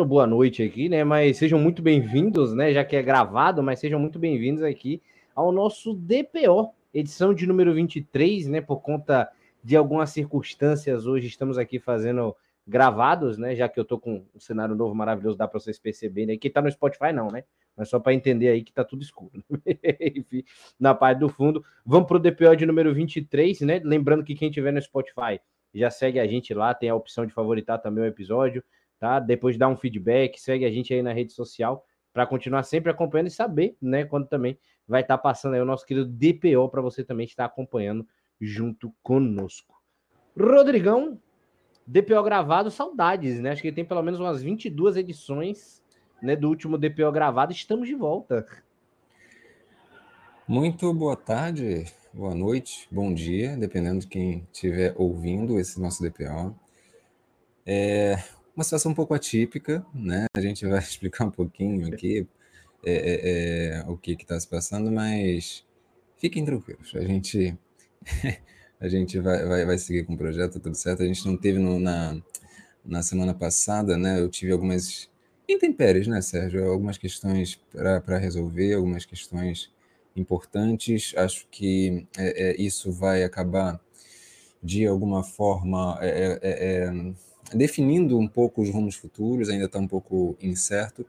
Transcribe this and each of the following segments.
No boa noite aqui, né? Mas sejam muito bem-vindos, né? Já que é gravado, mas sejam muito bem-vindos aqui ao nosso DPO, edição de número 23, né? Por conta de algumas circunstâncias, hoje estamos aqui fazendo gravados, né? Já que eu tô com um cenário novo maravilhoso, dá para vocês perceberem. Aqui tá no Spotify, não, né? Mas só para entender aí que tá tudo escuro. Enfim, na parte do fundo. Vamos pro DPO de número 23, né? Lembrando que quem tiver no Spotify já segue a gente lá, tem a opção de favoritar também o episódio, tá? Depois dá um feedback, segue a gente aí na rede social para continuar sempre acompanhando e saber, né, quando também vai estar tá passando aí o nosso querido DPO para você também estar acompanhando junto conosco. Rodrigão, DPO gravado, saudades, né? Acho que tem pelo menos umas 22 edições, né, do último DPO gravado, estamos de volta. Muito boa tarde, boa noite, bom dia, dependendo de quem estiver ouvindo esse nosso DPO. É uma situação um pouco atípica, né? A gente vai explicar um pouquinho aqui é, é, é o que está se passando, mas fiquem tranquilos, a gente, a gente vai, vai, vai seguir com o projeto, tudo certo. A gente não teve no, na, na semana passada, né? Eu tive algumas intempéries, né, Sérgio? Algumas questões para resolver, algumas questões importantes. Acho que é, é, isso vai acabar, de alguma forma, é, é, definindo um pouco os rumos futuros, ainda está um pouco incerto,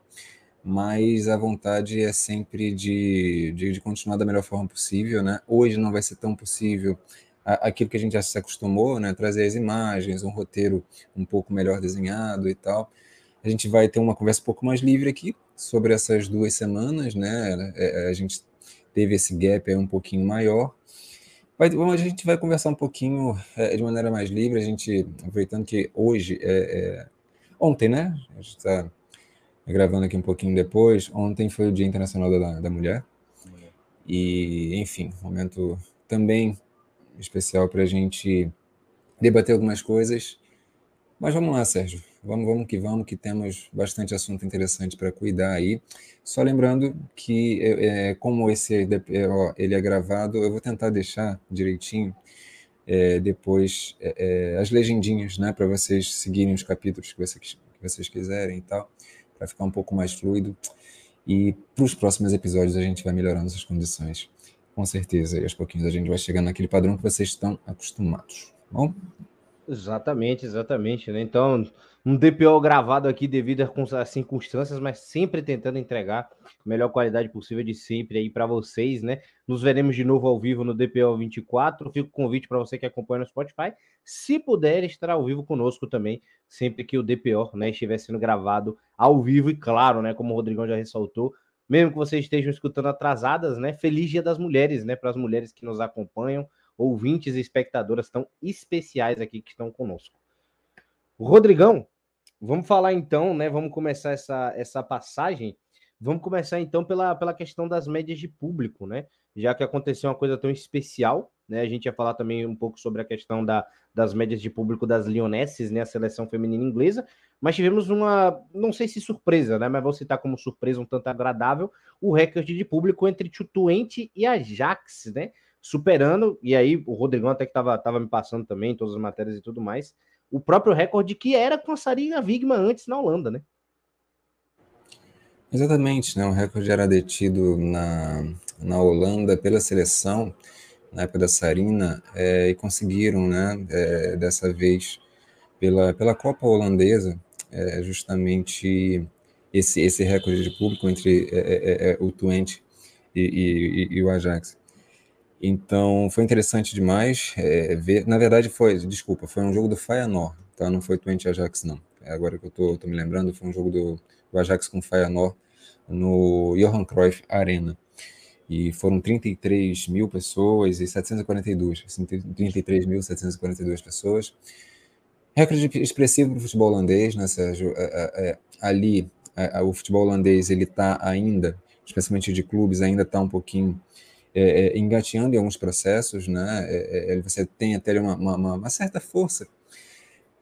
mas a vontade é sempre de, de, de, continuar da melhor forma possível. Né? Hoje não vai ser tão possível aquilo que a gente já se acostumou, né? trazer as imagens, um roteiro um pouco melhor desenhado e tal. A gente vai ter uma conversa um pouco mais livre aqui sobre essas duas semanas, né? A gente teve esse gap aí um pouquinho maior. Vai, a gente vai conversar um pouquinho é, de maneira mais livre, a gente, aproveitando que hoje, é, é ontem, né? A gente está gravando aqui um pouquinho depois. Ontem foi o Dia Internacional da, da Mulher. E, enfim, momento também especial para a gente debater algumas coisas. Mas vamos lá, Sérgio. Vamos, vamos que vamos, que temos bastante assunto interessante para cuidar aí. Só lembrando que, é, é como esse ele é gravado, eu vou tentar deixar direitinho é, depois é, é as legendinhas, né, para vocês seguirem os capítulos que vocês, que vocês quiserem e tal, para ficar um pouco mais fluido. E para os próximos episódios a gente vai melhorando essas condições, com certeza. E aos pouquinhos a gente vai chegando naquele padrão que vocês estão acostumados. Tá bom? Exatamente, exatamente, né? Então, um DPO gravado aqui devido às circunstâncias, mas sempre tentando entregar a melhor qualidade possível de sempre aí para vocês, né? Nos veremos de novo ao vivo no DPO 24. Fico com convite para você que acompanha no Spotify, se puder estar ao vivo conosco também, sempre que o DPO, né, estiver sendo gravado ao vivo e claro, né, como o Rodrigão já ressaltou, mesmo que vocês estejam escutando atrasadas, né? Feliz Dia das Mulheres, né, para as mulheres que nos acompanham, ouvintes e espectadoras tão especiais aqui que estão conosco. Rodrigão, Vamos falar então, né? Vamos começar essa, essa passagem. Vamos começar então pela, pela questão das médias de público, né? Já que aconteceu uma coisa tão especial, né? A gente ia falar também um pouco sobre a questão da, das médias de público das Lionesses, né? A seleção feminina inglesa, mas tivemos uma, não sei se surpresa, né? Mas vou citar como surpresa um tanto agradável, o recorde de público entre Tutuente e Ajax, né? Superando, e aí o Rodrigão até que estava tava me passando também, todas as matérias e tudo mais, o próprio recorde que era com a Sarina Wigman antes na Holanda, né? Exatamente, né? O recorde era detido na, na Holanda pela seleção, na época da Sarina, é, e conseguiram, né, é, dessa vez, pela, pela Copa Holandesa, é, justamente esse, esse recorde de público entre é, é, é, o Twente e, e, e, o Ajax. Então foi interessante demais é, ver. Na verdade, foi, desculpa, foi um jogo do Feyenoord, tá? Não foi Twente Ajax, não. É, agora que eu tô, tô, me lembrando, foi um jogo do, do Ajax com o Feyenoord no Johan Cruyff Arena. E foram 33 mil pessoas e 742, assim, 33.742 pessoas. Recorde expressivo para o futebol holandês, né, Sérgio? É, é, é ali, é, o futebol holandês, ele está ainda, especialmente de clubes, ainda está um pouquinho é, é, engateando em alguns processos, né? É, é você tem até uma, uma, uma certa força,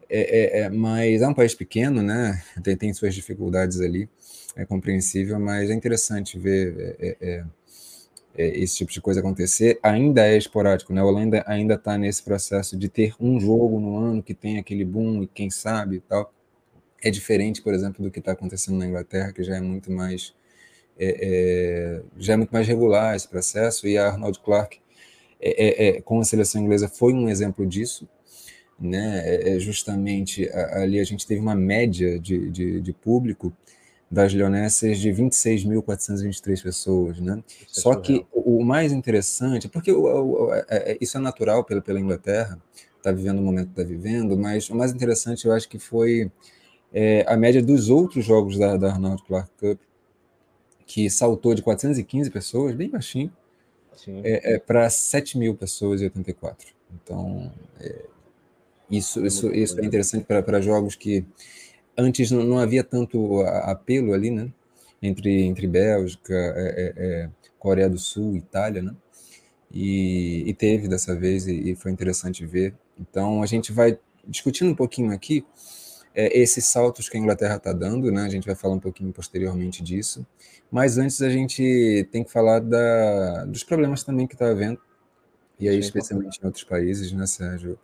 é, é, mas é um país pequeno, né? Tem, tem suas dificuldades ali, é compreensível, mas é interessante ver esse tipo de coisa acontecer. Ainda é esporádico, né? A Holanda ainda está nesse processo de ter um jogo no ano que tem aquele boom e quem sabe e tal. é diferente, por exemplo, do que está acontecendo na Inglaterra, que já é muito mais é, é, já é muito mais regular esse processo, e a Arnold Clark, é, é, é com a seleção inglesa, foi um exemplo disso. Né? É, justamente ali a gente teve uma média de, de, de público das leonesas de 26.423 pessoas, né? Isso Só que o, mais interessante, porque o, o, é, isso é natural pela, pela Inglaterra, está vivendo o momento que está vivendo, mas o mais interessante eu acho que foi é, a média dos outros jogos da, da Arnold Clark Cup, que saltou de 415 pessoas, bem baixinho, é, é para 7 mil pessoas e 84. Então, é, isso, isso, isso é interessante para jogos que antes não, não, havia tanto apelo ali, né? Entre, entre Bélgica, é, é, é, Coreia do Sul, Itália, né? E, e teve dessa vez, e, e, foi interessante ver. Então, a gente vai discutindo um pouquinho aqui é, esses saltos que a Inglaterra está dando, né? A gente vai falar um pouquinho posteriormente disso. Mas antes a gente tem que falar da, dos problemas também que está havendo, e aí especialmente em outros países, né, Sérgio?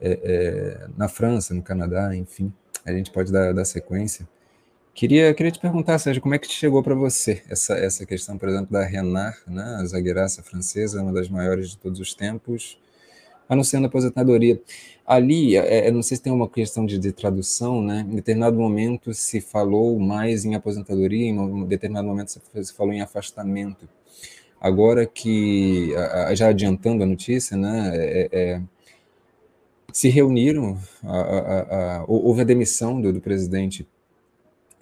É, é, na França, no Canadá, enfim, a gente pode dar, dar sequência. Queria, queria te perguntar, Sérgio, como é que chegou para você essa, essa questão, por exemplo, da Renard, né, a zagueiraça francesa, uma das maiores de todos os tempos, anunciando a aposentadoria. Ali, é, é, não sei se tem uma questão de, de, tradução, né? Em determinado momento se falou mais em aposentadoria, em determinado momento se falou em afastamento. Agora que, já adiantando a notícia, né? É, é, se reuniram, a, a, a, houve a demissão do, do presidente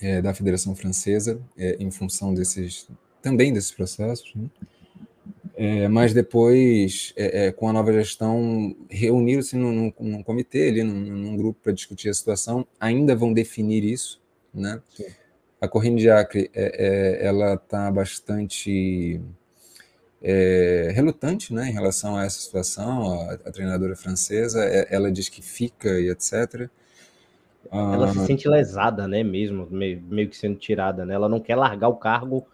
é, da Federação Francesa é, em função desses também desses processos. Né? É, mas depois, é, é, com a nova gestão, reuniram-se num, num, comitê, ali, num, num grupo para discutir a situação, ainda vão definir isso, né? Sim. A Corrine de Acre, é, é, ela está bastante é, relutante, né, em relação a essa situação, a, a treinadora francesa, ela diz que fica e etc., ela ah, se sente lesada, né, mesmo, meio, meio, que sendo tirada, né? Ela não quer largar o cargo,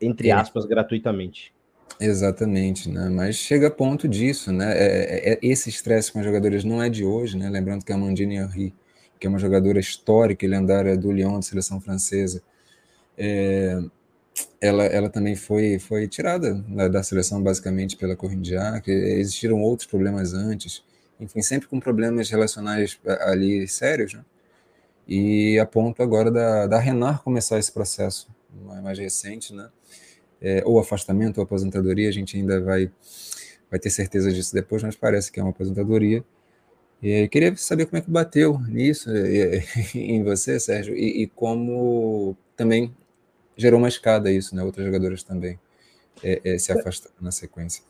entre aspas, gratuitamente. Exatamente, né? Mas chega a ponto disso, né? É, é, é esse estresse com os jogadores não é de hoje, né? Lembrando que a Amandine Henry, que é uma jogadora histórica e lendária do Lyon, de seleção francesa, é, ela, ela também foi, foi tirada da, da seleção basicamente pela Corrindiac. Existiram outros problemas antes, enfim, sempre com problemas relacionais ali sérios, né? E a ponto agora da, da Renard começar esse processo mais recente, né? É, ou afastamento ou aposentadoria, a gente ainda vai, vai ter certeza disso depois, mas parece que é uma aposentadoria. E queria saber como é que bateu nisso em você, Sérgio, e, e, como também gerou uma escada isso, né? Outras jogadoras também é, é, se afastaram na sequência.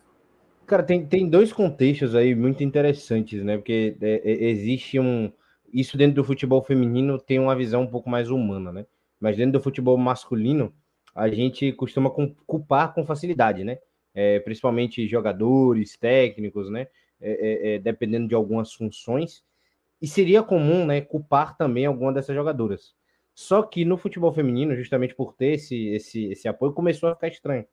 Cara, tem, tem dois contextos aí muito interessantes, né? Porque é, é, existe um. Isso dentro do futebol feminino tem uma visão um pouco mais humana, né? Mas dentro do futebol masculino, a gente costuma culpar com facilidade, né? É, principalmente jogadores, técnicos, né? É, é, é, dependendo de algumas funções. E seria comum, né, culpar também alguma dessas jogadoras. Só que no futebol feminino, justamente por ter esse, esse, esse apoio, começou a ficar estranho.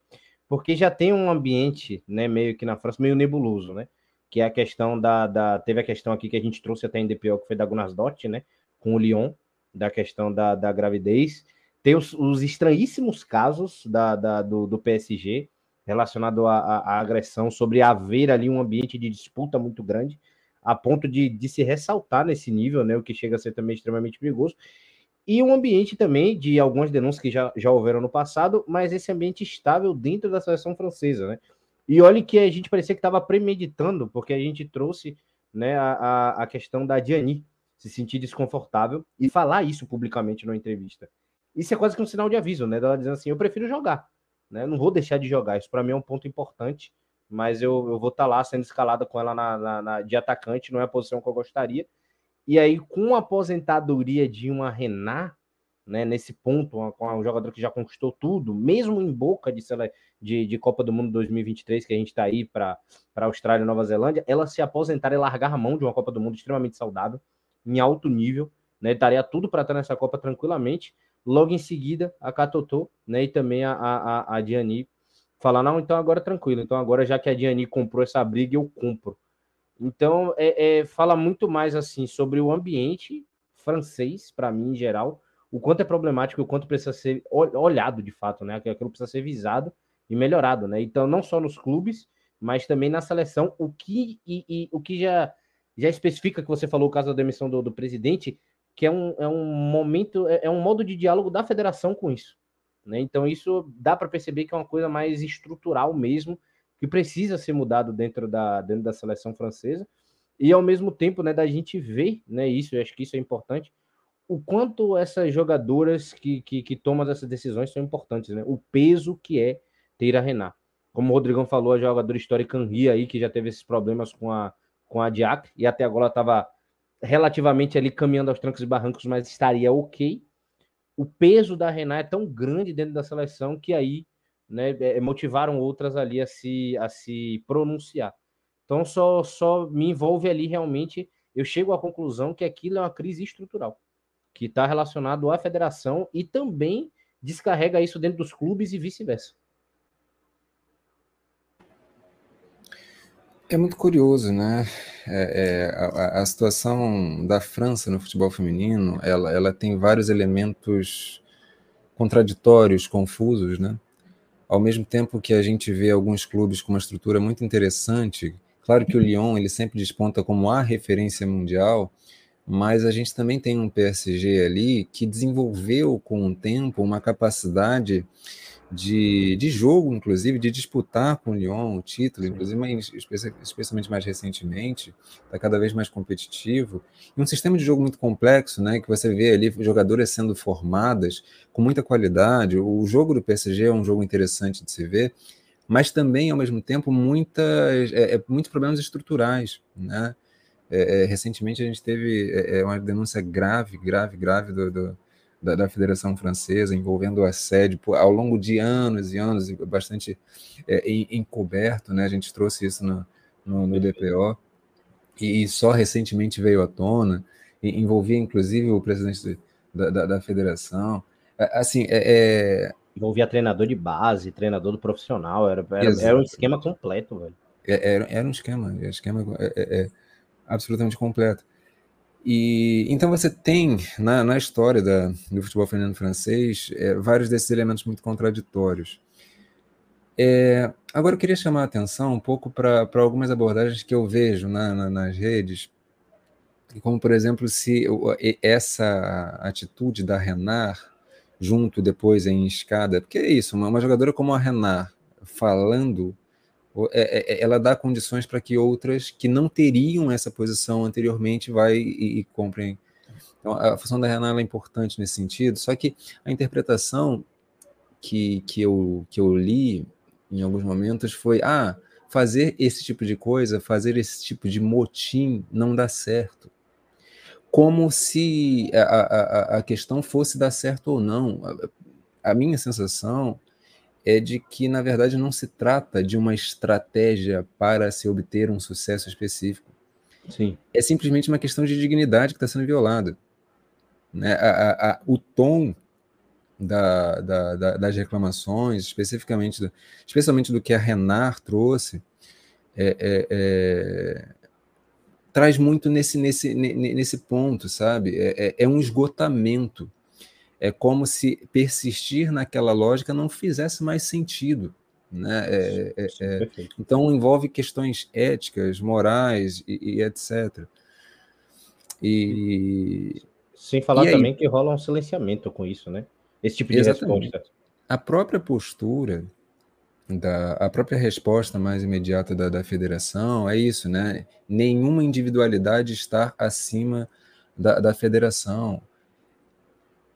Porque já tem um ambiente, né, meio que na França, meio nebuloso, né? Que é a questão da, da. Teve a questão aqui que a gente trouxe até em DPO, que foi da Gunnarsdott, né? Com o Lyon, da questão da, da gravidez. Tem os, os estranhíssimos casos da, da do, do, PSG relacionado à, agressão, sobre haver ali um ambiente de disputa muito grande, a ponto de, de se ressaltar nesse nível, né, o que chega a ser também extremamente perigoso. E um ambiente também de algumas denúncias que já, já houveram no passado, mas esse ambiente estável dentro da seleção francesa, né? E olha que a gente parecia que estava premeditando, porque a gente trouxe né, a, a questão da Diani se sentir desconfortável e falar isso publicamente numa entrevista. Isso é quase que um sinal de aviso, né? Dela dizendo assim: eu prefiro jogar, né? Não vou deixar de jogar. Isso para mim é um ponto importante, mas eu, eu vou estar tá lá sendo escalada com ela na, na, na, de atacante, não é a posição que eu gostaria. E aí, com a aposentadoria de uma Renan, né, nesse ponto, com um jogador que já conquistou tudo, mesmo em boca de, de, de Copa do Mundo 2023, que a gente está aí para Austrália e Nova Zelândia, ela se aposentar e largar a mão de uma Copa do Mundo extremamente saudável, em alto nível, né, estaria tudo para estar nessa Copa tranquilamente, Logo em seguida, a Catotô, né, e também a, a, a Diani falar, não, então agora tranquilo, então agora já que a Diani comprou essa briga, eu compro. Então, é, é, fala muito mais assim sobre o ambiente francês, para mim, em geral, o quanto é problemático, o quanto precisa ser olhado de fato, né? Aquilo precisa ser visado e melhorado, né? Então, não só nos clubes, mas também na seleção, o que, e, e o que já, já especifica que você falou o caso da demissão do, do presidente, que é um, é um momento, é, é um modo de diálogo da federação com isso. Né? Então, isso dá para perceber que é uma coisa mais estrutural mesmo, que precisa ser mudado dentro da, dentro da seleção francesa, e ao mesmo tempo né, da gente ver né, isso, eu acho que isso é importante, o quanto essas jogadoras que, que, que tomam essas decisões são importantes, né? O peso que é ter a Renan. Como o Rodrigão falou, a jogadora histórica Henri aí, que já teve esses problemas com a, com a Diacre, e até agora estava relativamente ali caminhando aos trancos e barrancos, mas estaria ok. O peso da Renan é tão grande dentro da seleção que aí né, é, motivaram outras ali a se, a se pronunciar. Então só, só me envolve ali realmente, eu chego à conclusão que aquilo é uma crise estrutural que está relacionado à federação e também descarrega isso dentro dos clubes e vice-versa. É muito curioso, né? É, é, a, a, situação da França no futebol feminino, ela, ela tem vários elementos contraditórios, confusos, né? Ao mesmo tempo que a gente vê alguns clubes com uma estrutura muito interessante, claro que o Lyon ele sempre desponta como a referência mundial, mas a gente também tem um PSG ali que desenvolveu com o tempo uma capacidade de, de jogo, inclusive, de disputar com o Lyon o título, inclusive, especialmente mais recentemente, está cada vez mais competitivo, e um sistema de jogo muito complexo, né, que você vê ali jogadoras sendo formadas com muita qualidade, o jogo do PSG é um jogo interessante de se ver, mas também, ao mesmo tempo, muitas, é, é, muitos problemas estruturais, né, é, é, recentemente a gente teve é, é, uma denúncia grave, grave, grave do, do da, da, Federação Francesa envolvendo o assédio por, ao longo de anos e anos, bastante é, encoberto, né? A gente trouxe isso no, no, no DPO e, e, só recentemente veio à tona, e envolvia inclusive o presidente da, da, da federação. Assim, é, envolvia treinador de base, treinador do profissional, era, era, era um esquema completo, velho. Era, era um esquema, esquema é, absolutamente completa. E então você tem na, na história da, do futebol feminino francês é, vários desses elementos muito contraditórios. É, agora eu queria chamar a atenção um pouco para algumas abordagens que eu vejo na, na, nas redes, como por exemplo se essa atitude da Renard junto depois em escada, porque é isso, uma, uma jogadora como a Renard falando ela dá condições para que outras que não teriam essa posição anteriormente vai e, e comprem. Então, a função da Renan é importante nesse sentido, só que a interpretação que, que, eu, que eu li em alguns momentos foi: ah, fazer esse tipo de coisa, fazer esse tipo de motim não dá certo. Como se a, a, a questão fosse dar certo ou não. A, a minha sensação é de que, na verdade, não se trata de uma estratégia para se obter um sucesso específico. Sim. É simplesmente uma questão de dignidade que está sendo violada. Né? A, a, a, o tom da, da, da, das reclamações, especificamente, do, especialmente do que a Renar trouxe, é, é, é, traz muito nesse, nesse, nesse ponto, sabe? É, é, é um esgotamento é como se persistir naquela lógica não fizesse mais sentido. Né? É, é, é, então envolve questões éticas, morais e, e etc. E sem falar e também aí, que rola um silenciamento com isso, né? Esse tipo de exatamente. resposta. A própria postura da a própria resposta mais imediata da, da federação é isso, né? Nenhuma individualidade está acima da, da federação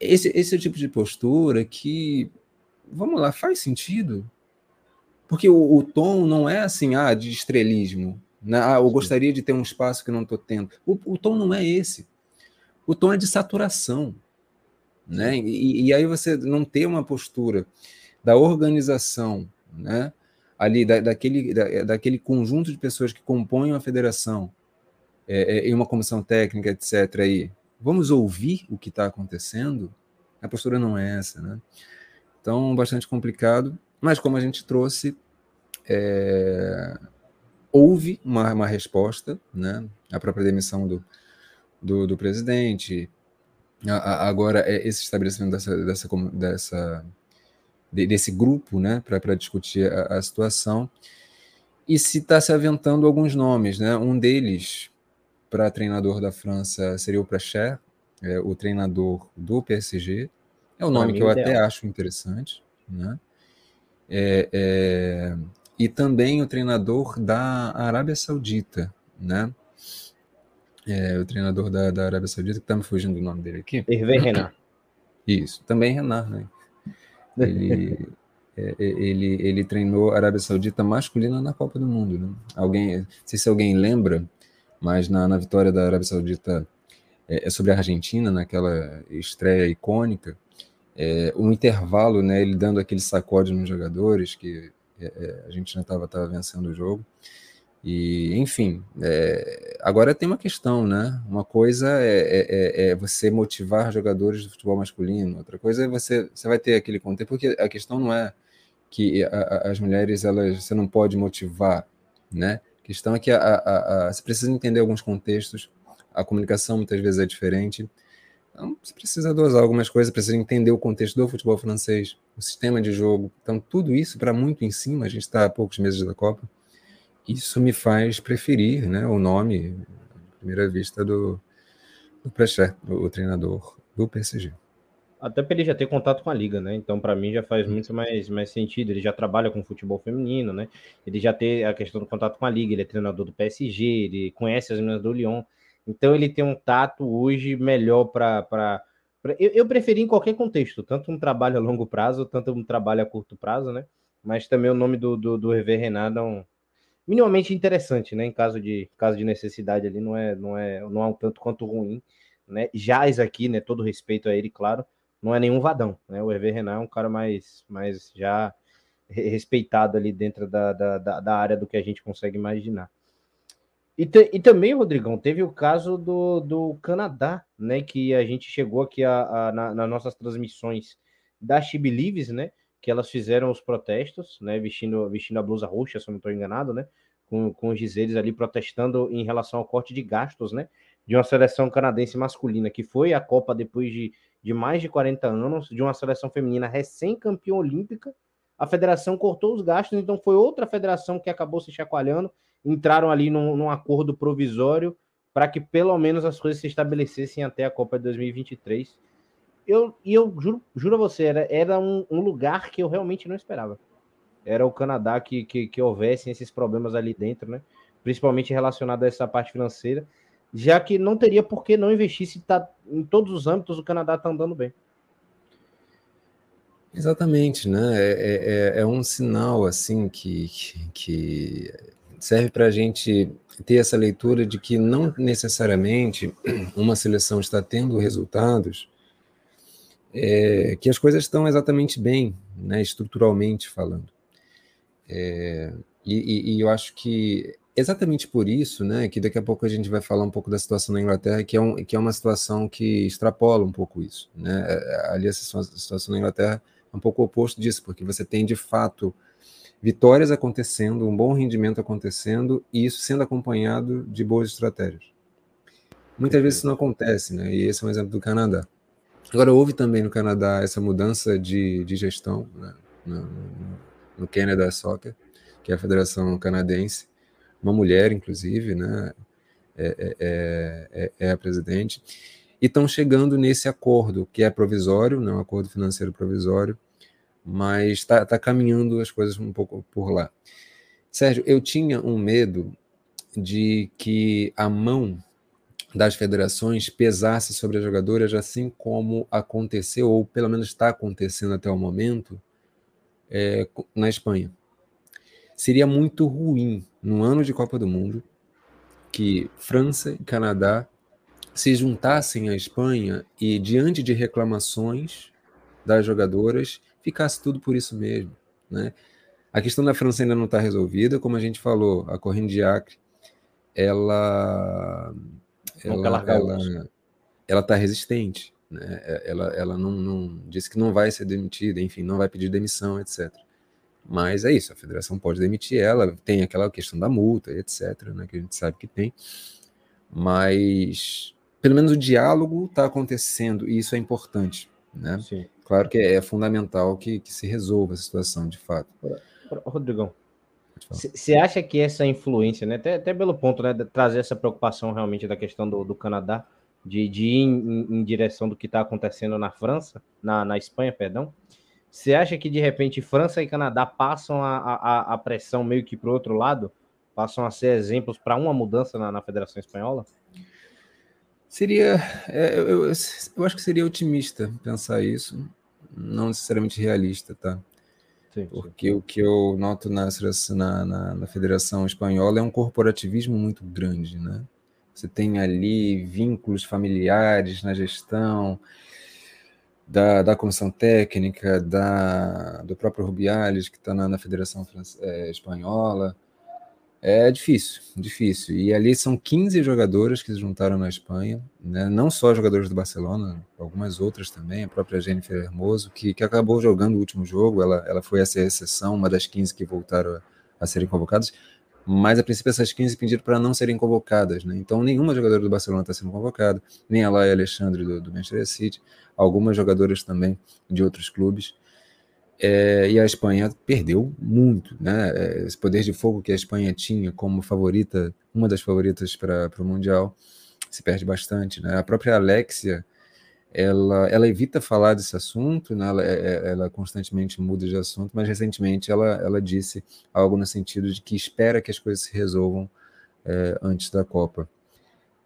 esse, esse é o tipo de postura que, vamos lá, faz sentido. Porque o, o tom não é assim, ah, de estrelismo. Né? Ah, eu gostaria de ter um espaço que não estou tendo. O, o, tom não é esse. O tom é de saturação. Né? E, e aí você não ter uma postura da organização, né? ali da, daquele, da, daquele conjunto de pessoas que compõem uma federação, é, é, em uma comissão técnica, etc. Aí, vamos ouvir o que está acontecendo? A postura não é essa, né? Então, bastante complicado, mas como a gente trouxe, é, houve uma, uma resposta, né? A própria demissão do, do, do presidente, agora é esse estabelecimento dessa, dessa, dessa desse grupo, né, para discutir a, a, situação. E se está se aventando alguns nomes, né? Um deles para treinador da França seria o Pracher, é, o treinador do PSG. É um nome que eu até acho interessante, né? É, é, e também o treinador da Arábia Saudita, né? É, o treinador da, da Arábia Saudita, que está me fugindo do nome dele aqui. Hervé Renard. Isso, também Renard, né? Ele, é, é, ele, ele treinou a Arábia Saudita masculina na Copa do Mundo, né? Alguém, não sei se alguém lembra, mas na, na vitória da Arábia Saudita é, é sobre a Argentina, naquela estreia icônica, é, um intervalo, né, ele dando aquele sacode nos jogadores, que é, é a gente já estava vencendo o jogo. E, enfim, é, agora tem uma questão, né? Uma coisa é, é, é, é, você motivar jogadores do futebol masculino, outra coisa é você, você vai ter aquele contexto, porque a questão não é que a, a, as mulheres elas você não pode motivar, né? A questão é que a, você precisa entender alguns contextos, a comunicação muitas vezes é diferente, então, você precisa dosar algumas coisas, precisa entender o contexto do futebol francês, o sistema de jogo. Então, tudo isso para muito em cima, a gente está a poucos meses da Copa, isso me faz preferir né, o nome, à primeira vista, do, do Precher, o treinador do PSG. Até para ele já ter contato com a liga, né? Então, para mim, já faz muito mais, mais sentido. Ele já trabalha com futebol feminino, né? Ele já tem a questão do contato com a liga, ele é treinador do PSG, ele conhece as meninas do Lyon. Então ele tem um tato hoje melhor para. Eu, eu preferi em qualquer contexto, tanto um trabalho a longo prazo, tanto um trabalho a curto prazo, né? Mas também o nome do, do, do Hervé Renato é um, minimamente interessante, né? Em caso de, caso de necessidade ali, não é, não é, não é um tanto quanto ruim, né? Jaz aqui, né? Todo respeito a ele, claro, não é nenhum vadão, né? O Hervé Renan é um cara mais, mais já respeitado ali dentro da, da, da área do que a gente consegue imaginar. E, te, e também, Rodrigão, teve o caso do, do Canadá, né? Que a gente chegou aqui a, a na, nas nossas transmissões da She né? Que elas fizeram os protestos, né? Vestindo, vestindo a blusa roxa, se eu não estou enganado, né? Com, com os Giseles ali protestando em relação ao corte de gastos, né? De uma seleção canadense masculina, que foi a Copa depois de, de mais de 40 anos, de uma seleção feminina recém-campeã olímpica. A federação cortou os gastos, então foi outra federação que acabou se chacoalhando entraram ali num, num acordo provisório para que pelo menos as coisas se estabelecessem até a Copa de 2023. Eu, e eu juro, juro a você, era, era um, um lugar que eu realmente não esperava. Era o Canadá que, que, que houvessem esses problemas ali dentro, né? Principalmente relacionado a essa parte financeira, já que não teria por que não investir se tá, em todos os âmbitos o Canadá está andando bem. Exatamente, né? É, é, é, é um sinal assim que, que serve para a gente ter essa leitura de que não necessariamente uma seleção está tendo resultados é, que as coisas estão exatamente bem, né, estruturalmente falando. É, e, e, eu acho que exatamente por isso, né, que daqui a pouco a gente vai falar um pouco da situação na Inglaterra, que é, um, que é uma situação que extrapola um pouco isso. Né? É, ali a situação na Inglaterra é um pouco oposto disso, porque você tem de fato vitórias acontecendo, um bom rendimento acontecendo e isso sendo acompanhado de boas estratégias. Muitas vezes isso não acontece, né? E esse é um exemplo do Canadá. Agora, houve também no Canadá essa mudança de, de gestão né? no, no Canada Soccer, que é a Federação Canadense, uma mulher, inclusive, né? É, é, é, é, é a presidente, e estão chegando nesse acordo, que é provisório, não né? um acordo financeiro provisório, mas está tá caminhando as coisas um pouco por lá. Sérgio, eu tinha um medo de que a mão das federações pesasse sobre as jogadoras, assim como aconteceu, ou pelo menos está acontecendo até o momento, é, na Espanha. Seria muito ruim, no ano de Copa do Mundo, que França e Canadá se juntassem à Espanha e, diante de reclamações das jogadoras, ficasse tudo por isso mesmo. Né? A questão da França ainda não está resolvida, como a gente falou, a corrente de Acre, ela ela ela ela está resistente, né? Ela ela não, não disse que não vai ser demitida, enfim, não vai pedir demissão, etc. Mas é isso, a federação pode demitir ela, tem aquela questão da multa, etc., né, que a gente sabe que tem. Mas pelo menos o diálogo está acontecendo e isso é importante, né? Sim. Claro que é, é fundamental que, que, se resolva a situação, de fato. Rodrigão, você acha que essa influência, né, até, até pelo ponto né, de trazer essa preocupação realmente da questão do, do Canadá, de, de ir em, em, direção do que está acontecendo na França, na, na Espanha, perdão, você acha que de repente França e Canadá passam a, a, a pressão meio que para o outro lado? Passam a ser exemplos para uma mudança na, na Federação Espanhola? Seria. É, eu, eu, eu, acho que seria otimista pensar isso, não necessariamente realista, tá? Sim, Porque sim. o que eu noto na, na, na, na Federação Espanhola é um corporativismo muito grande, né? Você tem ali vínculos familiares na gestão, da, da comissão técnica, da, do próprio Rubiales, que está na, na, Federação é, Espanhola. É difícil, difícil. E ali são 15 jogadoras que se juntaram na Espanha, né? não só jogadores do Barcelona, algumas outras também, a própria Jennifer Hermoso, que, que acabou jogando o último jogo, ela, ela foi essa exceção, uma das 15 que voltaram a, a serem convocadas, mas a princípio essas 15 pediram para não serem convocadas, né? Então nenhuma jogadora do Barcelona está sendo convocada, nem a Laia Alexandre do, do Manchester City, algumas jogadoras também de outros clubes. É, e a Espanha perdeu muito, né? É, esse poder de fogo que a Espanha tinha como favorita, uma das favoritas para o Mundial, se perde bastante, né? A própria Alexia, ela, ela evita falar desse assunto, né? ela, é, é, ela constantemente muda de assunto, mas recentemente ela, ela disse algo no sentido de que espera que as coisas se resolvam é, antes da Copa.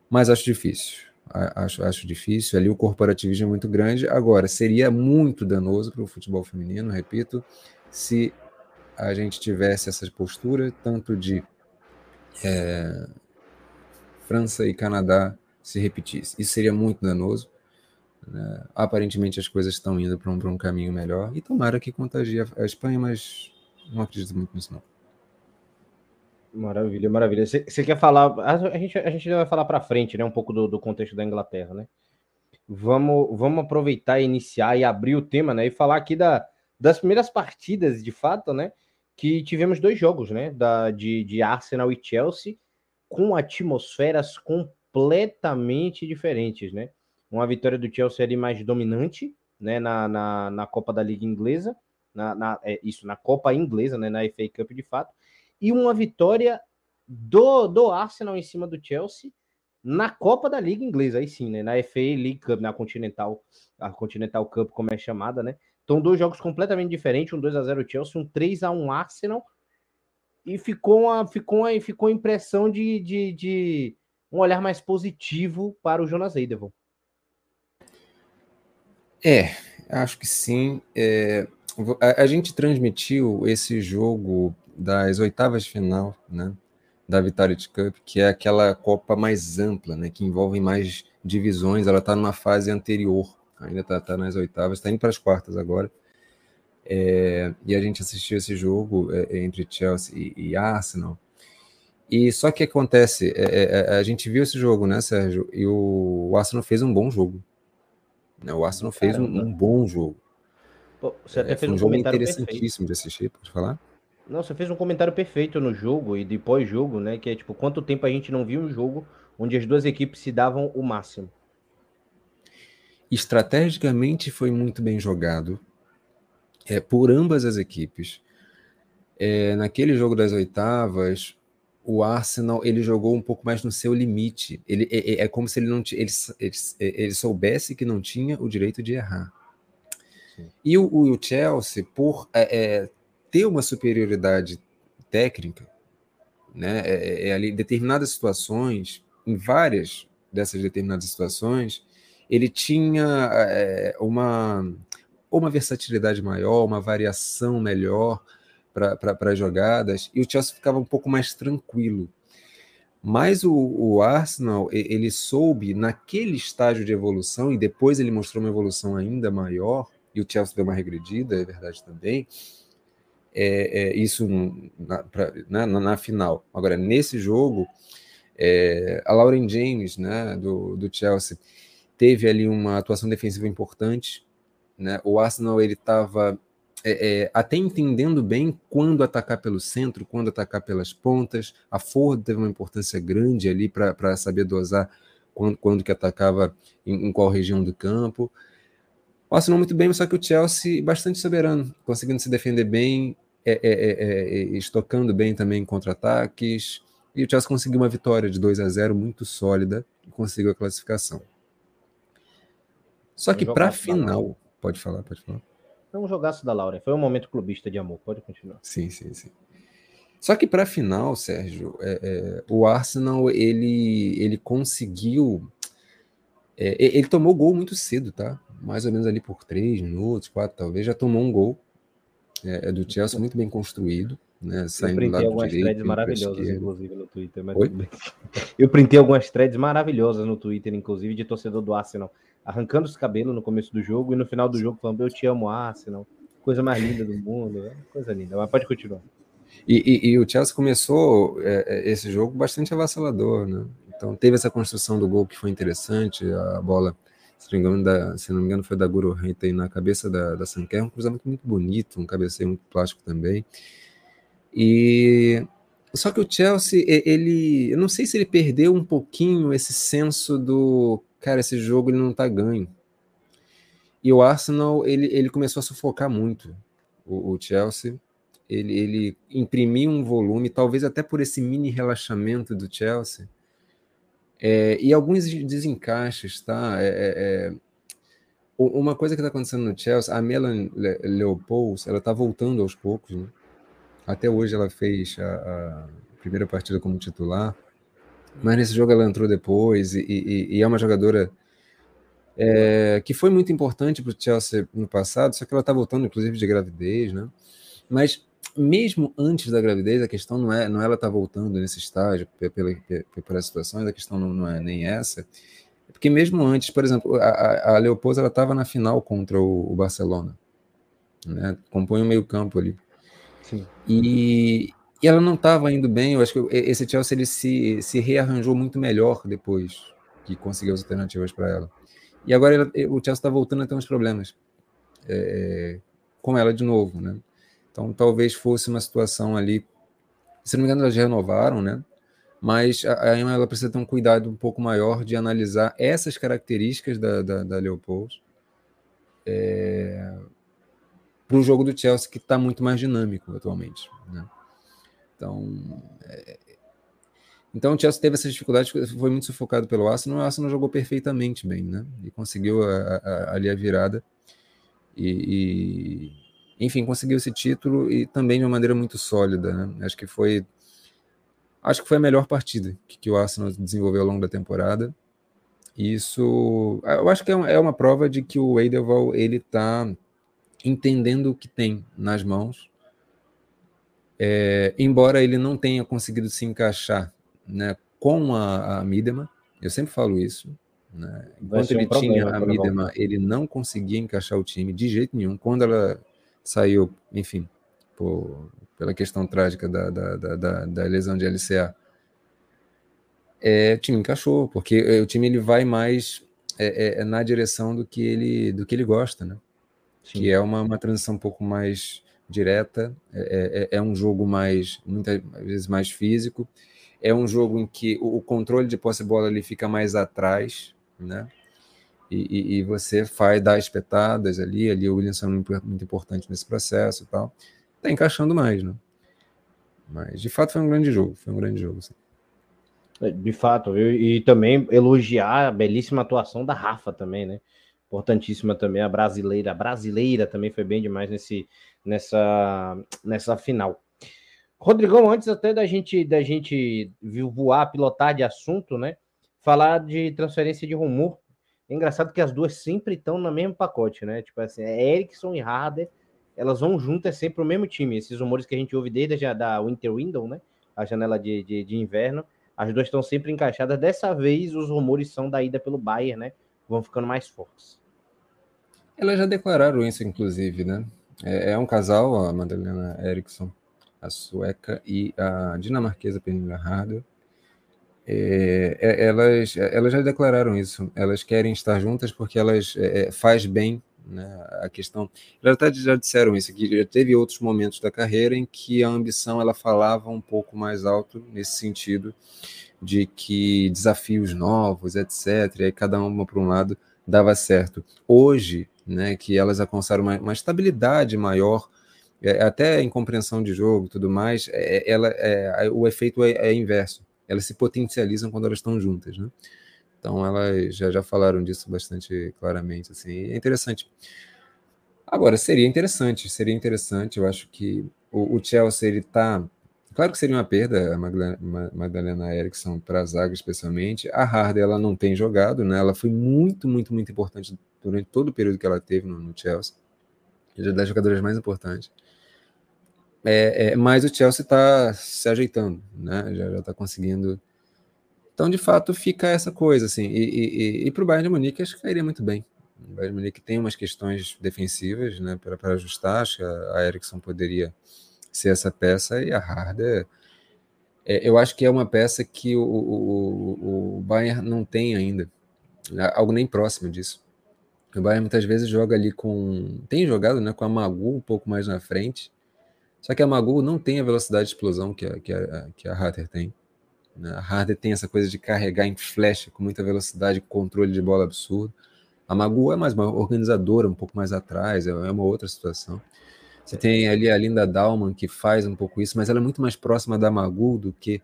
Mas acho difícil acho, acho difícil. Ali o corporativismo é muito grande. Agora, seria muito danoso para o futebol feminino, repito, se a gente tivesse essa postura, tanto de é, França e Canadá se repetisse. Isso seria muito danoso. Né? Aparentemente as coisas estão indo para um, um caminho melhor. E tomara que contagie a Espanha, mas não acredito muito nisso não. Maravilha, maravilha. Você quer falar? A gente, a gente vai falar para frente, né? Um pouco do, do, contexto da Inglaterra, né? Vamos, vamos aproveitar e iniciar e abrir o tema, né? E falar aqui da, das primeiras partidas, de fato, né? Que tivemos dois jogos, né? Da, de, de Arsenal e Chelsea, com atmosferas completamente diferentes, né? Uma vitória do Chelsea ali mais dominante, né? Na, na, na Copa da Liga Inglesa, na, na é, isso, na Copa Inglesa, né? Na FA Cup de fato e uma vitória do, do Arsenal em cima do Chelsea na Copa da Liga Inglesa, aí sim, né? Na FA League Cup, na Continental, a Continental Cup, como é chamada, né? Então, dois jogos completamente diferentes, um 2 a 0 Chelsea, um 3 a 1 Arsenal. E ficou uma, ficou uma, ficou a impressão de, de, de um olhar mais positivo para o Jonas Eidevon. É, acho que sim. É, a, a, gente transmitiu esse jogo das oitavas de final, né, da Vitality Cup, que é aquela Copa mais ampla, né, que envolve mais divisões. Ela está numa fase anterior, ainda está tá nas oitavas, está indo para as quartas agora. É, e a gente assistiu esse jogo é, entre Chelsea e, e, Arsenal. E só que acontece, é, é, é, a gente viu esse jogo, né, Sérgio? E o, o Arsenal fez um bom jogo. Né? O Arsenal fez um, um, bom jogo. Pô, você até fez um, um jogo interessantíssimo perfeito. de assistir, pode falar? Não, você fez um comentário perfeito no jogo e depois jogo, né? Que é tipo, quanto tempo a gente não viu um jogo onde as duas equipes se davam o máximo. Estrategicamente foi muito bem jogado é, por ambas as equipes. É, naquele jogo das oitavas, o Arsenal ele jogou um pouco mais no seu limite. Ele é, é, é como se ele não ele, ele, ele, soubesse que não tinha o direito de errar. Sim. E o, o, Chelsea, por é, é ter uma superioridade técnica, né, é, é, é ali determinadas situações, em várias dessas determinadas situações, ele tinha uma uma versatilidade maior, uma variação melhor para as jogadas, e o Chelsea ficava um pouco mais tranquilo. Mas o, o, Arsenal, ele soube, naquele estágio de evolução, e depois ele mostrou uma evolução ainda maior, e o Chelsea deu uma regredida, é verdade também, é, é, isso na, pra, né, na, na, final. Agora, nesse jogo, é, a Lauren James, né, do, do Chelsea, teve ali uma atuação defensiva importante. Né? O Arsenal ele estava é, é, até entendendo bem quando atacar pelo centro, quando atacar pelas pontas. A Ford teve uma importância grande ali para saber dosar quando, quando que atacava em, em qual região do campo. O Arsenal muito bem, só que o Chelsea bastante soberano, conseguindo se defender bem, é, é, é, é estocando bem também contra-ataques. E o Chelsea conseguiu uma vitória de 2 a 0 muito sólida e conseguiu a classificação. Só que para a final, pode falar, pode falar. Foi um jogaço da Laura, foi um momento clubista de amor, pode continuar. Sim, sim, sim. Só que para a final, Sérgio, é, é, o Arsenal ele, ele conseguiu. É, ele tomou gol muito cedo, tá? Mais ou menos ali por três minutos, quatro talvez, já tomou um gol. É, é do Chelsea muito bem construído. Né, eu printei algumas direito, threads maravilhosas, inclusive, no Twitter. Eu printei algumas threads maravilhosas no Twitter, inclusive, de torcedor do Arsenal, arrancando os cabelos no começo do jogo e no final do jogo falando: Eu te amo, Arsenal. Coisa mais linda do mundo. Né? Coisa linda. Mas pode continuar. E, e, e, o Chelsea começou é, é, esse jogo bastante avassalador, né? Então teve essa construção do gol que foi interessante, a bola, se não me engano, da, se não me engano foi da Guru Renta na cabeça da, da Sanquer, um cruzamento muito bonito, um cabeceio muito plástico também. E só que o Chelsea, ele, eu não sei se ele perdeu um pouquinho esse senso do, cara, esse jogo ele não tá ganho. E o Arsenal, ele, ele começou a sufocar muito o, o Chelsea ele, ele imprimiu um volume, talvez até por esse mini relaxamento do Chelsea, é, e alguns desencaixes, tá? É, é, é uma coisa que está acontecendo no Chelsea, a Melan Leopolds, ela está voltando aos poucos, né? Até hoje ela fez a, a, primeira partida como titular, mas nesse jogo ela entrou depois e, e, e é uma jogadora é, que foi muito importante para o Chelsea no passado, só que ela está voltando, inclusive, de gravidez, né? Mas mesmo antes da gravidez, a questão não é, não é ela estar tá voltando nesse estágio pela, pela situação, a questão não, não é nem essa. Porque mesmo antes, por exemplo, a, a Leopoldo estava na final contra o, o Barcelona, né? compõe o meio campo ali. Sim. E, e ela não estava indo bem, eu acho que esse Chelsea ele se, se rearranjou muito melhor depois que conseguiu as alternativas para ela. E agora ela, o Chelsea está voltando a ter uns problemas é, com ela de novo, né? Então, talvez fosse uma situação ali. Se não me engano, elas renovaram, né? Mas a, Emma ela precisa ter um cuidado um pouco maior de analisar essas características da, da, da Leopold é, para o jogo do Chelsea, que está muito mais dinâmico atualmente. Né? Então, é, então o Chelsea teve essas dificuldades, foi muito sufocado pelo Arsenal, o Arsenal jogou perfeitamente bem, né? E conseguiu a, a, ali a virada. E, enfim, conseguiu esse título e também de uma maneira muito sólida. Né? Acho que foi acho que foi a melhor partida que, que o Arsenal desenvolveu ao longo da temporada. Isso, eu acho que é, é uma prova de que o Edelval ele está entendendo o que tem nas mãos, é, embora ele não tenha conseguido se encaixar né, com a, a Midema, eu sempre falo isso. Né? Enquanto ele um tinha a Midema, ele não conseguia encaixar o time de jeito nenhum. Quando ela saiu, enfim, por, pela questão trágica da, da, da, da, lesão de LCA, é, o time encaixou, porque é, o time ele vai mais é, é, é, na direção do que ele, do que ele gosta, né? Sim. Que é uma, uma transição um pouco mais direta, é, é, é, um jogo mais, muitas vezes mais físico, é um jogo em que o, o controle de posse de bola ele fica mais atrás, né? e, e, você faz dar espetadas ali, ali o Williamson é muito, muito importante nesse processo e tal. Tá encaixando mais, né? Mas de fato foi um grande jogo, foi um grande jogo. Sim. É, de fato, viu? e também elogiar a belíssima atuação da Rafa também, né? Importantíssima também, a brasileira, a brasileira também foi bem demais nesse, nessa, nessa final. Rodrigão, antes até da gente da gente voar, pilotar de assunto, né? Falar de transferência de rumor é engraçado que as duas sempre estão no mesmo pacote, né? Tipo assim, é Erickson e Harder, elas vão juntas, é sempre o mesmo time. Esses rumores que a gente ouve desde a da Winter Window, né? A janela de, de, de inverno, as duas estão sempre encaixadas. Dessa vez, os rumores são da ida pelo Bayern, né? Vão ficando mais fortes. Elas já declararam isso, inclusive, né? É, é um casal, a Madalena Erickson, a sueca, e a dinamarquesa Pernilla Harder é, é, elas, elas já declararam isso. Elas querem estar juntas porque elas é, é faz bem né, a questão. Elas até já disseram isso que já teve outros momentos da carreira em que a ambição ela falava um pouco mais alto nesse sentido de que desafios novos, etc., e aí cada uma para um lado dava certo. Hoje, né, que elas alcançaram uma, uma estabilidade maior, é, até em compreensão de jogo e tudo mais, é, ela, é, o efeito é, é, inverso. Elas se potencializam quando elas estão juntas, né? Então, elas já, já falaram disso bastante claramente, assim, é interessante. Agora, seria interessante, seria interessante, eu acho que o, o Chelsea, ele tá, claro que seria uma perda, a Magdalena Eriksson para a zaga especialmente, a Harder, ela não tem jogado, né, ela foi muito, muito, muito importante durante todo o período que ela teve no, no Chelsea, é das jogadoras mais importantes, é, é, mas o Chelsea está se ajeitando, né, já está conseguindo então, de fato, fica essa coisa, assim. E, e, e para o Bayern de Munique, acho que cairia muito bem. O Bayern de Munique tem umas questões defensivas né, para ajustar. Acho que a Ericsson poderia ser essa peça e a Harder. É, eu acho que é uma peça que o, o, o Bayern não tem ainda, né, algo nem próximo disso. O Bayern muitas vezes joga ali com. Tem jogado né, com a Magu um pouco mais na frente. Só que a Magu não tem a velocidade de explosão que a, que a, que a Harder tem. Né? A Harder tem essa coisa de carregar em flecha com muita velocidade, controle de bola absurdo. A Magu é mais uma organizadora, um pouco mais atrás, é, é uma outra situação. Você tem ali a Linda Dalman, que faz um pouco isso, mas ela é muito mais próxima da Magu do que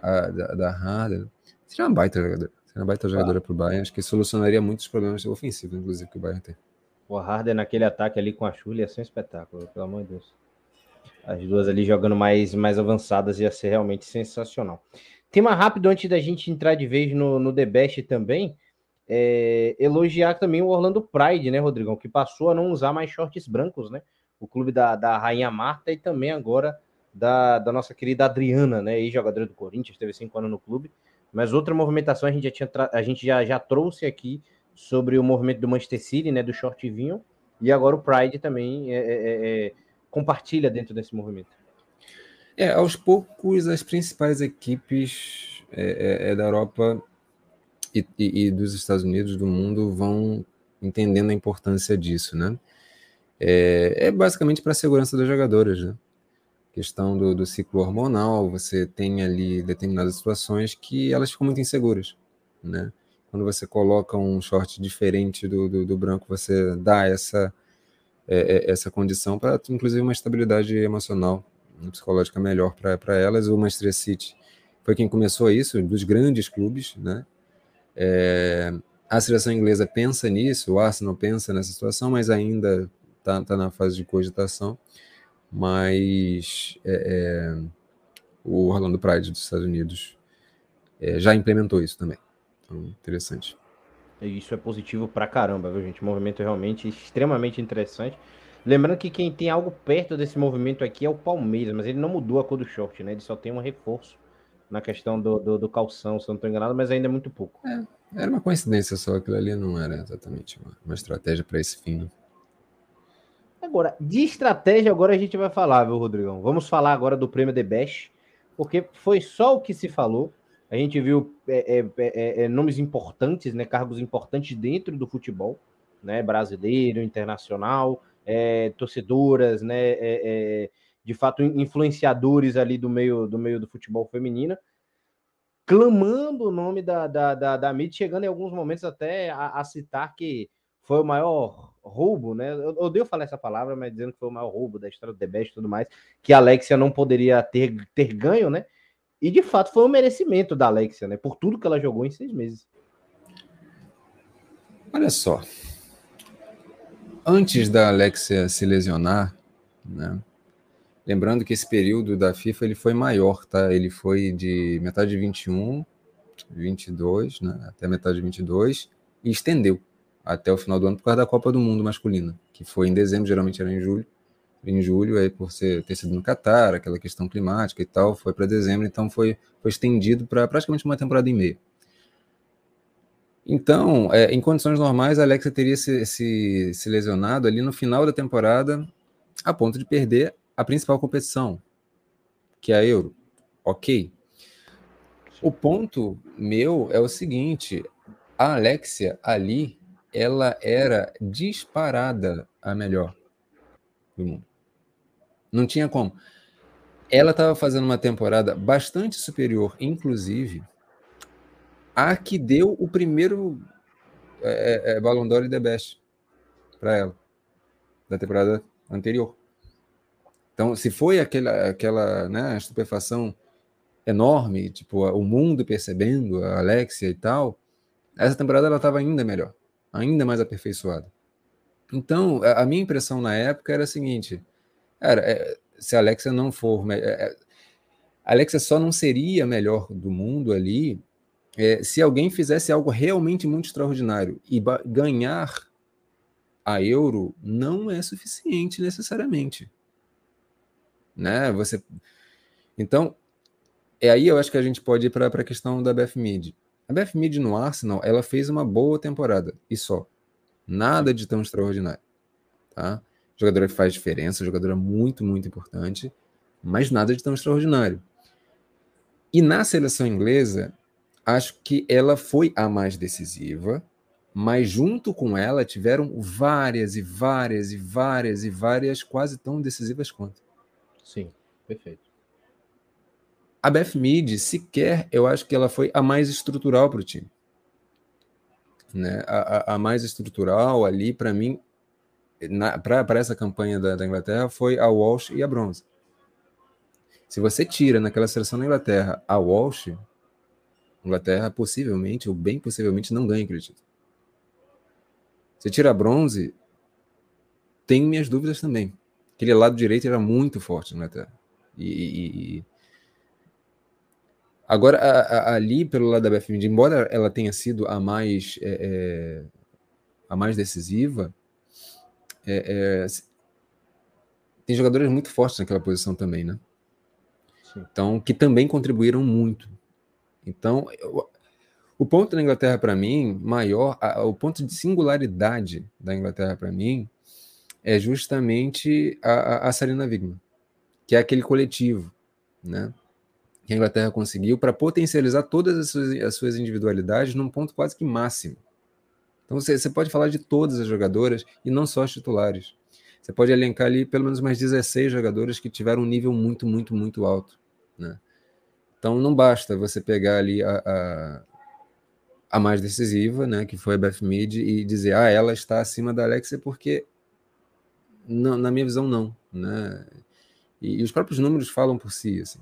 a, da, da Harder. Seria uma baita jogadora. Seria uma baita jogadora para o Bayern. Acho que solucionaria muitos problemas ofensivos, inclusive, que o Bayern tem. O Harder naquele ataque ali com a Chuli ia ser um espetáculo, pelo amor de Deus. As duas ali jogando mais, mais avançadas ia ser realmente sensacional. Tema rápido antes da gente entrar de vez no, no The Best também. É, elogiar também o Orlando Pride, né, Rodrigão? Que passou a não usar mais shorts brancos, né? O clube da, da Rainha Marta e também agora da, da nossa querida Adriana, né? Ex-jogadora do Corinthians, teve cinco anos no clube. Mas outra movimentação a gente já, tinha a gente já, já trouxe aqui sobre o movimento do Manchester City, né? Do short vinho. E agora o Pride também é, é, é, é compartilha dentro desse movimento. É, aos poucos as principais equipes é, é, da Europa e, e, e, dos Estados Unidos do mundo vão entendendo a importância disso, né? É, basicamente para a segurança das jogadoras, né? Questão do, do, ciclo hormonal, você tem ali determinadas situações que elas ficam muito inseguras, né? Quando você coloca um short diferente do, do, do branco, você dá essa é, é, essa condição para, inclusive, uma estabilidade emocional, psicológica melhor para elas. O Manchester City foi quem começou isso, dos grandes clubes, né? É, a seleção inglesa pensa nisso, o Arsenal pensa nessa situação, mas ainda está tá na fase de cogitação. Mas é, é, o Orlando Pride dos Estados Unidos é, já implementou isso também. Então, interessante. Isso é positivo pra caramba, viu, gente? movimento realmente extremamente interessante. Lembrando que quem tem algo perto desse movimento aqui é o Palmeiras, mas ele não mudou a cor do short, né? Ele só tem um reforço na questão do, do, do calção, se eu não estou enganado, mas ainda é muito pouco. É, era uma coincidência só, aquilo ali não era exatamente uma, uma estratégia para esse fim. Agora, de estratégia, agora a gente vai falar, viu, Rodrigão? Vamos falar agora do prêmio The Best, porque foi só o que se falou. A gente viu é, é, é, é, nomes importantes, né, cargos importantes dentro do futebol, né, brasileiro, internacional, é, torcedoras, né, é, de fato influenciadores ali do meio do meio do futebol feminino, clamando o nome da, da, da, da chegando em alguns momentos até a, a, citar que foi o maior roubo, né? Eu odeio falar essa palavra, mas dizendo que foi o maior roubo da história do The Best e tudo mais, que a Alexia não poderia ter, ter ganho, né? E de fato foi um merecimento da Alexia, né? Por tudo que ela jogou em seis meses. Olha só. Antes da Alexia se lesionar, né? Lembrando que esse período da FIFA ele foi maior, tá? Ele foi de metade de 21, 22, né? Até metade de 22 e estendeu até o final do ano por causa da Copa do Mundo masculina, que foi em dezembro, geralmente era em julho em julho, aí por ser, ter sido no Catar, aquela questão climática e tal, foi para dezembro, então foi, foi estendido para praticamente uma temporada e meia. Então, é, em condições normais, a Alexa teria se, se, se lesionado ali no final da temporada, a ponto de perder a principal competição, que é a Euro. Ok. O ponto meu é o seguinte: a Alexia ali, ela era disparada a melhor do mundo. Não tinha como. Ela estava fazendo uma temporada bastante superior, inclusive, a que deu o primeiro é, é, é Ballon d'Or e The Best para ela, da temporada anterior. Então, se foi aquela, aquela né, estupefação enorme, tipo, o mundo percebendo, a Alexia e tal, essa temporada ela estava ainda melhor, ainda mais aperfeiçoada. Então, a minha impressão na época era a seguinte: era, é, se a Alexia não for. É, é, a Alexia só não seria a melhor do mundo ali é, se alguém fizesse algo realmente muito extraordinário. E ganhar a euro não é suficiente necessariamente. Né? Você... Então, é aí eu acho que a gente pode ir para a questão da Mead. A Beth Mead no Arsenal, ela fez uma boa temporada, e só. Nada de tão extraordinário. Tá? Jogadora que faz diferença, jogadora muito, muito importante, mas nada de tão extraordinário. E na seleção inglesa, acho que ela foi a mais decisiva, mas junto com ela tiveram várias e várias e várias e várias quase tão decisivas quanto. Sim, perfeito. A Beth Mead, sequer, eu acho que ela foi a mais estrutural para o time. Né? A, a, a, mais estrutural ali, para mim, para essa campanha da, da, Inglaterra, foi a Walsh e a Bronze. Se você tira naquela seleção da Inglaterra a Walsh, Inglaterra possivelmente, ou bem possivelmente, não ganha aquele título. Você tira a Bronze, tenho minhas dúvidas também. Aquele lado direito era muito forte na Inglaterra. E, e, e, Agora, a, a, ali, pelo lado da BFM, embora ela tenha sido a mais, é, é, a mais decisiva, é, é tem jogadores muito fortes naquela posição também, né? Sim. Então, que também contribuíram muito. Então, eu, o ponto da Inglaterra para mim, maior, a, o ponto de singularidade da Inglaterra para mim, é justamente a, a, a Sarina Wigman, que é aquele coletivo, né? Que a Inglaterra conseguiu para potencializar todas as suas, as suas, individualidades num ponto quase que máximo. Então você, você pode falar de todas as jogadoras e não só as titulares. Você pode elencar ali pelo menos mais 16 jogadoras que tiveram um nível muito, muito, muito alto. Né? Então não basta você pegar ali a, a, a, mais decisiva, né, que foi a Beth Mead, e dizer, ah, ela está acima da Alexia, porque não, na minha visão não. Né? E, e os próprios números falam por si. Assim.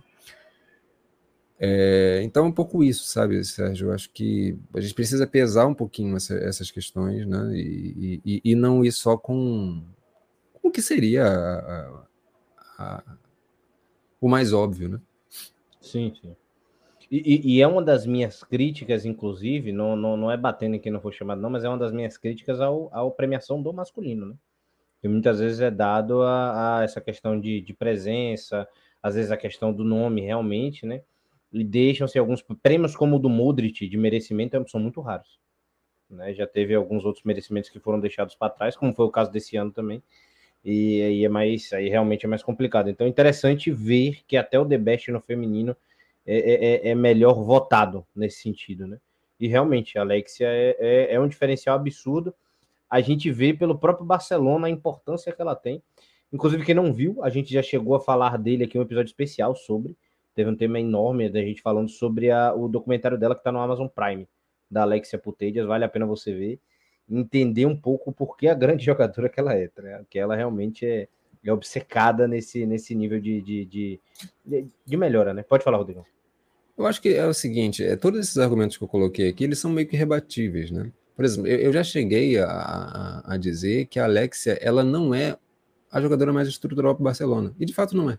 É, então, é um pouco isso, sabe, Sérgio? Eu acho que a gente precisa pesar um pouquinho essa, essas questões, né? E, e, e, não ir só com, com o que seria a, a, a, o mais óbvio, né? Sim, sim. E, e, é uma das minhas críticas, inclusive, não, não, não é batendo quem não for chamado, não, mas é uma das minhas críticas ao, ao premiação do masculino, né? Que muitas vezes é dado a, a essa questão de, de presença, às vezes a questão do nome realmente, né? Deixam-se alguns prêmios como o do Modric de merecimento são muito raros. Né? Já teve alguns outros merecimentos que foram deixados para trás, como foi o caso desse ano também. E aí é mais, aí realmente é mais complicado. Então é interessante ver que até o The Best no feminino é, é, é, é melhor votado nesse sentido, né? E realmente, a Alexia é, é, é um diferencial absurdo. A gente vê pelo próprio Barcelona a importância que ela tem. Inclusive, quem não viu, a gente já chegou a falar dele aqui um episódio especial sobre. Teve um tema enorme da gente falando sobre a, o documentário dela que está no Amazon Prime, da Alexia Putedias. Vale a pena você ver entender um pouco por que a grande jogadora que ela é, né? que ela realmente é, é obcecada nesse, nesse nível de, de, de, de, melhora, né? Pode falar, Rodrigo. Eu acho que é o seguinte, é, todos esses argumentos que eu coloquei aqui, eles são meio que rebatíveis, né? Por exemplo, eu, eu já cheguei a, a, a, dizer que a Alexia, ela não é a jogadora mais estrutural para o Barcelona, e de fato não é.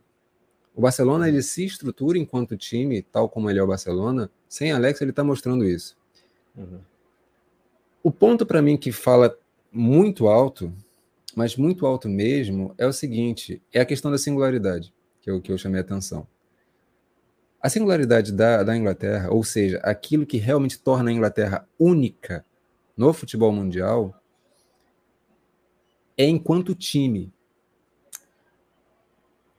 O Barcelona ele se estrutura enquanto time, tal como ele é o Barcelona. Sem Alex, ele está mostrando isso. Uhum. O ponto para mim que fala muito alto, mas muito alto mesmo, é o seguinte: é a questão da singularidade, que eu, que eu chamei a atenção. A singularidade da, da Inglaterra, ou seja, aquilo que realmente torna a Inglaterra única no futebol mundial, é enquanto time.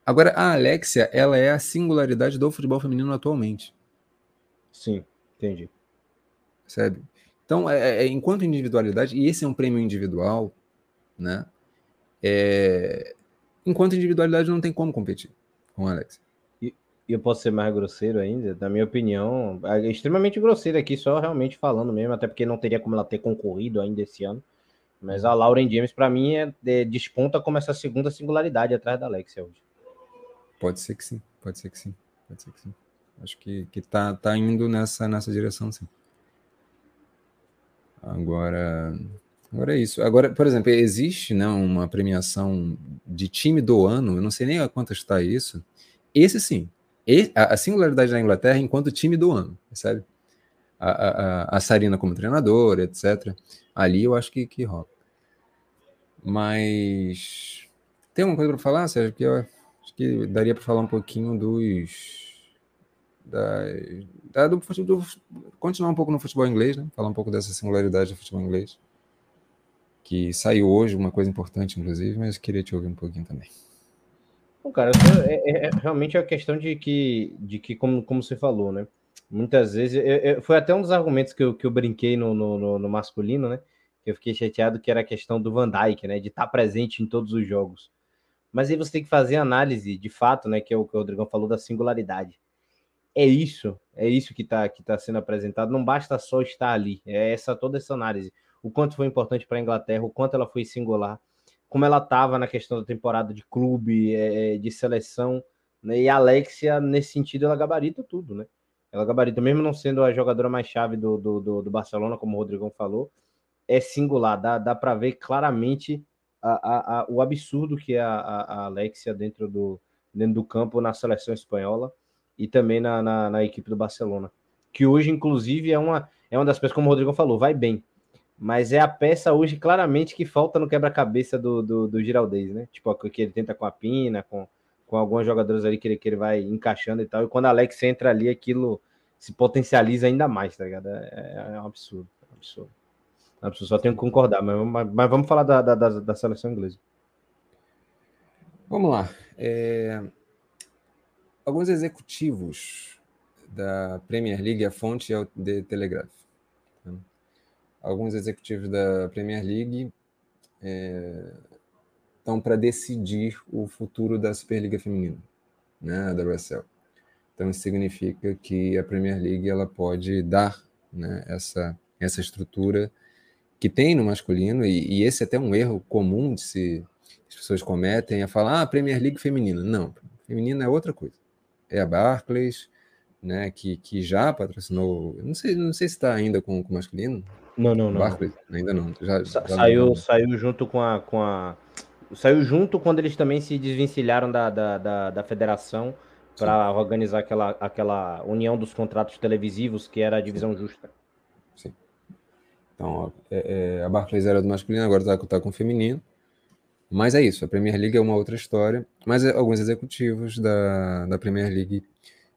Agora, a Alexia, ela é a singularidade do futebol feminino atualmente. Sim, entendi. Sabe? Então, é, é, é, enquanto individualidade, e esse é um prêmio individual, né? É, enquanto individualidade não tem como competir com a Alexia. E, eu posso ser mais grosseiro ainda, na minha opinião, é extremamente grosseiro aqui, só realmente falando mesmo, até porque não teria como ela ter concorrido ainda esse ano. Mas a Lauren James, para mim, é, é, desponta como essa segunda singularidade atrás da Alexia hoje. Pode ser que sim, pode ser que sim, pode ser que sim. Acho que, que tá, tá indo nessa, nessa direção, sim. Agora, agora é isso. Agora, por exemplo, existe né, uma premiação de time do ano, eu não sei nem a quanto está isso. Esse sim, a, singularidade da Inglaterra enquanto time do ano, percebe? A, a, a Sarina como treinadora, etc. Ali eu acho que, que rola. Mas tem alguma coisa para falar, Sérgio? Que eu acho que daria para falar um pouquinho dos. Da, do, do, continuar um pouco no futebol inglês, né? Falar um pouco dessa singularidade do futebol inglês. Que saiu hoje, uma coisa importante, inclusive, mas queria te ouvir um pouquinho também. Bom, cara, é, é, é, realmente a questão de que, de que como, como você falou, né? Muitas vezes, eu, eu, foi até um dos argumentos que eu, que eu brinquei no, no, no masculino, né? eu fiquei chateado que era a questão do Van Dijk, né? De estar tá presente em todos os jogos. Mas aí você tem que fazer análise, de fato, né? Que é o que o Rodrigão falou da singularidade. É isso, é isso que está que tá sendo apresentado. Não basta só estar ali. É essa toda essa análise. O quanto foi importante para a Inglaterra, o quanto ela foi singular, como ela estava na questão da temporada de clube, é, de seleção. Né? E a Alexia, nesse sentido, ela gabarita tudo, né? Ela gabarita, mesmo não sendo a jogadora mais chave do, do, do, do Barcelona, como o Rodrigão falou, é singular, dá, dá para ver claramente a, a, a, o absurdo que é a, a, Alexia dentro do, dentro do campo na seleção espanhola e também na, na, na, equipe do Barcelona. Que hoje, inclusive, é uma, é uma das peças, como o Rodrigo falou, vai bem. Mas é a peça hoje claramente que falta no quebra-cabeça do, do, do Giraldez, né? Tipo, que ele tenta com a Pina, com, com alguns jogadores ali que ele, que ele vai encaixando e tal. E quando a Alex entra ali, aquilo se potencializa ainda mais, tá ligado? É, é um absurdo, é um absurdo. A pessoa só tem que concordar, mas, mas vamos falar da, da, da, seleção inglesa. Vamos lá. É... Alguns executivos da Premier League, a fonte é o The Telegraph. Tá? Alguns executivos da Premier League é... estão para decidir o futuro da Superliga Feminina, né, da WSL. Então, isso significa que a Premier League ela pode dar né, essa, essa estrutura que tem no masculino, e, e, esse é até um erro comum de se as pessoas cometem, é falar, ah, Premier League feminina. Não, feminina é outra coisa. É a Barclays, né, que, que já patrocinou, não sei, não sei se está ainda com o masculino. Não, não, não. Barclays, ainda não. Já, já saiu, não. saiu junto com a, com a. Saiu junto quando eles também se desvencilharam da, da, da, da federação para organizar aquela, aquela união dos contratos televisivos, que era a divisão Sim. justa. Então, é, é, a Barclays era do masculino, agora está tá com o feminino. Mas é isso, a Premier League é uma outra história. Mas é, alguns executivos da, da Premier League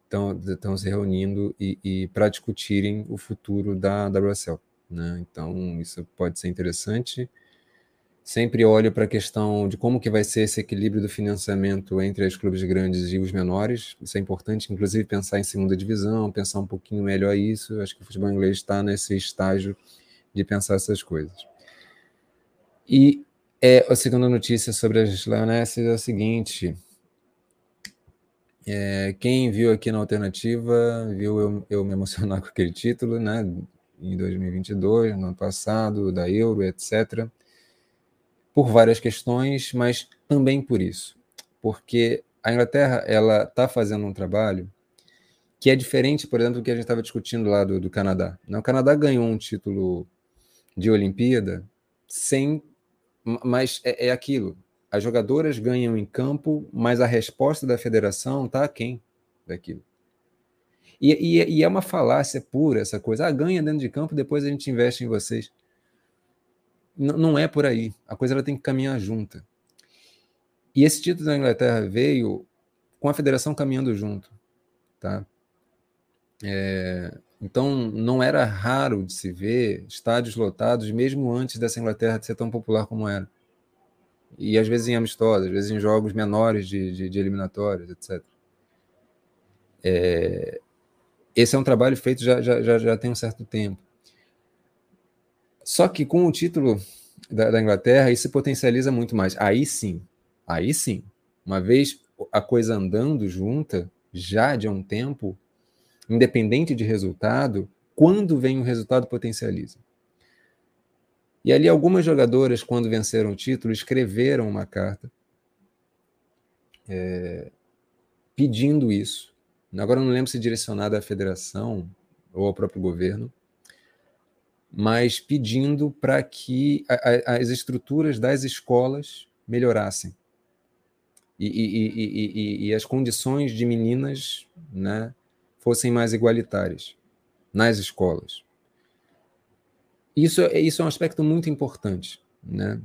estão se reunindo e, e para discutirem o futuro da WSL. Né? Então, isso pode ser interessante. Sempre olho para a questão de como que vai ser esse equilíbrio do financiamento entre os clubes grandes e os menores. Isso é importante, inclusive pensar em segunda divisão, pensar um pouquinho melhor isso. Acho que o futebol inglês está nesse estágio de pensar essas coisas. E é, a segunda notícia sobre as Lionesses é a seguinte. É, quem viu aqui na alternativa viu eu, eu, me emocionar com aquele título, né? Em 2022, no ano passado, da Euro, etc. Por várias questões, mas também por isso, porque a Inglaterra ela está fazendo um trabalho que é diferente, por exemplo, do que a gente estava discutindo lá do, do Canadá. O Canadá ganhou um título de Olimpíada sem. Mas é, é aquilo. As jogadoras ganham em campo, mas a resposta da federação está aquém daquilo. E, e, e, é uma falácia pura essa coisa. Ah, ganha dentro de campo, depois a gente investe em vocês. N não é por aí. A coisa ela tem que caminhar junta. E esse título da Inglaterra veio com a federação caminhando junto. Tá? É, então, não era raro de se ver estádios lotados, mesmo antes dessa Inglaterra ser tão popular como era. E às vezes em amistosos, às vezes em jogos menores de, de, de eliminatórias, etc. É, esse é um trabalho feito já, já, já, já tem um certo tempo. Só que com o título da, da Inglaterra, isso potencializa muito mais. Aí sim, aí sim, uma vez a coisa andando junta, já de um tempo, independente de resultado, quando vem o resultado potencializa. E ali algumas jogadoras, quando venceram o título, escreveram uma carta é, pedindo isso. Agora não lembro se direcionada à federação ou ao próprio governo, mas pedindo para que a, a, as estruturas das escolas melhorassem. E, e, e, e, as condições de meninas né, fossem mais igualitárias nas escolas. Isso, isso é um aspecto muito importante. Né?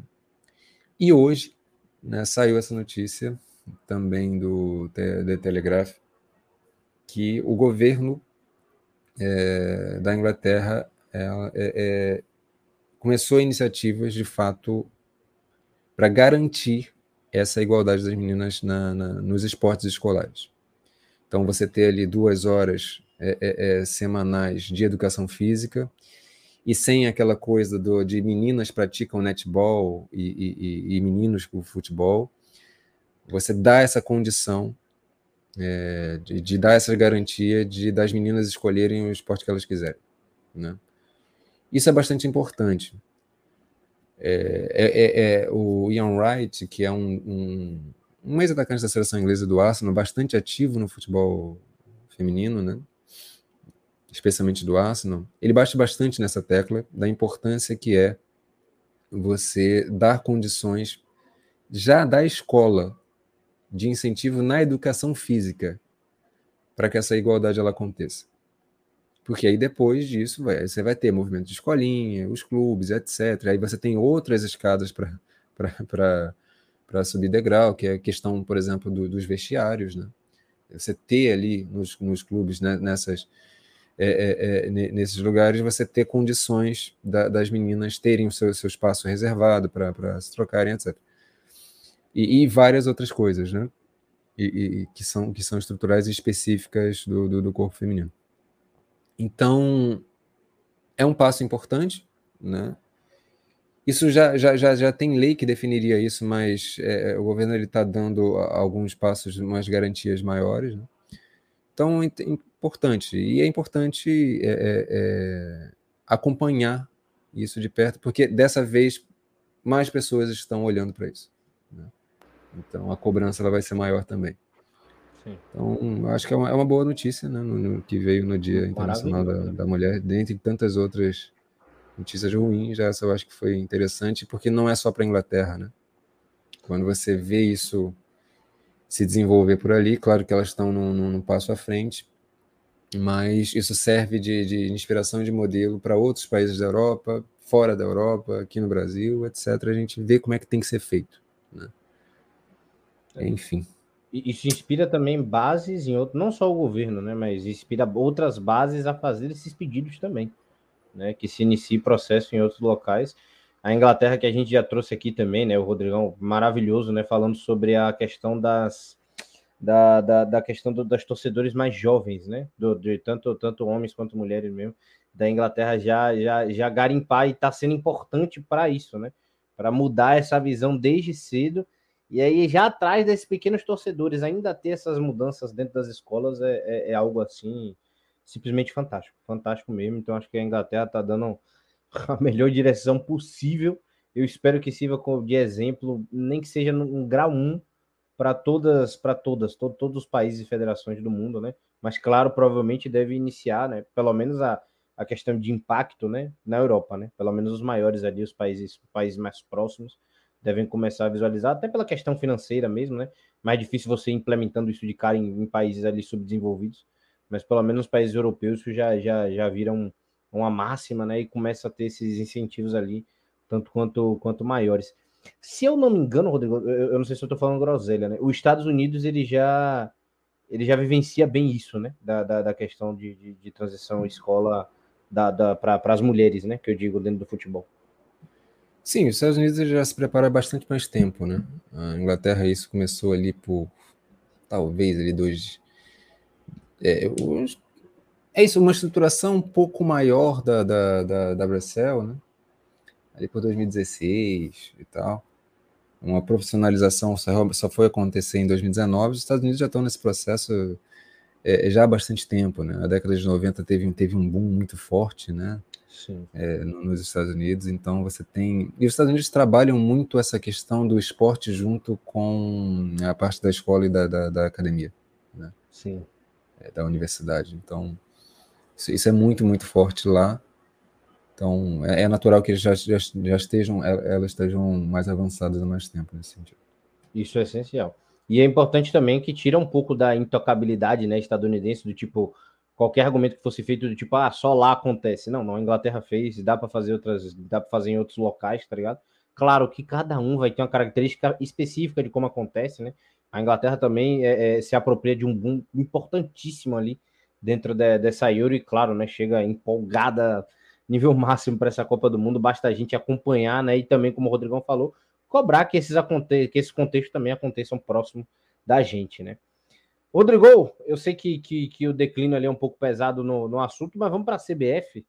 E hoje né, saiu essa notícia também do The Telegraph que o governo é, da Inglaterra é, é, é começou iniciativas de fato para garantir essa igualdade das meninas na, na, nos esportes escolares. Então, você ter ali duas horas é, é, é, semanais de educação física e sem aquela coisa do, de meninas praticam netball e, e, e meninos com futebol, você dá essa condição é, de, de, dar essa garantia de das meninas escolherem o esporte que elas quiserem, né? Isso é bastante importante. É, é, é, é o Ian Wright, que é um, um, um ex-atacante da seleção inglesa do Arsenal, bastante ativo no futebol feminino, né? especialmente do Arsenal, ele bate bastante nessa tecla da importância que é você dar condições já da escola de incentivo na educação física para que essa igualdade ela aconteça. Porque aí depois disso vai, você vai ter movimento de escolinha, os clubes, etc. Aí você tem outras escadas para subir degrau, que é a questão, por exemplo, do, dos vestiários. Né? Você ter ali nos, nos clubes, né, nessas, é, é, é, nesses lugares, você ter condições da, das meninas terem o seu, seu espaço reservado para se trocarem, etc. E, e, várias outras coisas, né? E, e, que, são, que são estruturais específicas do, do, do corpo feminino. Então, é um passo importante, né? Isso já, já, já, já tem lei que definiria isso, mas é, o governo está dando alguns passos, umas garantias maiores. Né? Então, é importante. E é importante é, é, é, acompanhar isso de perto, porque dessa vez mais pessoas estão olhando para isso. Né? Então, a cobrança ela vai ser maior também. Sim. Então, acho que é uma, é uma boa notícia, né, no, no, que veio no Dia Internacional da, né? da, Mulher, dentre tantas outras notícias ruins, já essa eu acho que foi interessante, porque não é só para a Inglaterra, né? Quando você vê isso se desenvolver por ali, claro que elas estão num, num passo à frente, mas isso serve de, de inspiração de modelo para outros países da Europa, fora da Europa, aqui no Brasil, etc. A gente vê como é que tem que ser feito. Né? É. Enfim isso inspira também bases em outro, não só o governo, né, mas inspira outras bases a fazer esses pedidos também, né, que se inicie processo em outros locais. A Inglaterra que a gente já trouxe aqui também, né, o Rodrigão maravilhoso, né, falando sobre a questão das da, da, da questão do, das torcedores mais jovens, né, do, de tanto tanto homens quanto mulheres mesmo, da Inglaterra já já já garimpar e está sendo importante para isso, né, para mudar essa visão desde cedo e aí, já atrás desses pequenos torcedores, ainda ter essas mudanças dentro das escolas é, é, é algo assim simplesmente fantástico, fantástico mesmo. Então, acho que a Inglaterra está dando a melhor direção possível. Eu espero que sirva de exemplo, nem que seja um grau 1 para todas, para todas, to, todos os países e federações do mundo, né? Mas claro, provavelmente deve iniciar, né? Pelo menos a, a questão de impacto, né? Na Europa, né? Pelo menos os maiores ali, os países, países mais próximos devem começar a visualizar, até pela questão financeira mesmo, né? Mais difícil você implementando isso de cara em, em países ali subdesenvolvidos, mas pelo menos nos países europeus já, já, já viram uma máxima, né? E começa a ter esses incentivos ali, tanto quanto, quanto maiores. Se eu não me engano, Rodrigo, eu, eu não sei se eu estou falando groselha, né? Os Estados Unidos ele já ele já vivencia bem isso, né? Da, da, da questão de, de, de, transição escola da, da para as mulheres, né? Que eu digo dentro do futebol. Sim, os Estados Unidos já se prepara há bastante mais tempo, né? A Inglaterra, isso começou ali por talvez ali dois. É, é isso, uma estruturação um pouco maior da, da, da, da Brussels, né? Ali por 2016 e tal. Uma profissionalização só, só foi acontecer em 2019. Os Estados Unidos já estão nesse processo é, já há bastante tempo, né? A década de 90 teve, teve um boom muito forte, né? É, nos Estados Unidos, então você tem. E os Estados Unidos trabalham muito essa questão do esporte junto com a parte da escola e da, da, da academia, né? Sim. É, da universidade. Então, isso, isso, é muito, muito forte lá. Então, é, é natural que já, já, já estejam, é, elas estejam mais avançadas há mais tempo nesse sentido. Isso é essencial. E é importante também que tira um pouco da intocabilidade né, estadunidense, do tipo, qualquer argumento que fosse feito do tipo, ah, só lá acontece. Não, não, a Inglaterra fez, dá para fazer outras, dá para fazer em outros locais, tá ligado? Claro que cada um vai ter uma característica específica de como acontece, né? A Inglaterra também é, é, se apropria de um boom importantíssimo ali dentro de, dessa Euro e, claro, né, chega empolgada nível máximo para essa Copa do Mundo, basta a gente acompanhar, né? E também, como o Rodrigão falou, cobrar que esses aconte que esse contexto também aconteçam próximo da gente, né? Rodrigo, eu sei que, que, que o declínio ali é um pouco pesado no, no assunto, mas vamos para a CBF,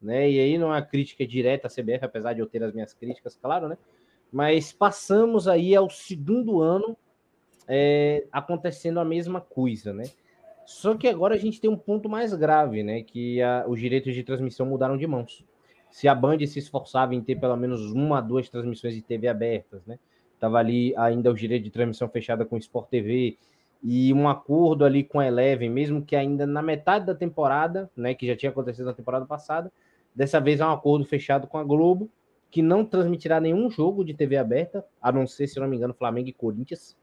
né? E aí não é crítica direta à CBF, apesar de eu ter as minhas críticas, claro, né? Mas passamos aí ao segundo ano é, acontecendo a mesma coisa, né? Só que agora a gente tem um ponto mais grave, né? Que a, os direitos de transmissão mudaram de mãos. Se a Band se esforçava em ter pelo menos uma, duas transmissões de TV abertas, né? Tava ali ainda o direito de transmissão fechada com o Sport TV, e um acordo ali com a Eleven, mesmo que ainda na metade da temporada, né, que já tinha acontecido na temporada passada, dessa vez é um acordo fechado com a Globo, que não transmitirá nenhum jogo de TV aberta, a não ser, se não me engano, Flamengo e Corinthians.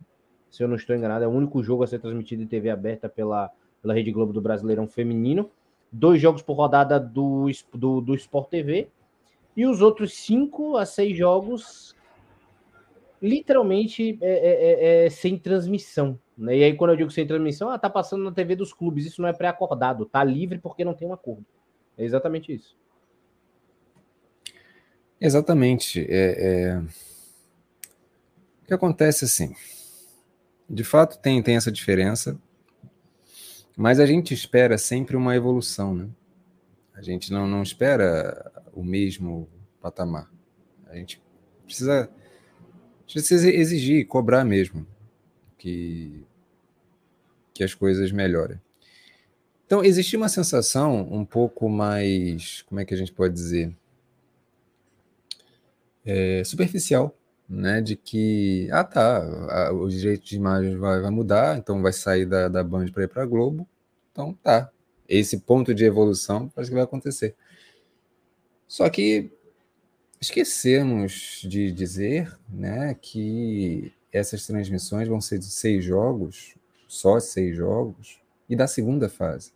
Se eu não estou enganado, é o único jogo a ser transmitido em TV aberta pela, pela Rede Globo do Brasileirão Feminino. Dois jogos por rodada do, do, do Sport TV. E os outros cinco a seis jogos, literalmente, é, é, é, é sem transmissão. Né? E aí, quando eu digo sem transmissão, ah, tá passando na TV dos clubes. Isso não é pré-acordado, tá livre porque não tem um acordo. É exatamente isso. Exatamente. É, é... O que acontece assim? De fato, tem, tem essa diferença, mas a gente espera sempre uma evolução, né? A gente não, não espera o mesmo patamar. A gente precisa, precisa exigir, cobrar mesmo que que as coisas melhorem. Então, existe uma sensação um pouco mais, como é que a gente pode dizer? É, superficial, né? De que, ah, tá, a, o direito de imagem vai, vai, mudar, então vai sair da, da Band para ir para a Globo. Então, tá. Esse ponto de evolução parece que vai acontecer. Só que esquecemos de dizer né, que essas transmissões vão ser de seis jogos só seis jogos, e da segunda fase.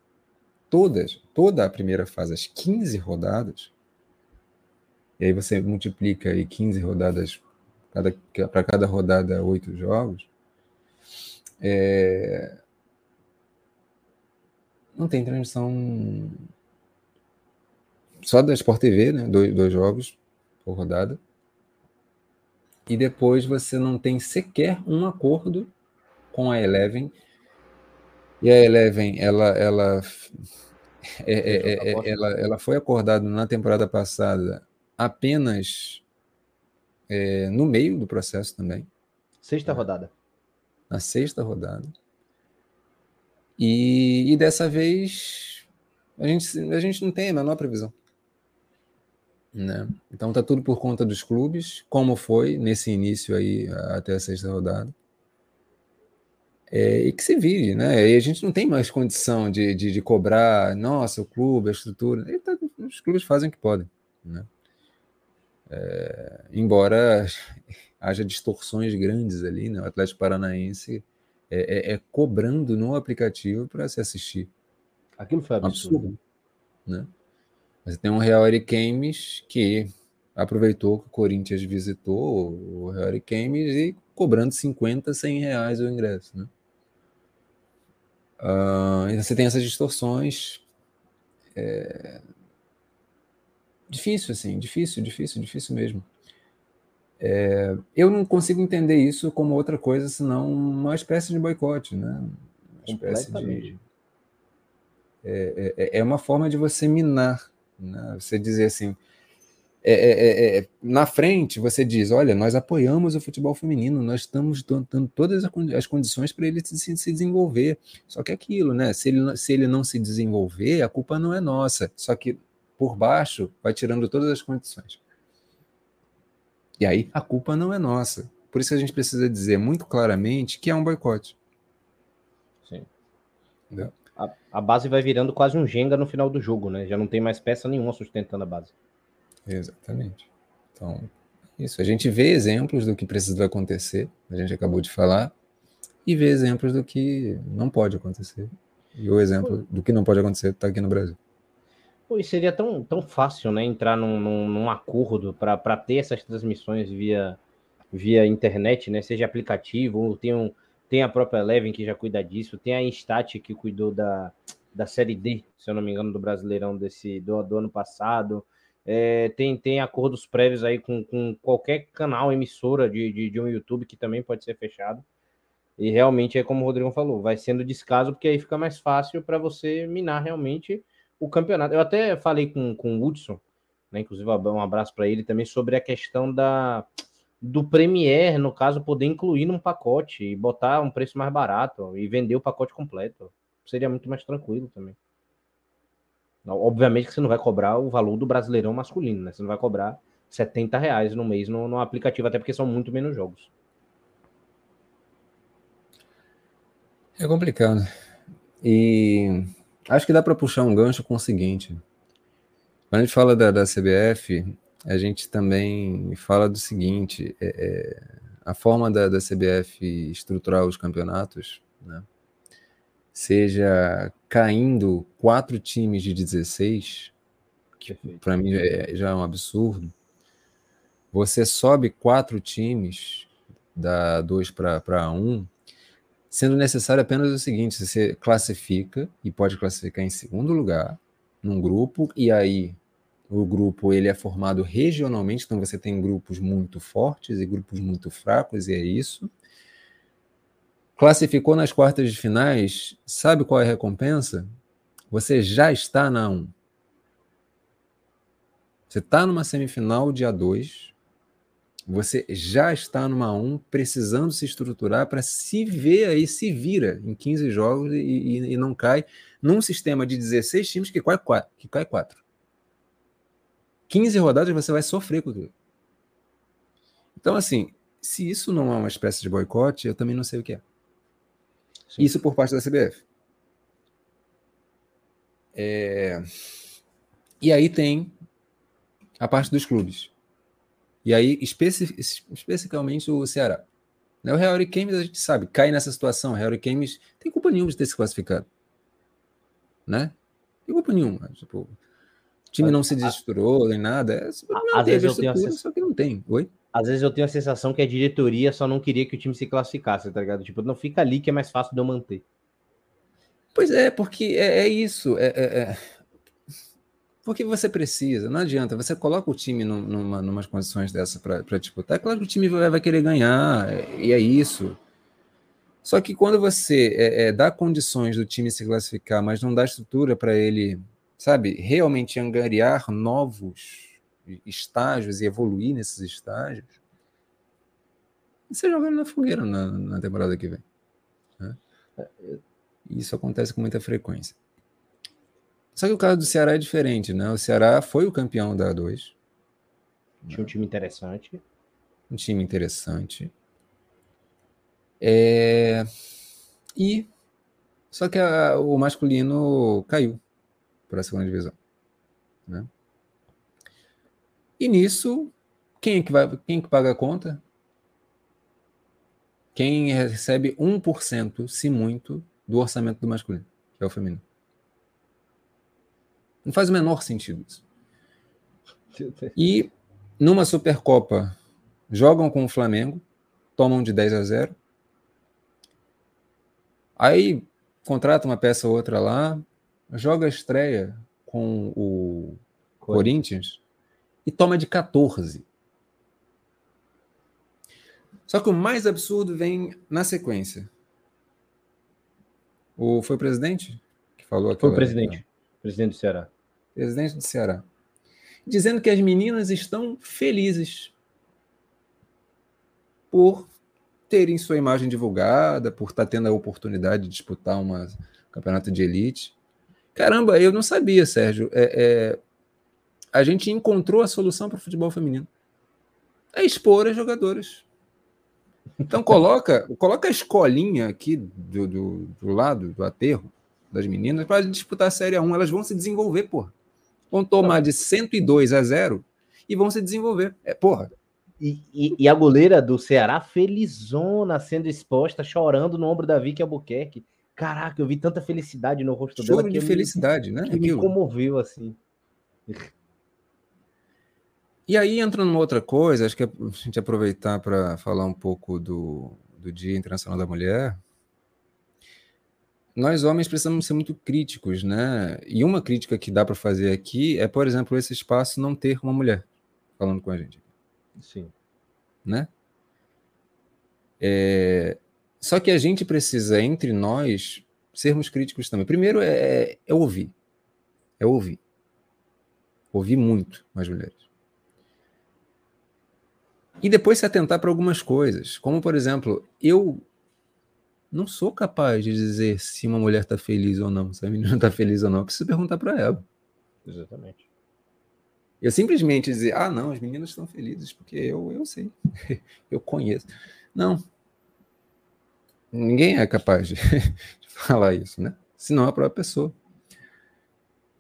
Todas, toda a primeira fase, as 15 rodadas, e aí você multiplica aí 15 rodadas, para cada rodada, oito jogos, é, não tem transmissão só da Sport TV, né? Dois, dois, jogos por rodada. E depois você não tem sequer um acordo com a Eleven. E a Eleven, ela, ela, é, é, é, ela, ela foi acordada na temporada passada apenas é, no meio do processo também. Sexta é. rodada. Na sexta rodada. E, e dessa vez a gente, a gente não tem a menor previsão. Né? Então tá tudo por conta dos clubes, como foi nesse início aí até a sexta rodada é, e que se vire, né? E a gente não tem mais condição de, de, de cobrar, nossa, o clube, a estrutura. Tá, os clubes fazem o que podem, né? É, embora haja distorções grandes ali, né? O Atlético Paranaense é, é, é cobrando no aplicativo para se assistir. Aquilo foi absurdo. absurdo né? Mas tem um Real Ariquemes que aproveitou que o Corinthians visitou o Real Ariquemes e cobrando 50, 100 reais o ingresso, né? Uh, você tem essas distorções. É... Difícil, assim, difícil, difícil, difícil mesmo. É... Eu não consigo entender isso como outra coisa senão uma espécie de boicote, né? Uma espécie de. É, é, é, é uma forma de você minar, né? Você dizer assim, é, é, na frente você diz: olha, nós apoiamos o futebol feminino, nós estamos dando todas as condições para ele se, se, desenvolver. Só que aquilo, né? Se ele, se ele não se desenvolver, a culpa não é nossa. Só que por baixo vai tirando todas as condições. E aí a culpa não é nossa. Por isso a gente precisa dizer muito claramente que é um boicote. Sim. A, a, base vai virando quase um Jenga no final do jogo, né? Já não tem mais peça nenhuma sustentando a base. Exatamente. Então, isso. A gente vê exemplos do que precisa acontecer, a gente acabou de falar, e vê exemplos do que não pode acontecer. E o exemplo do que não pode acontecer está aqui no Brasil. E seria tão, tão fácil, né, entrar num, num, num acordo para ter essas transmissões via, via internet, né, seja aplicativo, ou tem, um, tem a própria Eleven que já cuida disso, tem a Instat que cuidou da, da Série D, se eu não me engano, do Brasileirão desse, do, do ano passado, é, tem, tem acordos prévios aí com, com qualquer canal, emissora de, de, de, um YouTube que também pode ser fechado. E realmente é como o Rodrigo falou, vai sendo descaso, porque aí fica mais fácil para você minar realmente o campeonato. Eu até falei com, com o Hudson, né, inclusive um abraço para ele também, sobre a questão da do Premier, no caso, poder incluir num pacote e botar um preço mais barato e vender o pacote completo. Seria muito mais tranquilo também. Obviamente que você não vai cobrar o valor do Brasileirão masculino, né? Você não vai cobrar 70 reais no mês no, no aplicativo, até porque são muito menos jogos. É complicado. E acho que dá para puxar um gancho com o seguinte. Quando a gente fala da, da CBF, a gente também fala do seguinte: é, é, a forma da, da CBF estruturar os campeonatos, né? seja caindo quatro times de 16, que para mim é, já é um absurdo, você sobe quatro times, da 2 para 1, um, sendo necessário apenas o seguinte: você classifica e pode classificar em segundo lugar num grupo, e aí o grupo ele é formado regionalmente, então você tem grupos muito fortes e grupos muito fracos, e é isso. Classificou nas quartas de finais, sabe qual é a recompensa? Você já está na 1. Você está numa semifinal dia 2, você já está numa 1, precisando se estruturar para se ver aí, se vira em 15 jogos e, e, e, não cai num sistema de 16 times que cai 4. Que cai 4. 15 rodadas você vai sofrer com aquilo. Então, assim, se isso não é uma espécie de boicote, eu também não sei o que é. Sim. Isso por parte da CBF. É... E aí tem a parte dos clubes. E aí, especi especificamente o Ceará. Né, o Real Games, a gente sabe, cai nessa situação. O Real Games tem culpa nenhuma de ter se classificado. Né? Tem culpa nenhuma. Tipo, o time não se desestruturou nem nada. É, não Às vezes eu tenho sensação... só que não tem. Oi? às vezes eu tenho a sensação que a diretoria só não queria que o time se classificasse, tá ligado? Tipo, não fica ali que é mais fácil de eu manter. Pois é, porque é, é isso. É, é, é, porque você precisa, não adianta. Você coloca o time numa, numa condições dessa para disputar. É claro que o time vai, vai querer ganhar, e é isso. Só que quando você é, é, dá condições do time se classificar, mas não dá estrutura para ele, sabe, realmente angariar novos estágios e evoluir nesses estágios, você joga na fogueira na, na temporada que vem. Né? Isso acontece com muita frequência. Só que o caso do Ceará é diferente, né? O Ceará foi o campeão da A2. Tinha um time interessante. Um time interessante. É... E só que a, o masculino caiu para a segunda divisão. Né? E nisso, quem é que vai, quem é que paga a conta? Quem recebe 1%, se muito, do orçamento do masculino, que é o feminino. Não faz o menor sentido isso. E numa Supercopa, jogam com o Flamengo, tomam de 10 a 0. Aí contrata uma peça ou outra lá, joga a estreia com o Corinthians, e toma de 14. Só que o mais absurdo vem na sequência. O, foi o presidente que falou aquela... Foi o presidente. Presidente do Ceará. Presidente do Ceará. dizendo que as meninas estão felizes por terem sua imagem divulgada, por estar tá tendo a oportunidade de disputar um campeonato de elite. Caramba, eu não sabia, Sérgio. É, é, a gente encontrou a solução para o futebol feminino. É expor as jogadoras. Então coloca, coloca a escolinha aqui do, do, do lado do aterro das meninas para disputar a Série 1. Elas vão se desenvolver, porra. Vão tomar de 102 a 0 e vão se desenvolver. É, porra. E, e, e, a goleira do Ceará felizona sendo exposta, chorando no ombro da Vicky Albuquerque. Caraca, eu vi tanta felicidade no rosto Choro dela. de felicidade, me, né? Que me comoveu, assim. E aí entra numa outra coisa, acho que é a gente aproveitar para falar um pouco do, do Dia Internacional da Mulher. Nós homens precisamos ser muito críticos, né? E uma crítica que dá para fazer aqui é, por exemplo, esse espaço não ter uma mulher falando com a gente. Sim. Né? É... Só que a gente precisa, entre nós, sermos críticos também. Primeiro é, é ouvir. É ouvir. Ouvir muito as mulheres. E depois se atentar para algumas coisas, como por exemplo, eu não sou capaz de dizer se uma mulher está feliz ou não, se a menina está feliz ou não. Eu preciso perguntar para ela. Exatamente. Eu simplesmente dizer, ah, não, as meninas estão felizes, porque eu, eu sei, eu conheço. Não. Ninguém é capaz de, de falar isso, né? Senão a própria pessoa.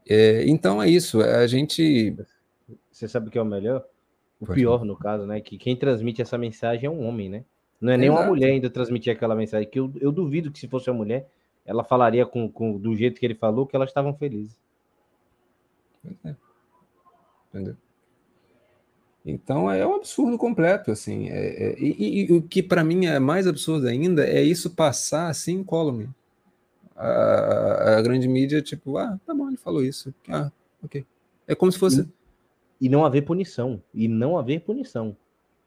É, então é isso, a gente. Você sabe o que é o melhor? O Pode pior, no caso, né? Que quem transmite essa mensagem é um homem, né? Não é nem uma mulher ainda transmitir aquela mensagem. Que eu, eu duvido que se fosse uma mulher, ela falaria com, com, do jeito que ele falou que elas estavam felizes. É. Entendeu? Então é um absurdo completo, assim. É, é, e, e, o que para mim é mais absurdo ainda é isso passar assim incólume. A, a, grande mídia, tipo, ah, tá bom, ele falou isso. Ah, ok. É como se fosse e não haver punição. E não haver punição.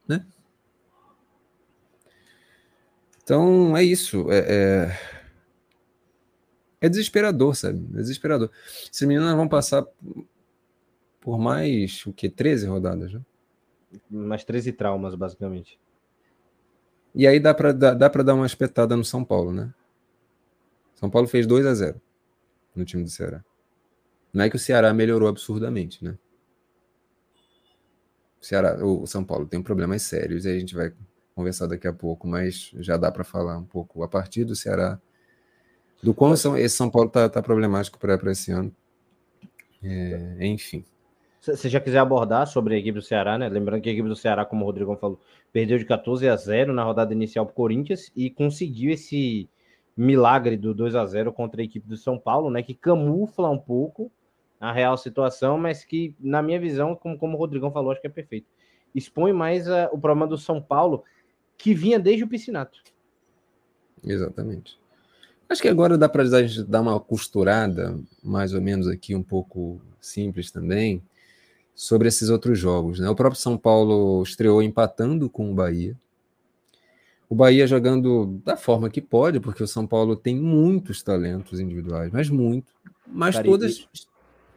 Né? Então é isso. É, é, é, desesperador, sabe? É desesperador. Essas meninas vão passar por mais o que? 13 rodadas, né? Mais 13 traumas, basicamente. E aí dá para dá, dá dar uma espetada no São Paulo, né? São Paulo fez 2 a 0 no time do Ceará. Não é que o Ceará melhorou absurdamente, né? Ceará, o São Paulo tem problemas sérios e a gente vai conversar daqui a pouco, mas já dá para falar um pouco a partir do Ceará, do quão são, esse São Paulo está tá problemático para esse ano. É, enfim. Se já quiser abordar sobre a equipe do Ceará, né? Lembrando que a equipe do Ceará, como o Rodrigo falou, perdeu de 14 a 0 na rodada inicial para o Corinthians e conseguiu esse milagre do 2 a 0 contra a equipe do São Paulo, né? Que camufla um pouco a real situação, mas que, na minha visão, como, como o Rodrigão falou, acho que é perfeito. Expõe mais a, o problema do São Paulo, que vinha desde o Piscinato. Exatamente. Acho que agora dá para a gente dar uma costurada, mais ou menos aqui, um pouco simples também, sobre esses outros jogos. Né? O próprio São Paulo estreou empatando com o Bahia. O Bahia jogando da forma que pode, porque o São Paulo tem muitos talentos individuais, mas muito. Mas Cara, todas.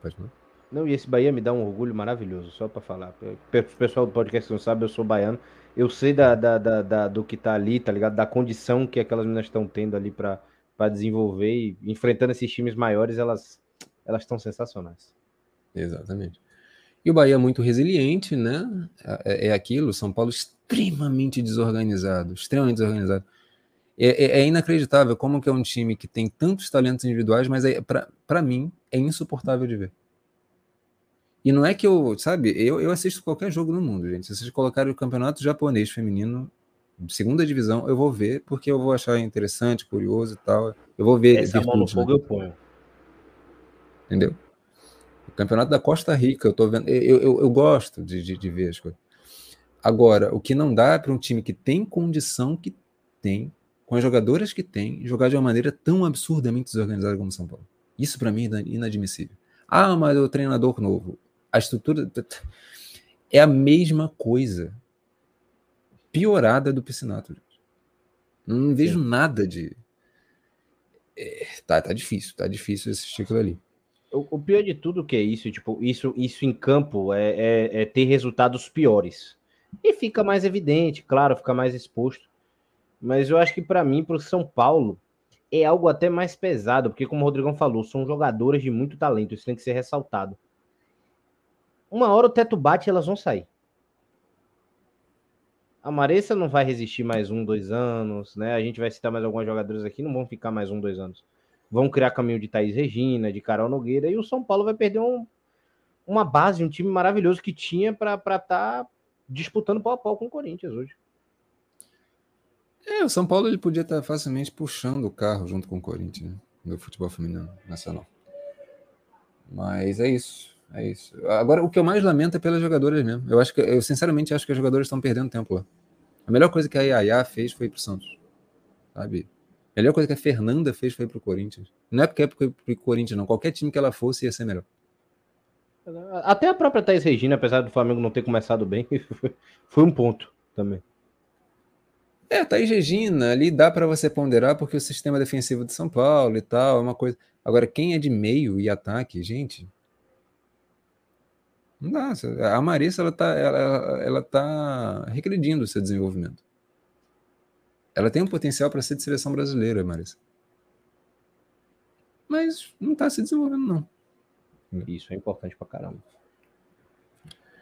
Pode não. Não, e esse Bahia me dá um orgulho maravilhoso, só para falar. O pessoal do podcast não sabe, eu sou baiano. Eu sei da, da, da, da, do que tá ali, tá ligado? Da condição que aquelas meninas estão tendo ali para desenvolver e enfrentando esses times maiores, elas elas estão sensacionais. Exatamente. E o Bahia é muito resiliente, né? É, é aquilo, São Paulo extremamente desorganizado, extremamente desorganizado. É, é, é, inacreditável como que é um time que tem tantos talentos individuais, mas é, para mim é insuportável de ver. E não é que eu, sabe, eu, eu assisto qualquer jogo no mundo, gente. Se vocês colocarem o campeonato japonês feminino, segunda divisão, eu vou ver, porque eu vou achar interessante, curioso e tal. Eu vou ver. Essa mão no fogo eu ponho. Entendeu? O campeonato da Costa Rica, eu tô vendo. Eu, eu, eu gosto de, de, de ver as coisas. Agora, o que não dá é para um time que tem condição que tem com as jogadoras que tem, jogar de uma maneira tão absurdamente desorganizada como São Paulo. Isso para mim é inadmissível. Ah, mas o treinador novo. A estrutura é a mesma coisa. Piorada do Piscinato. Não vejo Sim. nada de. É, tá, tá difícil, tá difícil esse ciclo ali. O, o, pior de tudo que é isso, tipo, isso, isso em campo é, é, é ter resultados piores. E fica mais evidente, claro, fica mais exposto. Mas eu acho que para mim, para o São Paulo, é algo até mais pesado, porque como o Rodrigão falou, são jogadores de muito talento, isso tem que ser ressaltado. Uma hora o teto bate e elas vão sair. A Maressa não vai resistir mais um, dois anos, né? A gente vai citar mais alguns jogadores aqui, não vão ficar mais um, dois anos. Vão criar caminho de Thaís Regina, de Carol Nogueira, e o São Paulo vai perder um, uma base, um time maravilhoso que tinha para estar tá disputando pau a pau com o Corinthians hoje. É, o São Paulo ele podia estar facilmente puxando o carro junto com o Corinthians, né? do futebol feminino nacional. Mas é isso, é isso. Agora, o que eu mais lamento é pelas jogadoras mesmo. Eu acho que, eu sinceramente acho que as jogadoras estão perdendo tempo lá. A melhor coisa que a Yaya fez foi pro Santos, sabe? A melhor coisa que a Fernanda fez foi pro Corinthians. Não é porque é pro Corinthians, não. Qualquer time que ela fosse ia ser melhor. Até a própria Thais Regina, apesar do Flamengo não ter começado bem, foi um ponto também. É, Thaís Regina, ali dá para você ponderar porque o sistema defensivo de São Paulo e tal, é uma coisa. Agora, quem é de meio e ataque, gente. Não dá. A Marissa, ela tá, ela, ela tá regredindo o seu desenvolvimento. Ela tem um potencial para ser de seleção brasileira, Marissa. Mas não está se desenvolvendo, não. Isso é importante pra caramba.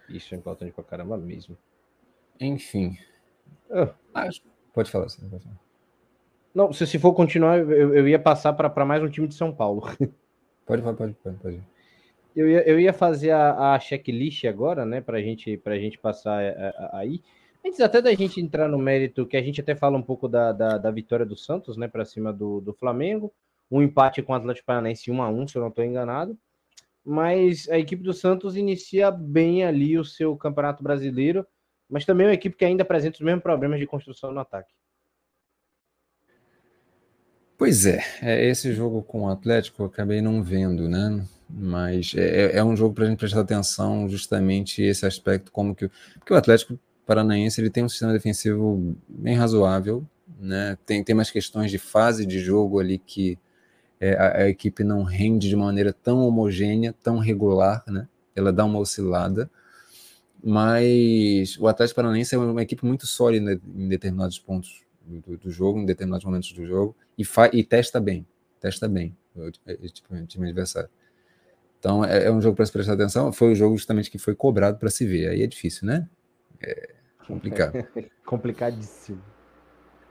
Isso é importante pra caramba mesmo. Enfim. Ah, Pode falar, sim. Não, se, se for continuar, eu, eu ia passar para mais um time de São Paulo. Pode, pode, pode, pode. pode. Eu, ia, eu ia fazer a, a checklist agora, né, para gente, a gente passar a, a, aí. Antes até da gente entrar no mérito, que a gente até fala um pouco da, da, da vitória do Santos, né, para cima do, do Flamengo. Um empate com o Atlético Paranaense 1 a 1 se eu não estou enganado. Mas a equipe do Santos inicia bem ali o seu Campeonato Brasileiro mas também é uma equipe que ainda apresenta os mesmos problemas de construção no ataque. Pois é, é esse jogo com o Atlético eu acabei não vendo, né? Mas é, é, é um jogo para a gente prestar atenção justamente esse aspecto, como que porque o Atlético Paranaense ele tem um sistema defensivo bem razoável, né? Tem, tem umas questões de fase de jogo ali que é, a, a, equipe não rende de maneira tão homogênea, tão regular, né? Ela dá uma oscilada, mas o Atlético Paranaense é uma equipe muito sólida em determinados pontos do, do jogo, em determinados momentos do jogo, e, e testa bem, testa bem o, tipo, o time adversário. Então é, é um jogo para se prestar atenção. Foi o jogo justamente que foi cobrado para se ver. Aí é difícil, né? É complicado. Complicadíssimo.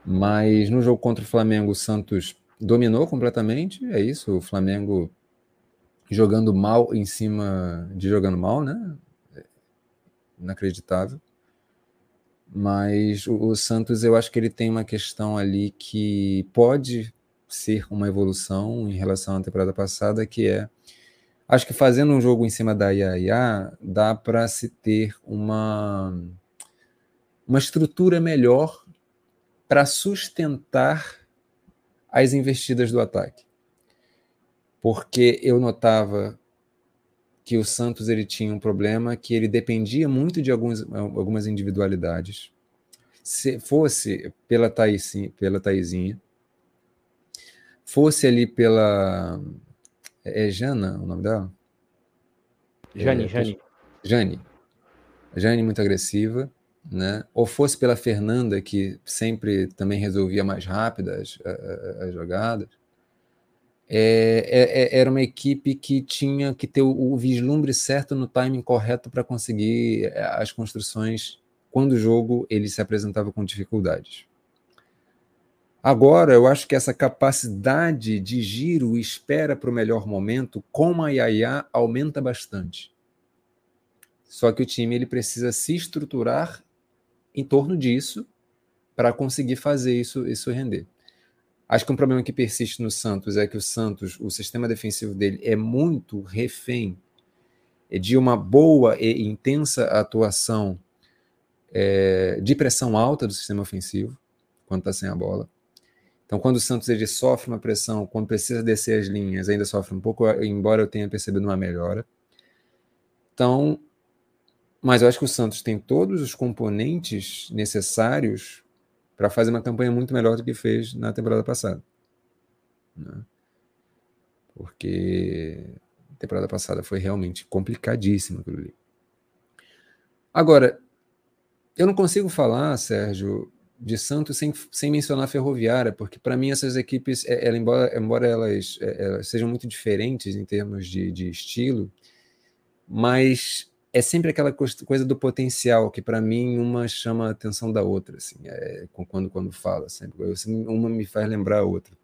Mas no jogo contra o Flamengo, o Santos dominou completamente. É isso. O Flamengo jogando mal em cima de jogando mal, né? inacreditável. Mas o, o, Santos, eu acho que ele tem uma questão ali que pode ser uma evolução em relação à temporada passada, que é acho que fazendo um jogo em cima da Iaia dá para se ter uma uma estrutura melhor para sustentar as investidas do ataque. Porque eu notava que o Santos ele tinha um problema que ele dependia muito de alguns, algumas individualidades. Se fosse pela Thaisinha, pela fosse ali pela é, é Jana o nome dela? Jane, é, Jane. Jane. Jane muito agressiva, né? Ou fosse pela Fernanda que sempre também resolvia mais rápidas as, as, as jogadas é, é, é, era uma equipe que tinha que ter o, o vislumbre certo no timing correto para conseguir é, as construções quando o jogo ele se apresentava com dificuldades. Agora, eu acho que essa capacidade de giro e espera para o melhor momento com a Yaya aumenta bastante. Só que o time ele precisa se estruturar em torno disso para conseguir fazer isso, isso render. Acho que um problema que persiste no Santos é que o Santos, o sistema defensivo dele é muito refém de uma boa e intensa atuação é, de pressão alta do sistema ofensivo, quando está sem a bola. Então, quando o Santos ele sofre uma pressão, quando precisa descer as linhas, ainda sofre um pouco, embora eu tenha percebido uma melhora. Então, mas eu acho que o Santos tem todos os componentes necessários para fazer uma campanha muito melhor do que fez na temporada passada. Né? Porque temporada passada foi realmente complicadíssimo aquilo ali. Agora, eu não consigo falar, Sérgio, de Santos sem, sem mencionar a Ferroviária, porque para mim essas equipes, é, ela, embora, embora elas, é, elas, sejam muito diferentes em termos de, de estilo, mas é sempre aquela coisa do potencial que para mim uma chama a atenção da outra, assim, é, quando quando fala, sempre uma me faz lembrar a outra.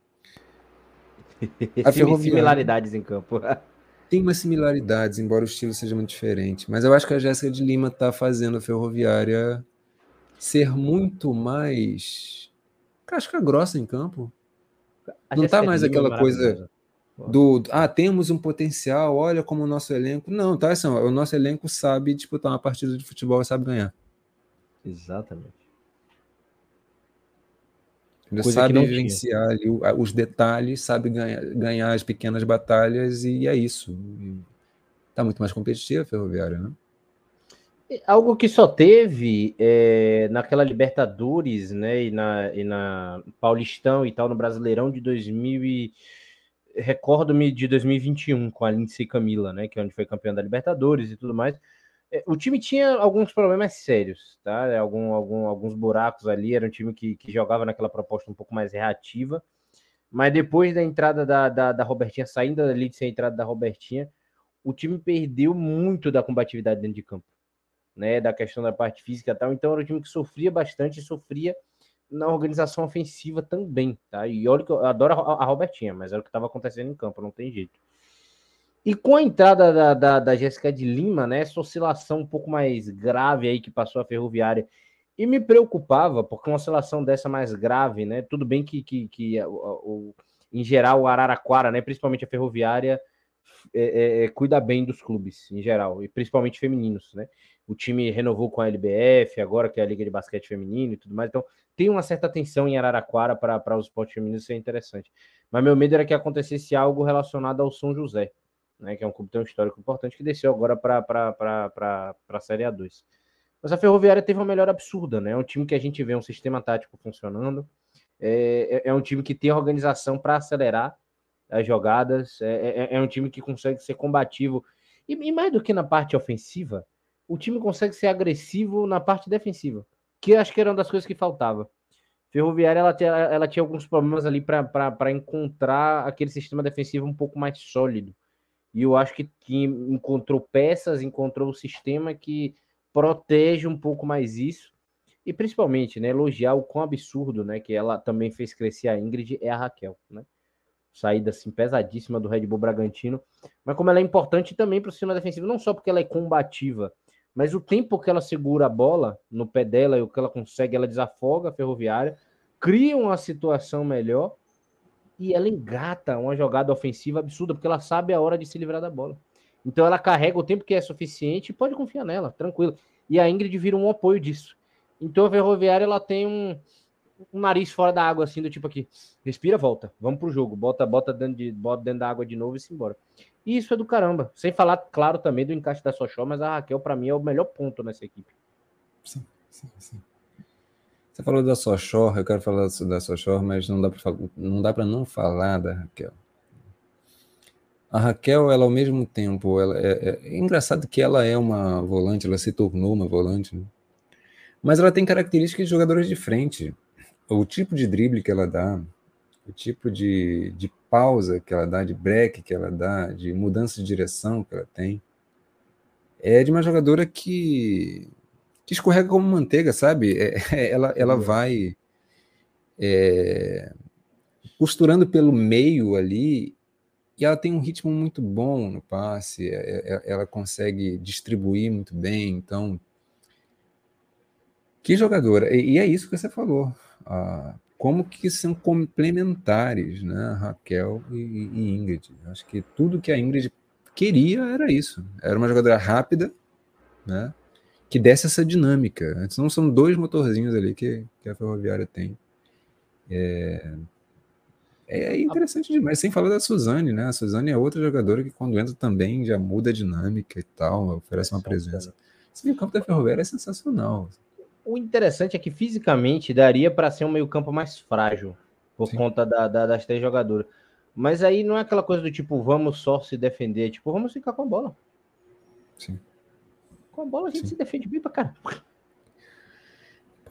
A similaridades em campo. tem umas similaridades, embora o estilo seja muito diferente, mas eu acho que a Jéssica de Lima está fazendo a Ferroviária ser muito mais casca grossa em campo. A não está mais aquela coisa do ah, temos um potencial, olha como o nosso elenco. Não, tá assim, o nosso elenco sabe disputar uma partida de futebol e sabe ganhar. Exatamente. Ele sabe vivenciar ali os detalhes, sabe ganhar, ganhar as pequenas batalhas e é isso. Está muito mais competitiva a Ferroviária, né? Algo que só teve é, naquela Libertadores, né, e na, e na Paulistão e tal, no Brasileirão de 2000 e recordo-me de 2021 com a Lindsay Camila, né, que é onde foi campeão da Libertadores e tudo mais. É, o time tinha alguns problemas sérios, tá? É, algum, algum, alguns buracos ali. Era um time que, que jogava naquela proposta um pouco mais reativa. Mas depois da entrada da, da, da Robertinha, saindo ali de ser a entrada da Robertinha, o time perdeu muito da combatividade dentro de campo, né? Da questão da parte física e tal. Então era um time que sofria bastante e sofria na organização ofensiva também, tá? E olha que eu adoro a, Robertinha, mas era o que estava acontecendo em campo, não tem jeito. E com a entrada da, da, da Jéssica de Lima, né, essa oscilação um pouco mais grave aí que passou a Ferroviária, e me preocupava, porque uma oscilação dessa mais grave, né, tudo bem que, que, que o, em geral o Araraquara, né, principalmente a Ferroviária, é, é, é, cuida bem dos clubes em geral, e principalmente femininos, né? O time renovou com a LBF, agora que é a Liga de Basquete Feminino e tudo mais, então tem uma certa atenção em Araraquara para os esportes femininos, isso é interessante. Mas meu medo era que acontecesse algo relacionado ao São José, né, que é um clube tão histórico importante, que desceu agora para a Série A2. Mas a Ferroviária teve uma melhora absurda, né? É um time que a gente vê um sistema tático funcionando, é, é, é um time que tem organização para acelerar as jogadas, é, é, é, um time que consegue ser combativo. E, e mais do que na parte ofensiva, o time consegue ser agressivo na parte defensiva que acho que era uma das coisas que faltava. Ferroviária ela, tinha, ela tinha alguns problemas ali para encontrar aquele sistema defensivo um pouco mais sólido. E eu acho que, que encontrou peças, encontrou um sistema que protege um pouco mais isso. E principalmente, né, elogiar o quão absurdo, né, que ela também fez crescer a Ingrid é a Raquel, né? Saída assim pesadíssima do Red Bull Bragantino, mas como ela é importante também para o sistema defensivo, não só porque ela é combativa, mas o tempo que ela segura a bola no pé dela e o que ela consegue, ela desafoga a ferroviária, cria uma situação melhor e ela engata uma jogada ofensiva absurda, porque ela sabe a hora de se livrar da bola. Então ela carrega o tempo que é suficiente e pode confiar nela, tranquilo. E a Ingrid vira um apoio disso. Então a ferroviária ela tem um, um nariz fora da água, assim, do tipo aqui, respira, volta, vamos pro jogo, bota, bota dentro, de, bota dentro da água de novo e se embora. E isso é do caramba. Sem falar, claro, também do encaixe da Sochó, mas a Raquel, para mim, é o melhor ponto nessa equipe. Sim, sim, sim. Você falou da Sochó, eu quero falar da Sochó, mas não dá para não dá para não falar da Raquel. A Raquel, ela ao mesmo tempo, ela é, é, é, engraçado que ela é uma volante, ela se tornou uma volante, né? mas ela tem características de jogadores de frente. O tipo de drible que ela dá, o tipo de, de pausa que ela dá, de break que ela dá, de mudança de direção que ela tem, é de uma jogadora que, que escorrega como manteiga, sabe? É, é, ela, ela vai é, costurando pelo meio ali e ela tem um ritmo muito bom no passe, é, é, ela consegue distribuir muito bem, então que jogadora! E, e é isso que você falou. Ah, como que são complementares, né, Raquel e, e Ingrid. Acho que tudo que a Ingrid queria era isso. Era uma jogadora rápida, né, que desse essa dinâmica. Não são dois motorzinhos ali que, que a Ferroviária tem. É, é interessante demais, sem falar da Suzane, né? A Suzane é outra jogadora que quando entra também já muda a dinâmica e tal, oferece uma presença. Esse meio campo da Ferroviária é sensacional. O interessante é que fisicamente daria para ser um meio-campo mais frágil, por Sim. conta da, da, das três jogadoras. Mas aí não é aquela coisa do tipo, vamos só se defender, tipo, vamos ficar com a bola. Sim. Com a bola a gente Sim. se defende bem pra caramba.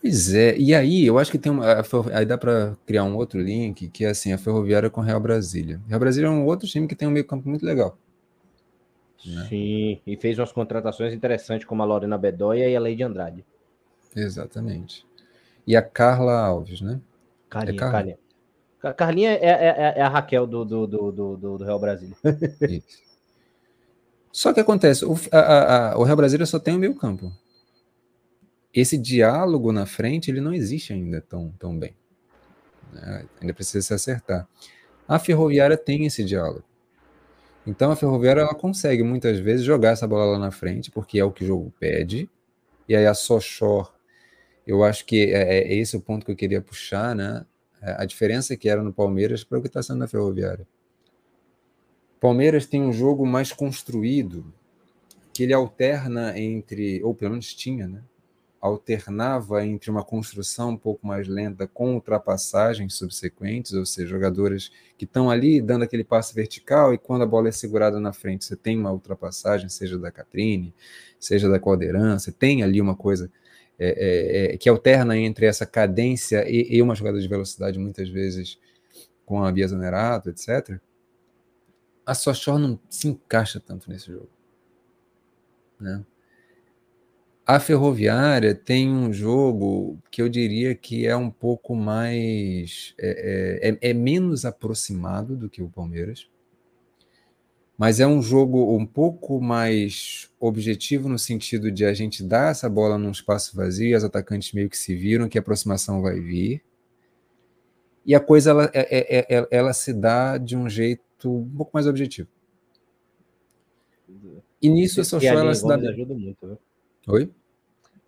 Pois é, e aí eu acho que tem uma. Aí dá para criar um outro link, que é assim, a Ferroviária com Real Brasília. Real Brasília é um outro time que tem um meio-campo muito legal. Né? Sim, e fez umas contratações interessantes, como a Lorena Bedóia e a Lei de Andrade. Exatamente. E a Carla Alves, né? Carlinha, é Carla? Carlinha. Carlinha é, é, é, é, a Raquel do, do, do, do, do Real Brasília. Isso. Só que acontece, o, a, a, o Real Brasília só tem o meio campo. Esse diálogo na frente, ele não existe ainda tão, tão bem. Né? Ainda precisa se acertar. A Ferroviária tem esse diálogo. Então a Ferroviária ela consegue muitas vezes jogar essa bola lá na frente, porque é o que o jogo pede. E aí a Sochor, eu acho que é, é esse o ponto que eu queria puxar, né? É, a diferença que era no Palmeiras para o que está sendo na Ferroviária. Palmeiras tem um jogo mais construído, que ele alterna entre, ou pelo menos tinha, né? alternava entre uma construção um pouco mais lenta com ultrapassagens subsequentes, ou seja, jogadores que estão ali dando aquele passe vertical e quando a bola é segurada na frente, você tem uma ultrapassagem, seja da Catrine, seja da Caldeirão, você tem ali uma coisa é, é, é, que alterna entre essa cadência e, e, uma jogada de velocidade, muitas vezes com a Bia Zanerato, etc. A Sochor não se encaixa tanto nesse jogo. Né? A Ferroviária tem um jogo que eu diria que é um pouco mais. É, é, é, é, menos aproximado do que o Palmeiras, mas é um jogo um pouco mais objetivo no sentido de a gente dar essa bola num espaço vazio e as atacantes meio que se viram que a aproximação vai vir. E a coisa ela, é, é, é ela se dá de um jeito um pouco mais objetivo. E nisso a Sochô ela se dá. Ajuda muito, né? Oi?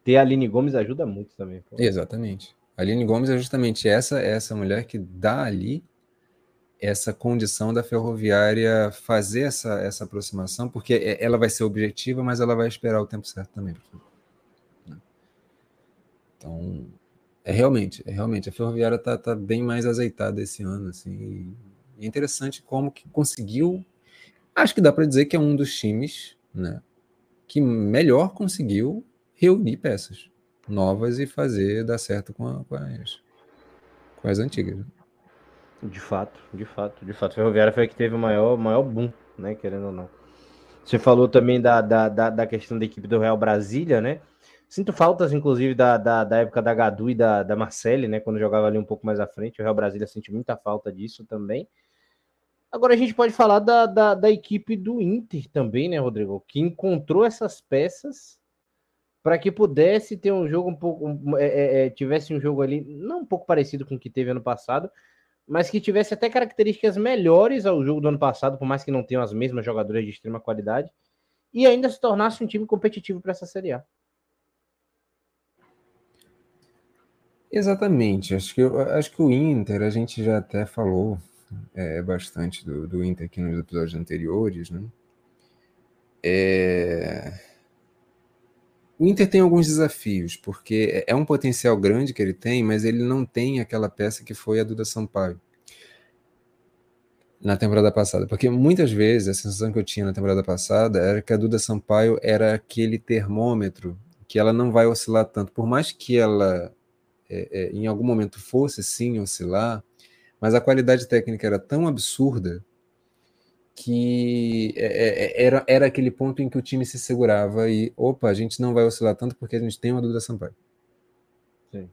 Ter a Aline Gomes ajuda muito também. Pô. Exatamente. A Aline Gomes é justamente essa, essa mulher que dá ali essa condição da ferroviária fazer essa, essa aproximação, porque é, ela vai ser objetiva, mas ela vai esperar o tempo certo também. Né? Então, é realmente, é realmente, a ferroviária está tá bem mais azeitada esse ano, assim, é interessante como que conseguiu, acho que dá para dizer que é um dos times, né, que melhor conseguiu reunir peças novas e fazer dar certo com, a, com, as, com as antigas. Né? De fato, de fato, de fato. Ferroviária foi a que teve o maior, maior boom, né? Querendo ou não. Você falou também da, da, da, da questão da equipe do Real Brasília, né? Sinto faltas, inclusive, da, da, da época da Gadu e da, da Marcele, né? Quando jogava ali um pouco mais à frente. O Real Brasília sente muita falta disso também. Agora a gente pode falar da, da, da equipe do Inter também, né, Rodrigo? Que encontrou essas peças para que pudesse ter um jogo um pouco. É, é, é, tivesse um jogo ali, não um pouco parecido com o que teve ano passado, mas que tivesse até características melhores ao jogo do ano passado, por mais que não tenham as mesmas jogadoras de extrema qualidade, e ainda se tornasse um time competitivo para essa Série A. Exatamente. Acho que, acho que o Inter, a gente já até falou é, bastante do, do Inter aqui nos episódios anteriores, né? É o Inter tem alguns desafios, porque é, é um potencial grande que ele tem, mas ele não tem aquela peça que foi a Duda Sampaio na temporada passada. Porque muitas vezes a sensação que eu tinha na temporada passada era que a Duda Sampaio era aquele termômetro que ela não vai oscilar tanto. Por mais que ela é, é, em algum momento fosse sim oscilar, mas a qualidade técnica era tão absurda que é, é, é, era, era aquele ponto em que o time se segurava e, opa, a gente não vai oscilar tanto porque a gente tem uma Duda Sampaio. Sim.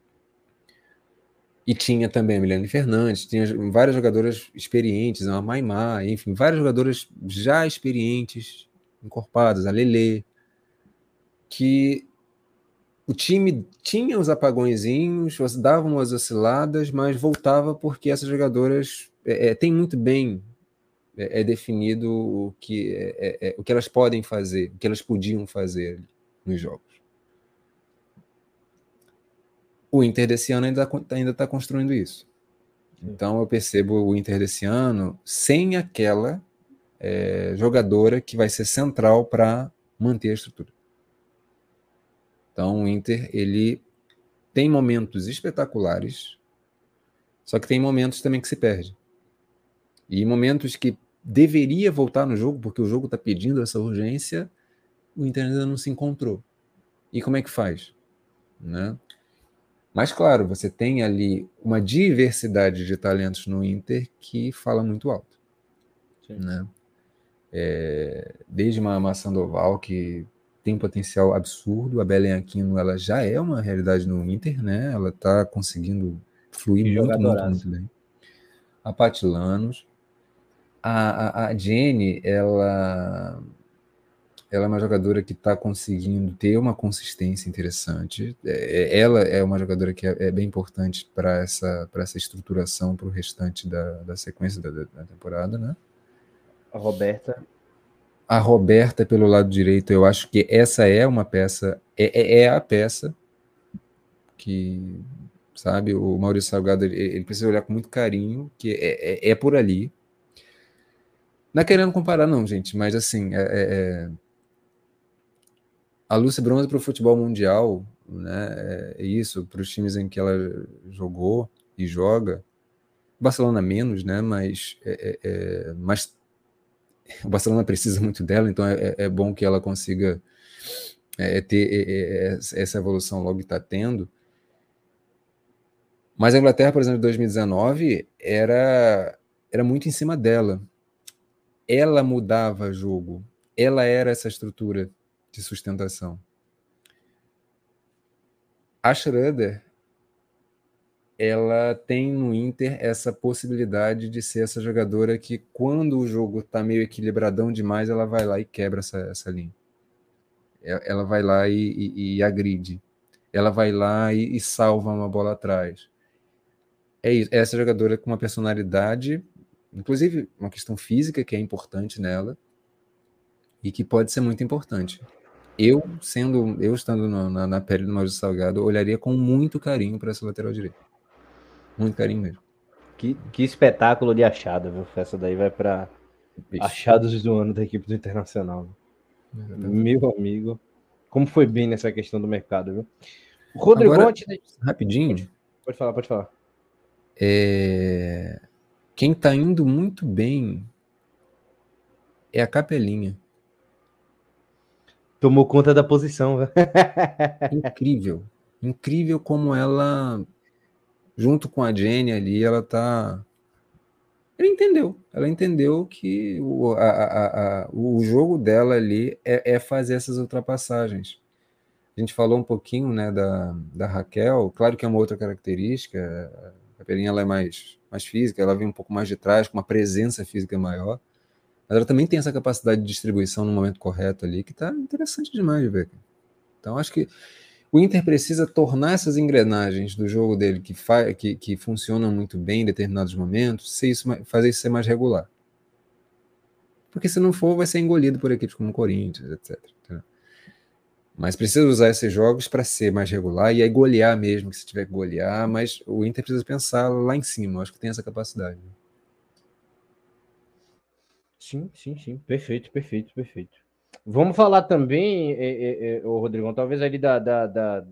E tinha também a Milene Fernandes, tinha várias jogadoras experientes, a Maimá, enfim, várias jogadoras já experientes, encorpadas, a Lele, que o time tinha os apagõezinhos, davam as osciladas, mas voltava porque essas jogadoras é, têm muito bem é, é definido o que, é, é, é, o que elas podem fazer, o que elas podiam fazer nos jogos. O Inter desse ano ainda está ainda tá construindo isso. Então eu percebo o Inter desse ano sem aquela é, jogadora que vai ser central para manter a estrutura. Então o Inter ele tem momentos espetaculares, só que tem momentos também que se perde. E em momentos que deveria voltar no jogo, porque o jogo está pedindo essa urgência, o Inter ainda não se encontrou. E como é que faz? Né? Mas, claro, você tem ali uma diversidade de talentos no Inter que fala muito alto. Né? É, desde uma, uma Sandoval que tem potencial absurdo, a Belen Aquino ela já é uma realidade no Inter, né? ela está conseguindo fluir muito, muito, muito, bem. A Patilanos. A, a, a Jenny, ela ela é uma jogadora que está conseguindo ter uma consistência interessante. É, é, ela é uma jogadora que é, é bem importante para essa, essa estruturação para o restante da, da sequência da, da, temporada, né? A Roberta. A Roberta, pelo lado direito, eu acho que essa é uma peça, é, é, é a peça que, sabe, o Maurício Salgado, ele, ele, precisa olhar com muito carinho, que é, é, é por ali. Não é querendo comparar, não, gente, mas assim, é, é a Lúcia Bronze para o futebol mundial, né? É isso, para os times em que ela jogou e joga. Barcelona menos, né? Mas, é, é, é mas o Barcelona precisa muito dela, então é, é, é bom que ela consiga ter essa evolução logo que está tendo. Mas a Inglaterra, por exemplo, em 2019, era, era muito em cima dela. Ela mudava jogo. Ela era essa estrutura de sustentação. A Schroeder, ela tem no Inter essa possibilidade de ser essa jogadora que, quando o jogo está meio equilibradão demais, ela vai lá e quebra essa, essa linha. Ela vai lá e, e, e agride. Ela vai lá e, e, salva uma bola atrás. É isso. É essa jogadora com uma personalidade, inclusive uma questão física que é importante nela e que pode ser muito importante eu, sendo, eu estando no, na, na, pele do Maurício Salgado, olharia com muito carinho para essa lateral direita. Muito carinho mesmo. Que, que espetáculo de achada, viu? Essa daí vai para achados do ano da equipe do Internacional. Meu amigo, como foi bem nessa questão do mercado, viu? Rodrigo, Agora, rapidinho. Pode falar, pode falar. É... Quem está indo muito bem é a Capelinha. Tomou conta da posição. incrível. Incrível como ela, junto com a Jenny ali, ela tá. Ela entendeu. Ela entendeu que o, a, a, a, o jogo dela ali é, é, fazer essas ultrapassagens. A gente falou um pouquinho né, da, da Raquel, claro que é uma outra característica. A Pelinha ela é mais, mais física, ela vem um pouco mais de trás, com uma presença física maior mas ela também tem essa capacidade de distribuição no momento correto ali, que está interessante demais de ver. Então, acho que o Inter precisa tornar essas engrenagens do jogo dele que, que, que funcionam muito bem em determinados momentos, ser isso, fazer isso ser mais regular. Porque se não for, vai ser engolido por equipes como o Corinthians, etc. Mas precisa usar esses jogos para ser mais regular e aí golear mesmo, que se tiver que golear, mas o Inter precisa pensar lá em cima, acho que tem essa capacidade. Sim, sim, sim. Perfeito, perfeito, perfeito. Vamos falar também, é, é, é, o Rodrigão, talvez ali da, da, da,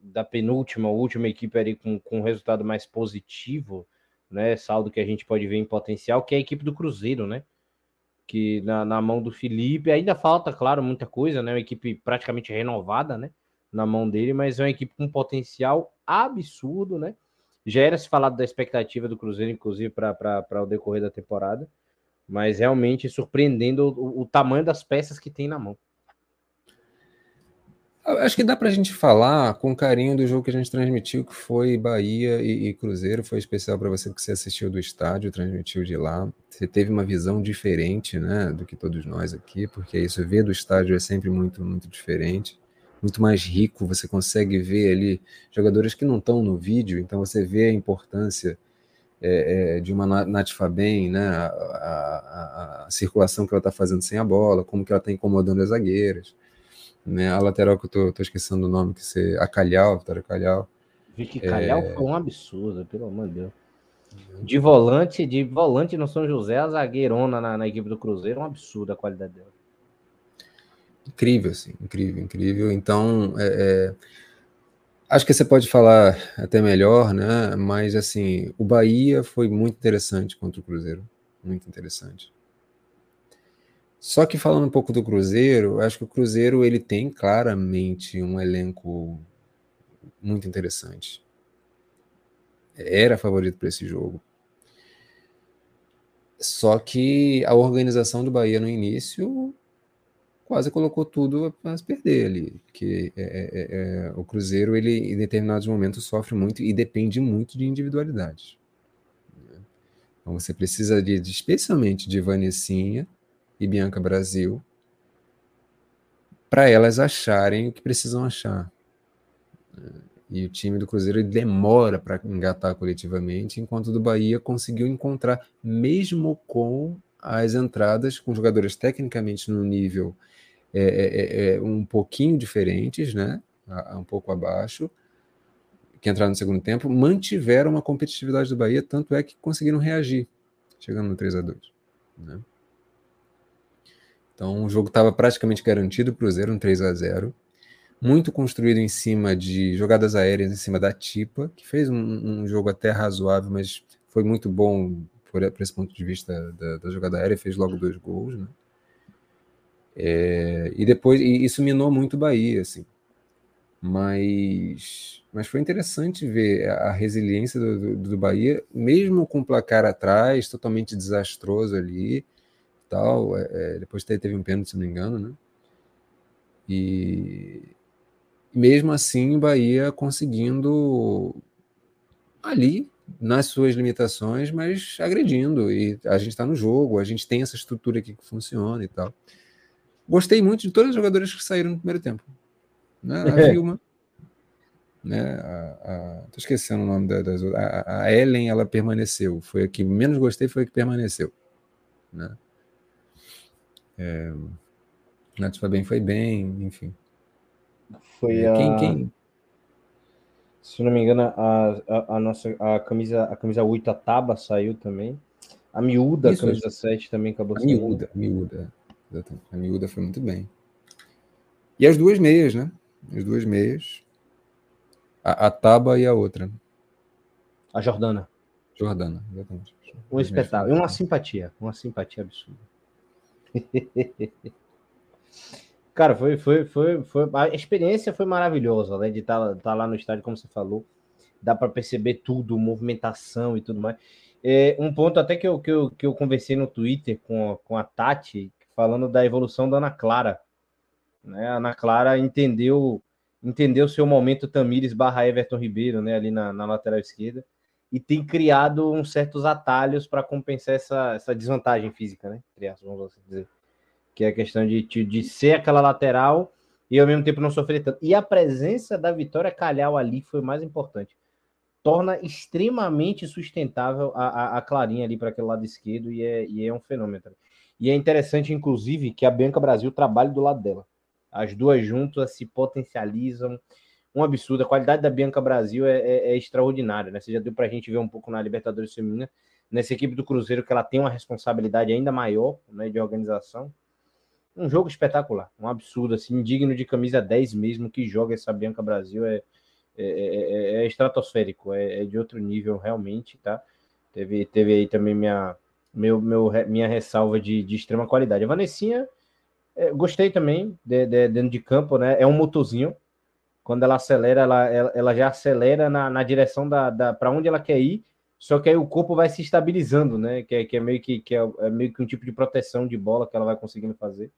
da, penúltima, última equipe ali com, com resultado mais positivo, né? Saldo que a gente pode ver em potencial, que é a equipe do Cruzeiro, né? Que na, na mão do Felipe ainda falta, claro, muita coisa, né? Uma equipe praticamente renovada, né? Na mão dele, mas é uma equipe com potencial absurdo, né? Já era se falado da expectativa do Cruzeiro, inclusive, para o decorrer da temporada mas realmente surpreendendo o, o tamanho das peças que tem na mão. Acho que dá para a gente falar com carinho do jogo que a gente transmitiu, que foi Bahia e, e Cruzeiro. Foi especial para você que você assistiu do estádio, transmitiu de lá. Você teve uma visão diferente, né, do que todos nós aqui, porque isso ver do estádio é sempre muito, muito diferente, muito mais rico. Você consegue ver ali jogadores que não estão no vídeo, então você vê a importância é, é, de uma Nath Fabem, né, a, a, a, circulação que ela está fazendo sem a bola, como que ela está incomodando as zagueiras, né, a lateral que eu estou esquecendo o nome, que você, a Calhau, Vitória Calhau. Vicky Calhau é... foi um absurdo, pelo amor de Deus. De volante, de volante no São José, a zagueirona na, na equipe do Cruzeiro, um absurdo a qualidade dela. Incrível, assim, incrível, incrível. Então, é, é Acho que você pode falar até melhor, né? Mas assim, o Bahia foi muito interessante contra o Cruzeiro. muito interessante. Só que falando um pouco do Cruzeiro, acho que o Cruzeiro ele tem claramente um elenco muito interessante. Era favorito para esse jogo. Só que a organização do Bahia no início quase colocou tudo para perder ali, porque é, é, é, é, o Cruzeiro ele em determinados momentos sofre muito e depende muito de individualidade. Né? Então você precisa de especialmente de Vanessinha e Bianca Brasil para elas acharem o que precisam achar. E o time do Cruzeiro demora para engatar coletivamente, enquanto o do Bahia conseguiu encontrar, mesmo com as entradas, com jogadores tecnicamente no nível é, é, é, é um pouquinho diferentes, né? um pouco abaixo, que entraram no segundo tempo, mantiveram uma competitividade do Bahia, tanto é que conseguiram reagir, chegando no 3 a 2 né? Então o jogo estava praticamente garantido para o Cruzeiro, um 3 a 0 muito construído em cima de jogadas aéreas, em cima da Tipa, que fez um, um jogo até razoável, mas foi muito bom por, por esse ponto de vista da, da, jogada aérea, fez logo dois gols, né? É, e depois, e isso minou muito o Bahia, assim. Mas, mas foi interessante ver a resiliência do, do, do Bahia, mesmo com o placar atrás, totalmente desastroso ali, tal. É, é depois teve um pênalti, se não me engano, né? E, mesmo assim o Bahia conseguindo ali nas suas limitações, mas agredindo. E a gente está no jogo, a gente tem essa estrutura aqui que funciona e tal. Gostei muito de todos os jogadores que saíram no primeiro tempo. Né? A Vilma, né? A, a, tô esquecendo o nome da, das a, a Ellen, ela permaneceu. Foi a que menos gostei, foi a que permaneceu. Né? É, Nath Fabem foi bem, enfim. Foi é, quem, a... quem? Se não me engano, a, a, a, nossa a camisa a camisa 8, a Taba saiu também. A miúda, Isso, a camisa 7 também acabou saindo. Miúda, a miúda. A miúda foi muito bem. E as duas meias, né? As duas meias. A, a Taba e a outra. A Jordana. Jordana, exatamente. Um espetáculo. Uma simpatia. Uma simpatia absurda. Cara, foi, foi, foi, foi. A experiência foi maravilhosa, né? De estar tá, tá lá no estádio, como você falou. Dá para perceber tudo, movimentação e tudo mais. É, um ponto até que eu, que, eu, que eu conversei no Twitter com, com a Tati, falando da evolução da Ana Clara. Né? A Ana Clara entendeu entendeu seu momento Tamires barra Everton Ribeiro, né? Ali na, na lateral esquerda. E tem criado uns certos atalhos para compensar essa, essa desvantagem física, né? Vamos dizer que é a questão de, de ser aquela lateral e ao mesmo tempo não sofrer tanto. E a presença da Vitória Calhau ali foi mais importante. Torna extremamente sustentável a, a, a Clarinha ali para aquele lado esquerdo e é, e é um fenômeno. E é interessante, inclusive, que a Bianca Brasil trabalhe do lado dela. As duas juntas se potencializam. Um absurdo. A qualidade da Bianca Brasil é, é, é extraordinária. Né? Você já deu para a gente ver um pouco na Libertadores Feminina, nessa equipe do Cruzeiro, que ela tem uma responsabilidade ainda maior né, de organização um jogo espetacular, um absurdo, assim, digno de camisa 10 mesmo, que joga essa Bianca Brasil é, é, é, é estratosférico, é, é, de outro nível realmente, tá? Teve, teve aí também minha, meu, meu, minha ressalva de, de extrema qualidade. A Vanessinha, é, gostei também de, de, dentro de campo, né? É um motorzinho. Quando ela acelera, ela, ela, ela já acelera na, na direção da, da para onde ela quer ir, só que aí o corpo vai se estabilizando, né? Que é, que é meio que, que é, é meio que um tipo de proteção de bola que ela vai conseguindo fazer.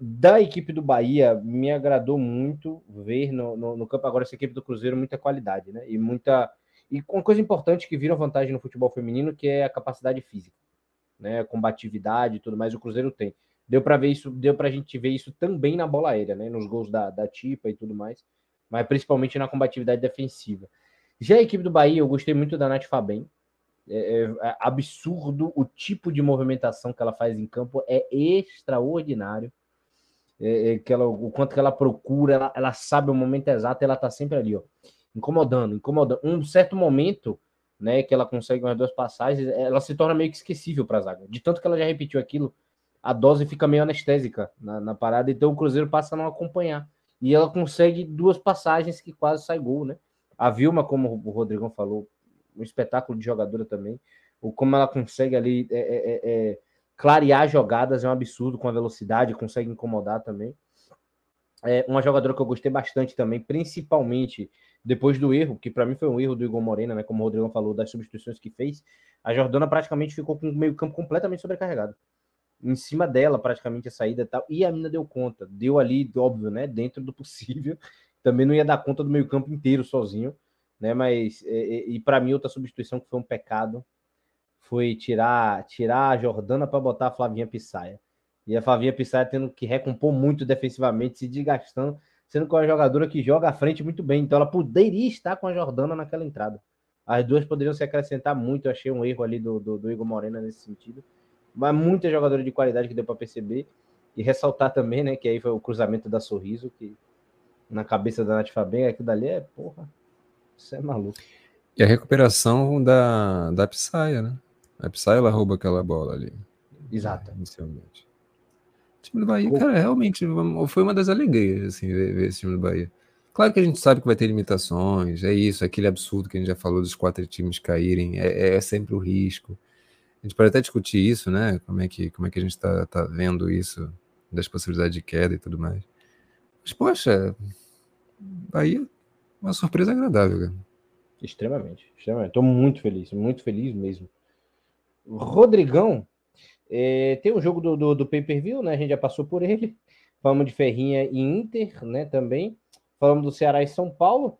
Da equipe do Bahia, me agradou muito ver no, no, no, campo agora essa equipe do Cruzeiro muita qualidade, né? E muita. E uma coisa importante que vira vantagem no futebol feminino, que é a capacidade física, né? Combatividade e tudo mais, o Cruzeiro tem. Deu para ver isso, deu para a gente ver isso também na bola aérea, né? Nos gols da, da Tipa e tudo mais, mas principalmente na combatividade defensiva. Já a equipe do Bahia, eu gostei muito da Nath Fabem. É, é, é absurdo o tipo de movimentação que ela faz em campo, é extraordinário é, é, que ela, o quanto que ela procura, ela, ela sabe o momento exato, ela tá sempre ali, ó, incomodando, incomodando. Um certo momento, né, que ela consegue umas duas passagens, ela se torna meio que esquecível para zaga. De tanto que ela já repetiu aquilo, a dose fica meio anestésica na, na, parada, então o Cruzeiro passa a não acompanhar. E ela consegue duas passagens que quase sai gol, né? A Vilma, como o Rodrigão falou, um espetáculo de jogadora também. O como ela consegue ali é, é, é, é, clarear jogadas é um absurdo com a velocidade, consegue incomodar também. É uma jogadora que eu gostei bastante também, principalmente depois do erro, que para mim foi um erro do Igor Morena, né? Como o Rodrigo falou, das substituições que fez. A Jordana praticamente ficou com o meio-campo completamente sobrecarregado. Em cima dela, praticamente a saída e tal. E a mina deu conta. Deu ali, óbvio, né? Dentro do possível. Também não ia dar conta do meio-campo inteiro sozinho, né? Mas, e, e para mim, outra substituição que foi um pecado foi tirar, tirar a Jordana para botar a Flavinha Pissaia. E a Flavinha Pissaia tendo que recompor muito defensivamente, se desgastando, sendo que é uma jogadora que joga à frente muito bem. Então ela poderia estar com a Jordana naquela entrada. As duas poderiam se acrescentar muito. Eu achei um erro ali do, do, do Igor Morena nesse sentido. Mas muita jogadora de qualidade que deu para perceber. E ressaltar também, né, que aí foi o cruzamento da Sorriso, que na cabeça da Nath Faben, aquilo dali é, porra, isso é maluco. E a recuperação da, da Psaia, né? A Psy ela rouba aquela bola ali. Exato. Inicialmente. O time do Bahia, cara, realmente foi uma das alegrias, assim, ver, ver esse time do Bahia. Claro que a gente sabe que vai ter limitações, é isso, aquele absurdo que a gente já falou dos quatro times caírem, é, é sempre o risco. Gente pode até discutir isso, né? Como é que, como é que a gente está tá vendo isso, das possibilidades de queda e tudo mais. Mas, poxa, Bahia, uma surpresa agradável, cara. Extremamente, extremamente. Estou muito feliz, muito feliz mesmo. Rodrigão, é, tem um jogo do, do, do pay-per-view, né? A gente já passou por ele. Falamos de Ferrinha e Inter, né? Também. Falamos do Ceará e São Paulo.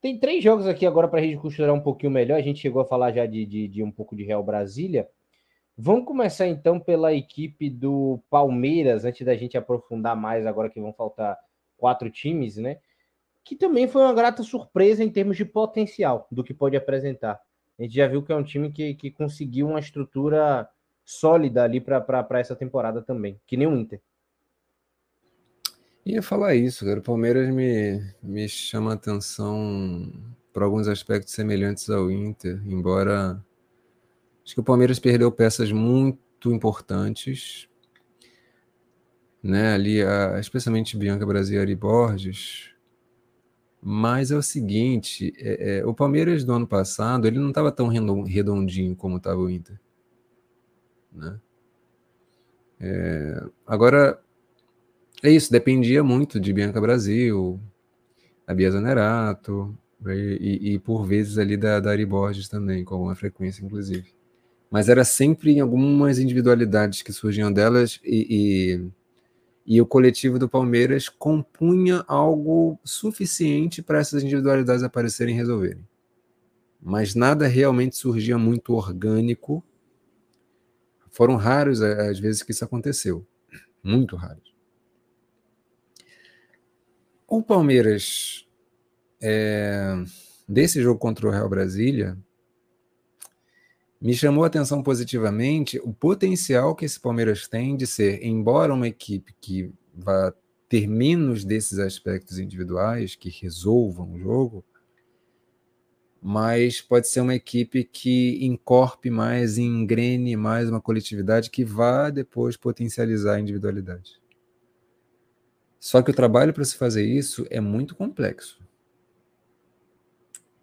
Tem três jogos aqui agora para a gente costurar um pouquinho melhor. A gente chegou a falar já de, de, de um pouco de Real Brasília. Vamos começar então pela equipe do Palmeiras, antes da gente aprofundar mais, agora que vão faltar quatro times, né? Que também foi uma grata surpresa em termos de potencial do que pode apresentar a gente já viu que é um time que, que conseguiu uma estrutura sólida ali para essa temporada também, que nem o Inter. Ia falar isso, cara. O Palmeiras me, me chama atenção por alguns aspectos semelhantes ao Inter, embora acho que o Palmeiras perdeu peças muito importantes, né? Ali, a, especialmente Bianca Brasileira e Borges, mas é o seguinte, é, é, o Palmeiras do ano passado ele não estava tão redondinho como estava o Inter. Né? É, agora, é isso, dependia muito de Bianca Brasil, a Bia Zanerato, e, e, por vezes ali da, da Ari Borges também, com alguma frequência, inclusive. Mas era sempre em algumas individualidades que surgiam delas e, e e o coletivo do Palmeiras compunha algo suficiente para essas individualidades aparecerem e resolverem. Mas nada realmente surgia muito orgânico. Foram raros as vezes que isso aconteceu. Muito raros. O Palmeiras, é, desse jogo contra o Real Brasília, me chamou a atenção positivamente o potencial que esse Palmeiras tem de ser, embora uma equipe que vá ter menos desses aspectos individuais que resolvam o jogo, mas pode ser uma equipe que encorpe mais, engrene mais uma coletividade que vá depois potencializar a individualidade. Só que o trabalho para se fazer isso é muito complexo.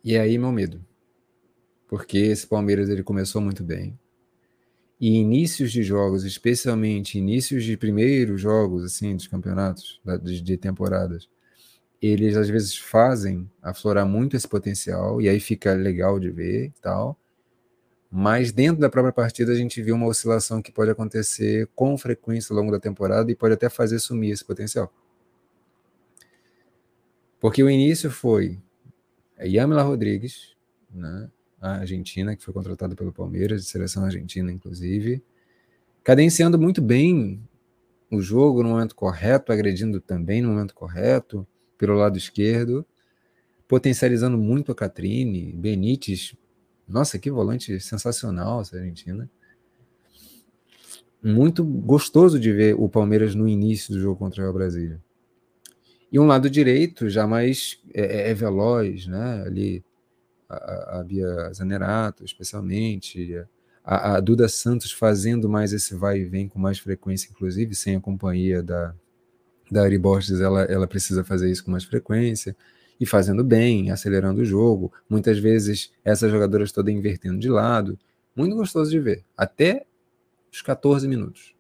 E é aí meu medo porque esse Palmeiras ele começou muito bem. E inícios de jogos, especialmente inícios de primeiros jogos assim dos campeonatos, de, temporadas, eles às vezes fazem aflorar muito esse potencial e aí fica legal de ver e tal. Mas dentro da própria partida a gente viu uma oscilação que pode acontecer com frequência ao longo da temporada e pode até fazer sumir esse potencial. Porque o início foi Yamila Rodrigues, né? a Argentina, que foi contratado pelo Palmeiras, de seleção argentina, inclusive, cadenciando muito bem o jogo no momento correto, agredindo também no momento correto, pelo lado esquerdo, potencializando muito a Catrine, Benítez. Nossa, que volante sensacional essa Argentina. Muito gostoso de ver o Palmeiras no início do jogo contra o Brasília. E um lado direito já mais é, é, é veloz, né? Ali a, a Bia Zanerato, especialmente, a, a, Duda Santos fazendo mais esse vai e vem com mais frequência, inclusive sem a companhia da, da Ari Borges, ela, ela precisa fazer isso com mais frequência. e fazendo bem, acelerando o jogo. Muitas vezes essas jogadoras todas invertendo de lado. Muito gostoso de ver. Até os 14 minutos.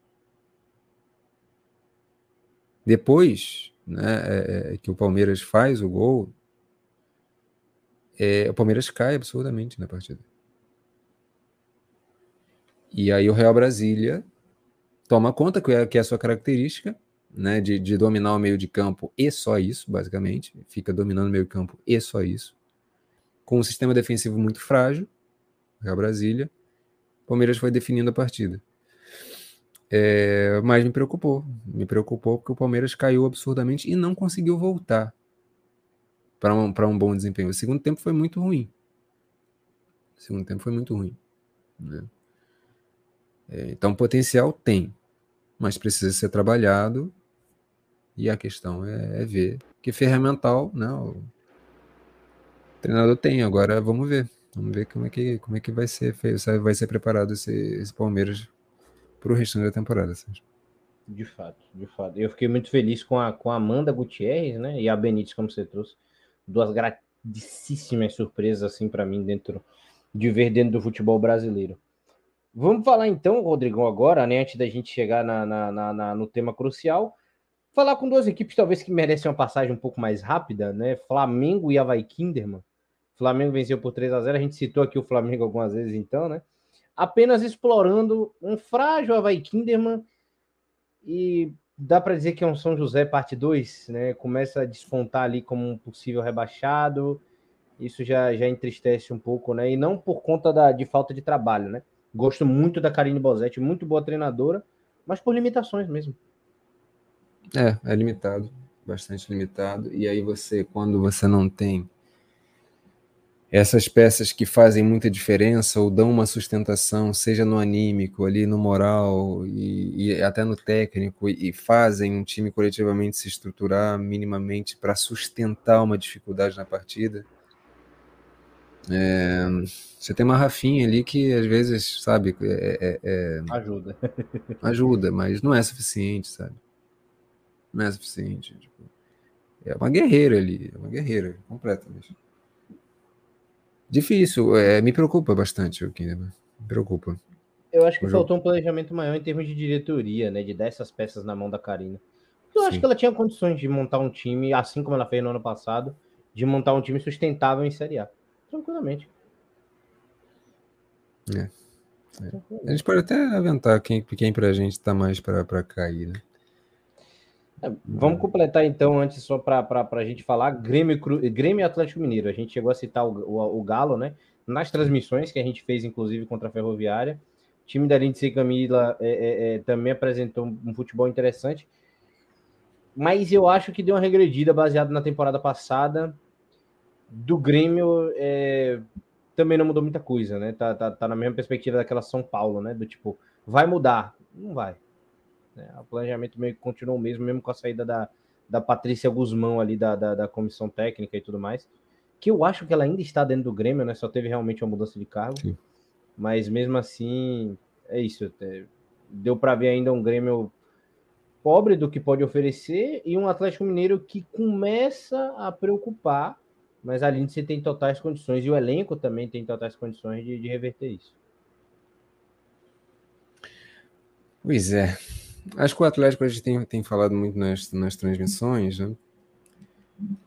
Depois né, é, é, que o Palmeiras faz o gol, é, o Palmeiras cai absurdamente na partida. E aí o Real Brasília toma conta, que é, que é a sua característica, né, de, de dominar o meio de campo e só isso, basicamente. Fica dominando o meio de campo e só isso. Com um sistema defensivo muito frágil, Real Brasília, Palmeiras foi definindo a partida. É, mas me preocupou, me preocupou porque o Palmeiras caiu absurdamente e não conseguiu voltar para um, um bom desempenho. O segundo tempo foi muito ruim. O segundo tempo foi muito ruim. Né? É, então, potencial tem, mas precisa ser trabalhado. E a questão é, é ver que ferramental né, o treinador tem. Agora vamos ver. Vamos ver como é que, como é que vai ser vai ser preparado esse, esse Palmeiras para o restante da temporada. Sérgio. De fato, de fato. Eu fiquei muito feliz com a, com a Amanda Gutierrez, né? E a Benítez, como você trouxe. Duas grandíssimas surpresas, assim, para mim, dentro de ver dentro do futebol brasileiro. Vamos falar então, Rodrigão, agora, né? Antes da gente chegar na, na, na, no tema crucial, falar com duas equipes talvez que merecem uma passagem um pouco mais rápida, né? Flamengo e Havaí Kinderman. Flamengo venceu por 3 a 0 A gente citou aqui o Flamengo algumas vezes, então, né? Apenas explorando um frágil Havaí Kinderman e dá para dizer que é um São José parte 2, né? Começa a despontar ali como um possível rebaixado. Isso já, já entristece um pouco, né? E não por conta da, de falta de trabalho, né? Gosto muito da Karine Bosetti, muito boa treinadora, mas por limitações mesmo. É, é limitado, bastante limitado. E aí você, quando você não tem essas peças que fazem muita diferença ou dão uma sustentação, seja no anímico, ali no moral e, e até no técnico, e, e, fazem um time coletivamente se estruturar minimamente para sustentar uma dificuldade na partida. É, você tem uma Rafinha ali que às vezes, sabe, é, é, é ajuda. ajuda, mas não é suficiente, sabe? Não é suficiente. Tipo, é uma guerreira ali, é uma guerreira completamente. Difícil, é, me preocupa bastante o Kinderman. Me preocupa. Eu acho que o faltou jogo. um planejamento maior em termos de diretoria, né? De dar essas peças na mão da Karina. Eu Sim. acho que ela tinha condições de montar um time, assim como ela fez no ano passado, de montar um time sustentável em Série A. Tranquilamente. É. É. A gente pode até aventar quem, quem pra gente está mais para cair, né? É, vamos completar então, antes, só para a gente falar, Grêmio, Grêmio Atlético Mineiro. A gente chegou a citar o, o, o, Galo, né? Nas transmissões que a gente fez, inclusive, contra a Ferroviária. O time da Lindsay Camila é, é, é, também apresentou um futebol interessante. Mas eu acho que deu uma regredida baseado na temporada passada. Do Grêmio é, também não mudou muita coisa, né? Tá, tá, tá na mesma perspectiva daquela São Paulo, né? Do tipo, vai mudar? Não vai né? O planejamento meio que continuou o mesmo, mesmo com a saída da, da Patrícia Guzmão ali da, da, da, comissão técnica e tudo mais. Que eu acho que ela ainda está dentro do Grêmio, né? Só teve realmente uma mudança de cargo. Sim. Mas mesmo assim, é isso. É, deu para ver ainda um Grêmio pobre do que pode oferecer e um Atlético Mineiro que começa a preocupar, mas a Lindsay tem totais condições e o elenco também tem totais condições de, de reverter isso. Pois é. Acho que o Atlético a gente tem, tem falado muito nas, nas transmissões, né?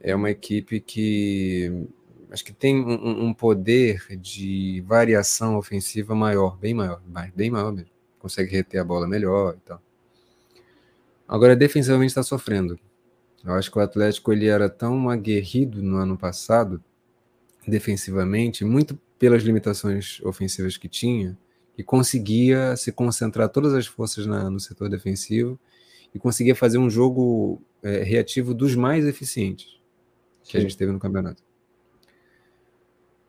É uma equipe que acho que tem um, um, poder de variação ofensiva maior, bem maior, bem maior mesmo. Consegue reter a bola melhor e tal. Agora, defensivamente está sofrendo. Eu acho que o Atlético ele era tão aguerrido no ano passado, defensivamente, muito pelas limitações ofensivas que tinha, e conseguia se concentrar todas as forças na, no setor defensivo e conseguia fazer um jogo é, reativo dos mais eficientes que Sim. a gente teve no campeonato.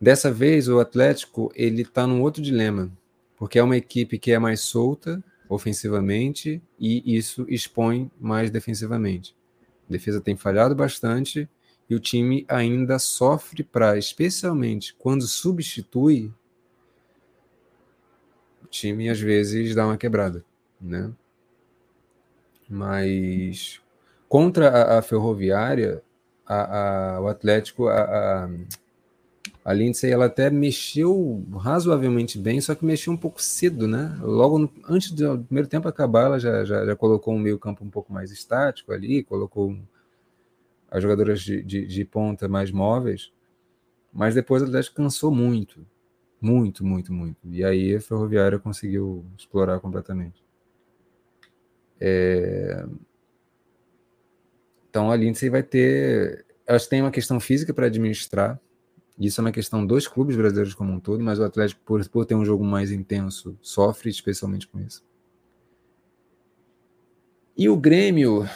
Dessa vez, o Atlético ele está num outro dilema, porque é uma equipe que é mais solta ofensivamente e isso expõe mais defensivamente. A defesa tem falhado bastante e o time ainda sofre para, especialmente quando substitui, time às vezes dá uma quebrada, né? Mas contra a, a Ferroviária, a, a, o Atlético, a, a, a Lindsay, ela até mexeu razoavelmente bem, só que mexeu um pouco cedo, né? Logo no, antes do primeiro tempo acabar, ela já, já, já colocou um meio campo um pouco mais estático ali, colocou as jogadoras de, de, de ponta mais móveis, mas depois o Atlético cansou muito, muito, muito, muito. E aí a Ferroviária conseguiu explorar completamente. É... Então a Lindsay vai ter. Elas têm uma questão física para administrar. Isso é uma questão dos clubes brasileiros como um todo, mas o Atlético, por, por ter um jogo mais intenso, sofre especialmente com isso. E o Grêmio,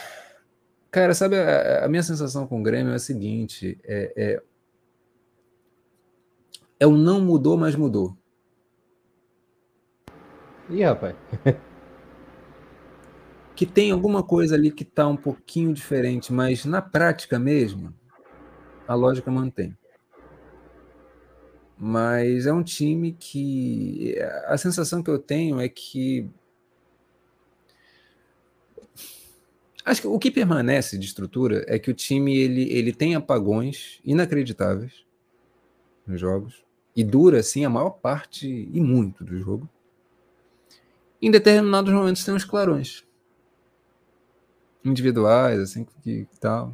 cara, sabe, a, a minha sensação com o Grêmio é a seguinte: é, é, é o não mudou, mas mudou. Ih, rapaz. que tem alguma coisa ali que está um pouquinho diferente, mas na prática mesmo, a lógica mantém. Mas é um time que a sensação que eu tenho é que acho que o que permanece de estrutura é que o time ele, ele tem apagões inacreditáveis nos jogos e dura assim a maior parte e muito do jogo. Em determinados momentos tem uns clarões individuais, assim, que, que tal.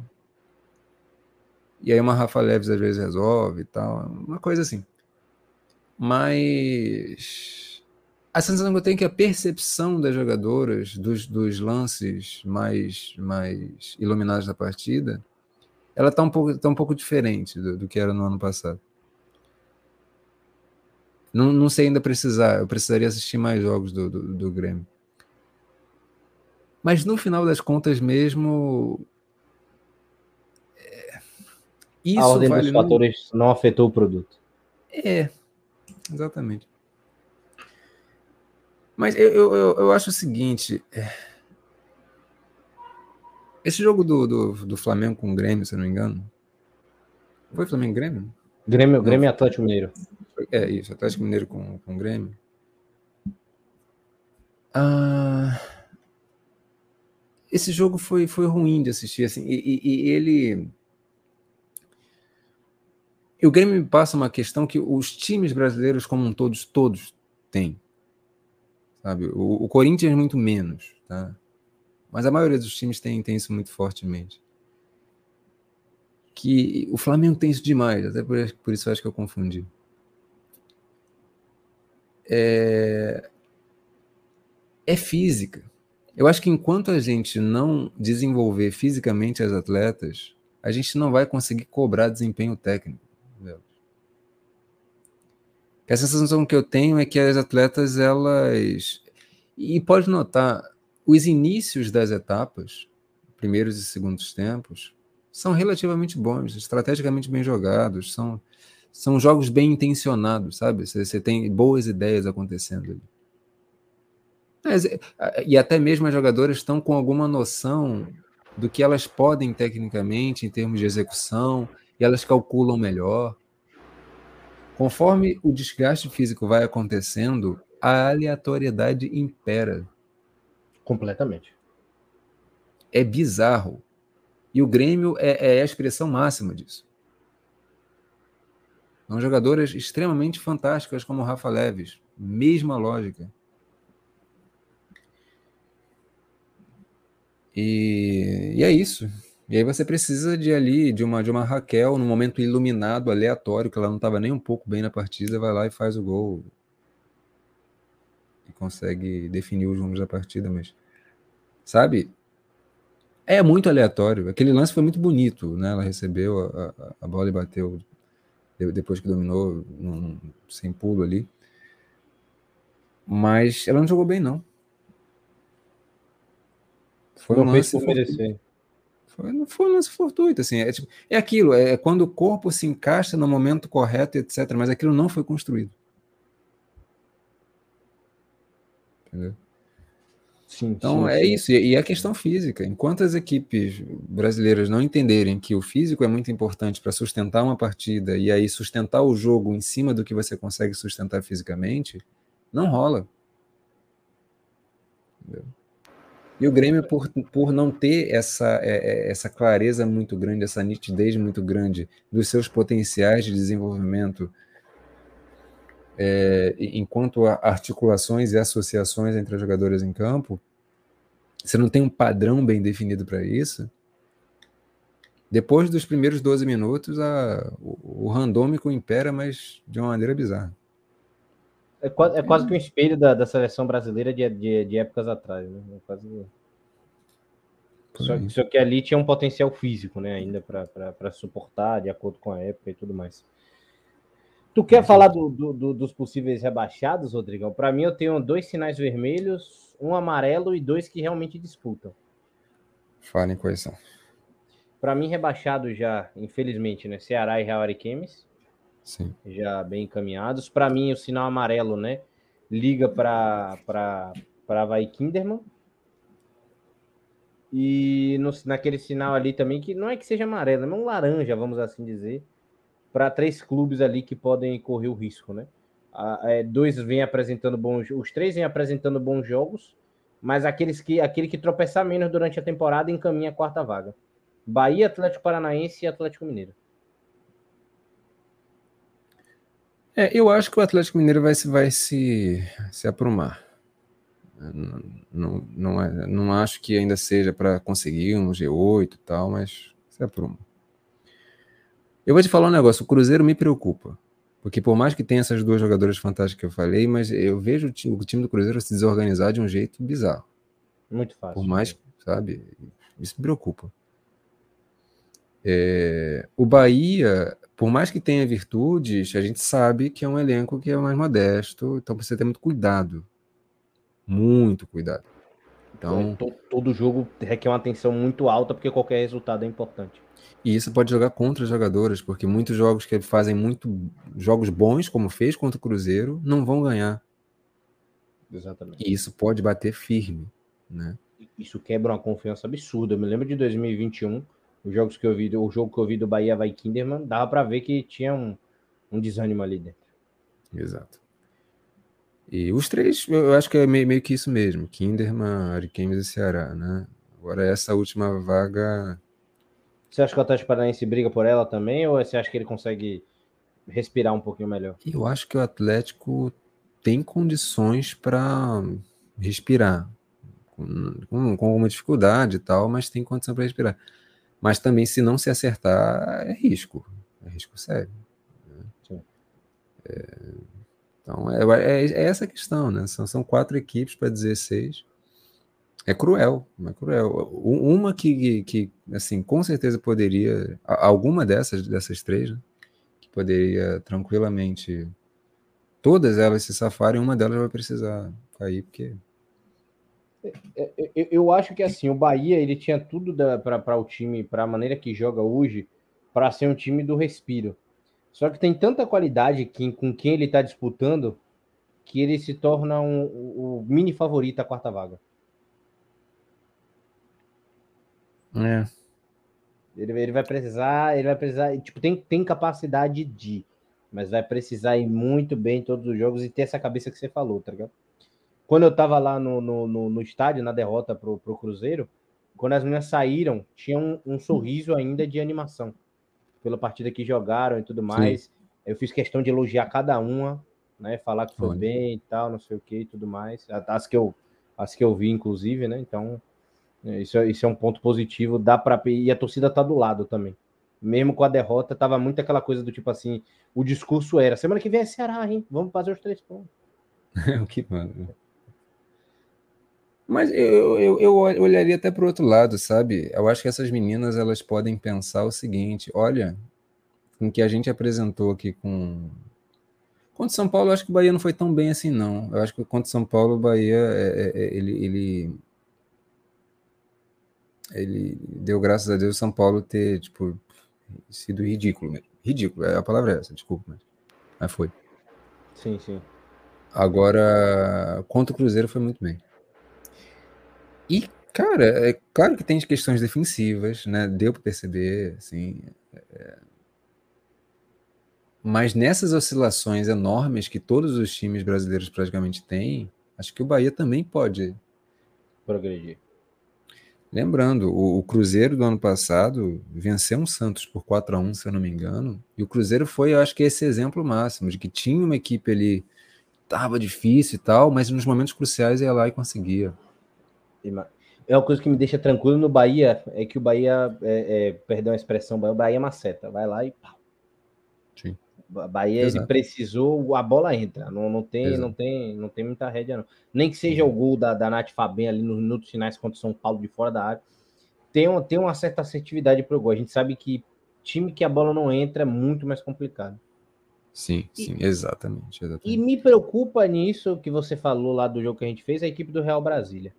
E aí uma Rafa Leves às vezes resolve e tal, uma coisa assim. Mas a sensação que eu tenho é que a percepção das jogadoras dos, dos lances mais, mais iluminados da partida, ela está um pouco, tá um pouco diferente do, do que era no ano passado. Não, não sei ainda precisar, eu precisaria assistir mais jogos do, do, do Grêmio. Mas no final das contas mesmo. É, isso a ordem vale dos fatores não afetou o produto. É, exatamente. Mas eu, eu, eu acho o seguinte. É... Esse jogo do, do, do, Flamengo com o Grêmio, se eu não me engano. Foi Flamengo Grêmio? Grêmio, Grêmio e Atlético Mineiro. É isso, Atlético Mineiro com, com o Grêmio. Ah esse jogo foi, foi ruim de assistir, assim, e, e, e ele... E o Grêmio me passa uma questão que os times brasileiros como todos, todos têm, sabe? O, o Corinthians muito menos, tá? Mas a maioria dos times tem, tem isso muito fortemente. Que o Flamengo tem isso demais, até por, por isso acho que eu confundi. É, é física. Eu acho que enquanto a gente não desenvolver fisicamente as atletas, a gente não vai conseguir cobrar desempenho técnico. A sensação que eu tenho é que as atletas, elas. E pode notar, os inícios das etapas, primeiros e segundos tempos, são relativamente bons, estrategicamente bem jogados, são, são jogos bem intencionados, sabe? Você, tem boas ideias acontecendo ali. Mas, eh, e até mesmo as jogadoras estão com alguma noção do que elas podem tecnicamente em termos de execução e elas calculam melhor. Conforme o desgaste físico vai acontecendo, a aleatoriedade impera. Completamente. É bizarro. E o Grêmio é, é a expressão máxima disso. São jogadoras extremamente fantásticas como Rafa Leves. Mesma lógica. E, e é isso. E aí você precisa de ali, de uma, de uma Raquel, num momento iluminado, aleatório, que ela não estava nem um pouco bem na partida, vai lá e faz o gol. E consegue definir os rumos da partida, mas. Sabe? É muito aleatório. Aquele lance foi muito bonito, né? Ela recebeu a, a, a bola e bateu depois que dominou, num, sem pulo ali. Mas ela não jogou bem, não. Foi um lance fortuito. Foi, não foi um lance fortuito, assim. É, tipo, é aquilo, é, é quando o corpo se encaixa no momento correto, etc. Mas aquilo não foi construído. Entendeu? Sim, então sim, é sim. isso, e, a questão física. Enquanto as equipes brasileiras não entenderem que o físico é muito importante para sustentar uma partida e aí sustentar o jogo em cima do que você consegue sustentar fisicamente, não rola. Entendeu? E o Grêmio, por, por não ter essa, é, é, essa clareza muito grande, essa nitidez muito grande dos seus potenciais de desenvolvimento, é, enquanto articulações e associações entre os jogadores em campo, você não tem um padrão bem definido para isso. Depois dos primeiros 12 minutos, a, o, o randômico impera, mas de uma maneira bizarra. É quase, é quase que um espelho da, da seleção brasileira de, de, de épocas atrás, né? É quase... Só, só, que ali tinha um potencial físico, né? Ainda para suportar de acordo com a época e tudo mais. Tu quer falar do, do, dos possíveis rebaixados, Rodrigão? Para mim, eu tenho dois sinais vermelhos, um amarelo e dois que realmente disputam. Falem quais são. Para mim, rebaixado já, infelizmente, né? Ceará e Real Ariquemes. Sim. já bem encaminhados. Para mim, o sinal amarelo, né? Liga para Vai Kinderman. E no, naquele sinal ali também, que não é que seja amarelo, é um laranja, vamos assim dizer, para três clubes ali que podem correr o risco, né? é, dois vêm apresentando bons, os três vêm apresentando bons jogos, mas aqueles que aquele que tropeçar menos durante a temporada encaminha a quarta vaga. Bahia, Atlético Paranaense e Atlético Mineiro. É, eu acho que o Atlético Mineiro vai, vai se, se aprumar. Não, não, não, é, não acho que ainda seja para conseguir um G8 e tal, mas se apruma. Eu vou te falar um negócio: o Cruzeiro me preocupa. Porque por mais que tenha essas duas jogadoras fantásticas que eu falei, mas eu vejo o time, o time do Cruzeiro se desorganizar de um jeito bizarro. Muito fácil. Por mais, sabe? Isso me preocupa. É, o Bahia por mais que tenha virtudes, a gente sabe que é um elenco que é mais modesto, então precisa ter muito cuidado. Muito cuidado. Então, todo, todo jogo requer uma atenção muito alta, porque qualquer resultado é importante. E isso pode jogar contra os jogadores, porque muitos jogos que fazem muito jogos bons, como fez contra o Cruzeiro, não vão ganhar. Exatamente. E isso pode bater firme, né? Isso quebra uma confiança absurda. Eu me lembro de 2021, os jogos que eu vi, o jogo que eu vi do Bahia vai Kinderman, dava para ver que tinha um, um desânimo ali dentro. Exato. E os três, eu acho que é meio, meio que isso mesmo: Kinderman, Ariquemes e Ceará, né? Agora, essa última vaga. Você acha que o Atlético Paranaense briga por ela também, ou você acha que ele consegue respirar um pouquinho melhor? Eu acho que o Atlético tem condições para respirar, com, com, alguma dificuldade e tal, mas tem condição para respirar. Mas também, se não se acertar, é risco. É risco sério. Né? É, então, é, é, é, essa a questão, né? São, são quatro equipes para 16. É cruel, é cruel. Uma que, que, assim, com certeza poderia, alguma dessas, dessas três, né? que poderia tranquilamente, todas elas se safarem, uma delas vai precisar cair, porque é, é, eu acho que assim, o Bahia ele tinha tudo para o time, para a maneira que joga hoje, para ser um time do respiro. Só que tem tanta qualidade que, com quem ele está disputando que ele se torna um, o mini favorito à quarta vaga. É. Ele, ele vai precisar, ele vai precisar, tipo, tem, tem capacidade de, mas vai precisar ir muito bem em todos os jogos e ter essa cabeça que você falou, tá ligado? Quando eu estava lá no, no, no, no, estádio, na derrota pro, pro Cruzeiro, quando as meninas saíram, tinha um, um, sorriso ainda de animação pela partida que jogaram e tudo mais. Sim. Eu fiz questão de elogiar cada uma, né? Falar que foi Olha. bem e tal, não sei o que e tudo mais. As que eu, as que eu vi, inclusive, né? Então, isso, é, isso é um ponto positivo. Dá para E a torcida tá do lado também. Mesmo com a derrota, tava muito aquela coisa do tipo assim: o discurso era: semana que vem é Ceará, hein? Vamos fazer os três pontos. o que mano. Mas eu, eu, eu olharia até para o outro lado, sabe? Eu acho que essas meninas elas podem pensar o seguinte: olha, com que a gente apresentou aqui com. Contra São Paulo, eu acho que o Bahia não foi tão bem assim, não. Eu acho que contra São Paulo, o Bahia, é, é, é, ele, ele, ele deu graças a Deus São Paulo ter, tipo, sido ridículo mesmo. Ridículo, é a palavra é essa, desculpa, mas, mas foi. Sim, sim. Agora, contra o Cruzeiro foi muito bem. E, cara, é claro que tem questões defensivas, né? Deu para perceber, assim. É... Mas nessas oscilações enormes que todos os times brasileiros praticamente têm, acho que o Bahia também pode progredir. Lembrando, o, o, Cruzeiro do ano passado venceu um Santos por 4 a 1 se eu não me engano, e o Cruzeiro foi, eu acho que esse exemplo máximo, de que tinha uma equipe ali, tava difícil e tal, mas nos momentos cruciais ia lá e conseguia. É uma coisa que me deixa tranquilo no Bahia, é que o Bahia, é, é, perdão a expressão, o Bahia é maceta, vai lá e pau. Sim. Bahia ele precisou, a bola entra, não, não tem, não tem, não tem muita rédea não. Nem que seja o gol da, da Nath Fabem ali nos minutos finais contra o São Paulo de fora da área, tem, uma, tem uma certa assertividade para o gol. A gente sabe que time que a bola não entra é muito mais complicado. Sim, sim, e, exatamente, exatamente. E me preocupa nisso que você falou lá do jogo que a gente fez, a equipe do Real Brasília.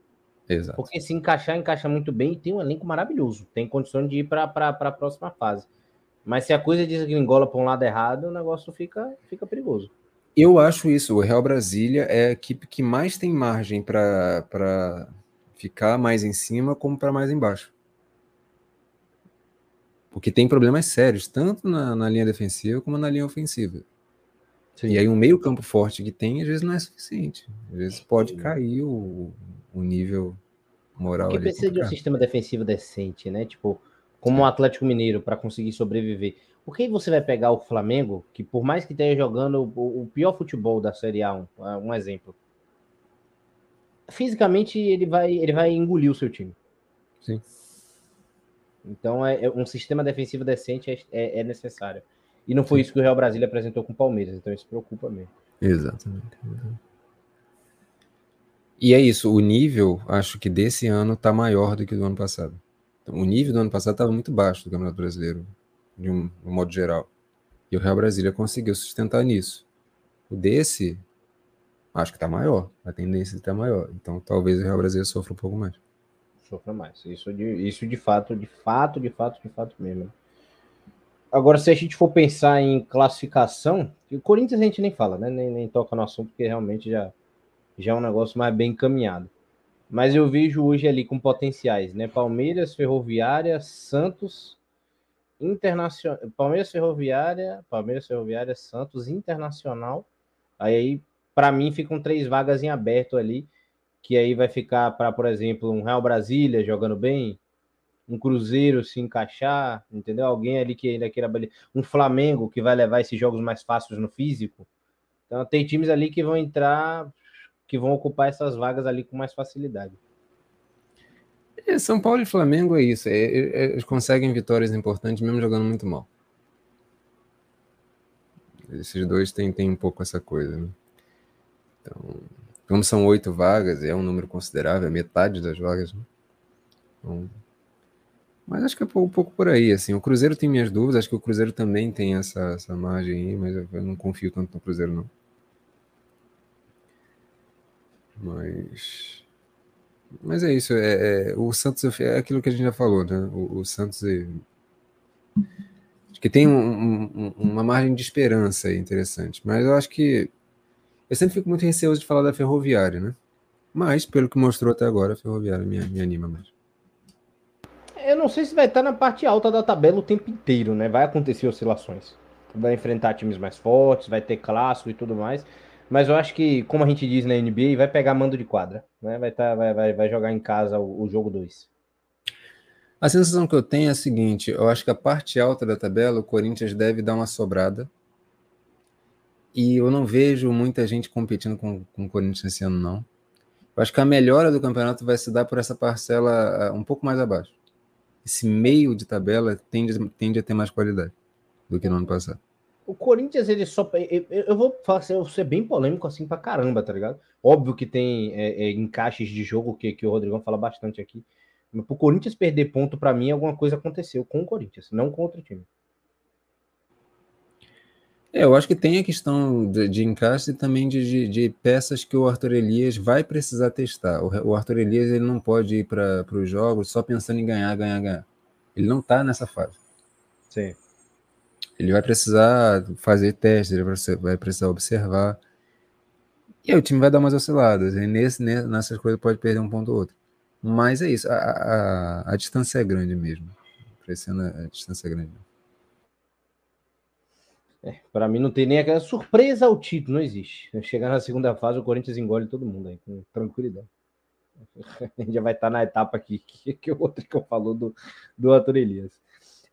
Exato. Porque se encaixar, encaixa muito bem e tem um elenco maravilhoso. Tem condições de ir para a próxima fase. Mas se a coisa desgringola para um lado errado, o negócio fica, fica perigoso. Eu acho isso. O Real Brasília é a equipe que mais tem margem para ficar mais em cima como para mais embaixo. Porque tem problemas sérios, tanto na, na linha defensiva como na linha ofensiva. Sim. E aí um meio campo forte que tem, às vezes não é suficiente. Às vezes pode Sim. cair o, o nível moral. Porque precisa de um sistema defensivo decente, né? Tipo, como o Atlético Mineiro para conseguir sobreviver. Por que você vai pegar o Flamengo, que por mais que esteja jogando o, pior futebol da Série A, um, um exemplo, fisicamente ele vai, ele vai engolir o seu time. Sim. Então é, é um sistema defensivo decente é, é, é necessário. E não foi Sim. isso que o Real Brasília apresentou com o Palmeiras, então isso preocupa mesmo. Exatamente. E é isso, o nível, acho que desse ano está maior do que do ano passado. Então, o nível do ano passado estava muito baixo do Campeonato Brasileiro, de um, de um modo geral. E o Real Brasília conseguiu sustentar nisso. O desse, acho que está maior. A tendência está maior. Então, talvez o Real Brasília sofra um pouco mais. Sofra mais. Isso de, isso de fato, de fato, de fato, de fato mesmo. Agora, se a gente for pensar em classificação, o Corinthians a gente nem fala, né? Nem, nem toca no assunto, porque realmente já, já é um negócio mais bem encaminhado. Mas eu vejo hoje ali com potenciais, né? Palmeiras, Ferroviária, Santos, Internacional, Palmeiras, Ferroviária, Palmeiras, Ferroviária, Santos, Internacional. Aí, para mim, ficam três vagas em aberto ali, que aí vai ficar para, por exemplo, um Real Brasília jogando bem, um Cruzeiro se encaixar, entendeu? Alguém ali que ainda queira um Flamengo que vai levar esses jogos mais fáceis no físico. Então tem times ali que vão entrar que vão ocupar essas vagas ali com mais facilidade. É, São Paulo e Flamengo é isso. É, é, eles conseguem vitórias importantes mesmo jogando muito mal. Esses dois têm, um pouco essa coisa. Né? Então, como são oito vagas, é um número considerável, é metade das vagas. Né? Então, mas acho que é um pouco por aí. Assim, o Cruzeiro tem minhas dúvidas, acho que o Cruzeiro também tem essa, essa margem aí, mas eu não confio tanto no Cruzeiro, não. Mas. Mas é isso. É, é, o Santos é aquilo que a gente já falou, né? O, o Santos é, acho que tem um, um, uma margem de esperança aí interessante. Mas eu acho que eu sempre fico muito receoso de falar da Ferroviária, né? Mas, pelo que mostrou até agora, a Ferroviária me, me anima mais. Eu não sei se vai estar na parte alta da tabela o tempo inteiro, né? Vai acontecer oscilações. Vai enfrentar times mais fortes, vai ter clássico e tudo mais. Mas eu acho que, como a gente diz na NBA, vai pegar mando de quadra. Né? Vai, tá, vai, vai, vai jogar em casa o, o jogo 2. A sensação que eu tenho é a seguinte: eu acho que a parte alta da tabela, o Corinthians deve dar uma sobrada. E eu não vejo muita gente competindo com, com o Corinthians esse ano, não. Eu acho que a melhora do campeonato vai se dar por essa parcela uh, um pouco mais abaixo. Esse meio de tabela tende, tende a ter mais qualidade do que no ano passado. O Corinthians, ele só. Eu, vou falar assim, eu ser bem polêmico assim pra caramba, tá ligado? Óbvio que tem é, é, encaixes de jogo que, que o Rodrigão fala bastante aqui. Mas pro Corinthians perder ponto, para mim, alguma coisa aconteceu com o Corinthians, não com outro time. É, eu acho que tem a questão de, de encaixe e também de, de, de, peças que o Arthur Elias vai precisar testar. O, o Arthur Elias ele não pode ir para os jogos só pensando em ganhar, ganhar, ganhar. Ele não tá nessa fase. Sim. Ele vai precisar fazer testes, ele vai precisar observar. E aí o time vai dar umas osciladas. E nesse, nessas coisas pode perder um ponto ou outro. Mas é isso. A, a, a distância é grande mesmo. Crescendo, a distância é grande. É, para mim não tem nem aquela surpresa ao título, não existe. Chegar na segunda fase, o Corinthians engole todo mundo aí, com tranquilidade. Já vai estar tá na etapa aqui que, que o Rodrigo falou do, do Arthur Elias.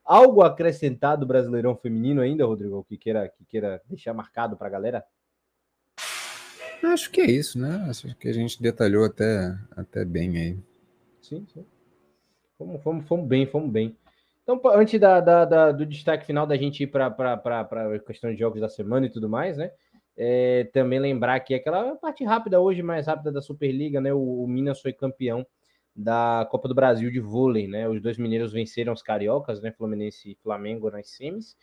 Algo acrescentado Brasileirão Feminino ainda, Rodrigo, que queira, que queira deixar marcado para a galera? Acho que é isso, né? Acho que a gente detalhou até, até bem aí. Sim, sim. Fomos, fomos, fomos bem, fomos bem. Então, antes da, da, da, do destaque final da gente ir para a questão de jogos da semana e tudo mais, né? É, também lembrar que aquela parte rápida hoje, mais rápida da Superliga, né? O, o, Minas foi campeão da Copa do Brasil de vôlei, né? Os dois mineiros venceram os cariocas, né? Fluminense e Flamengo nas semis.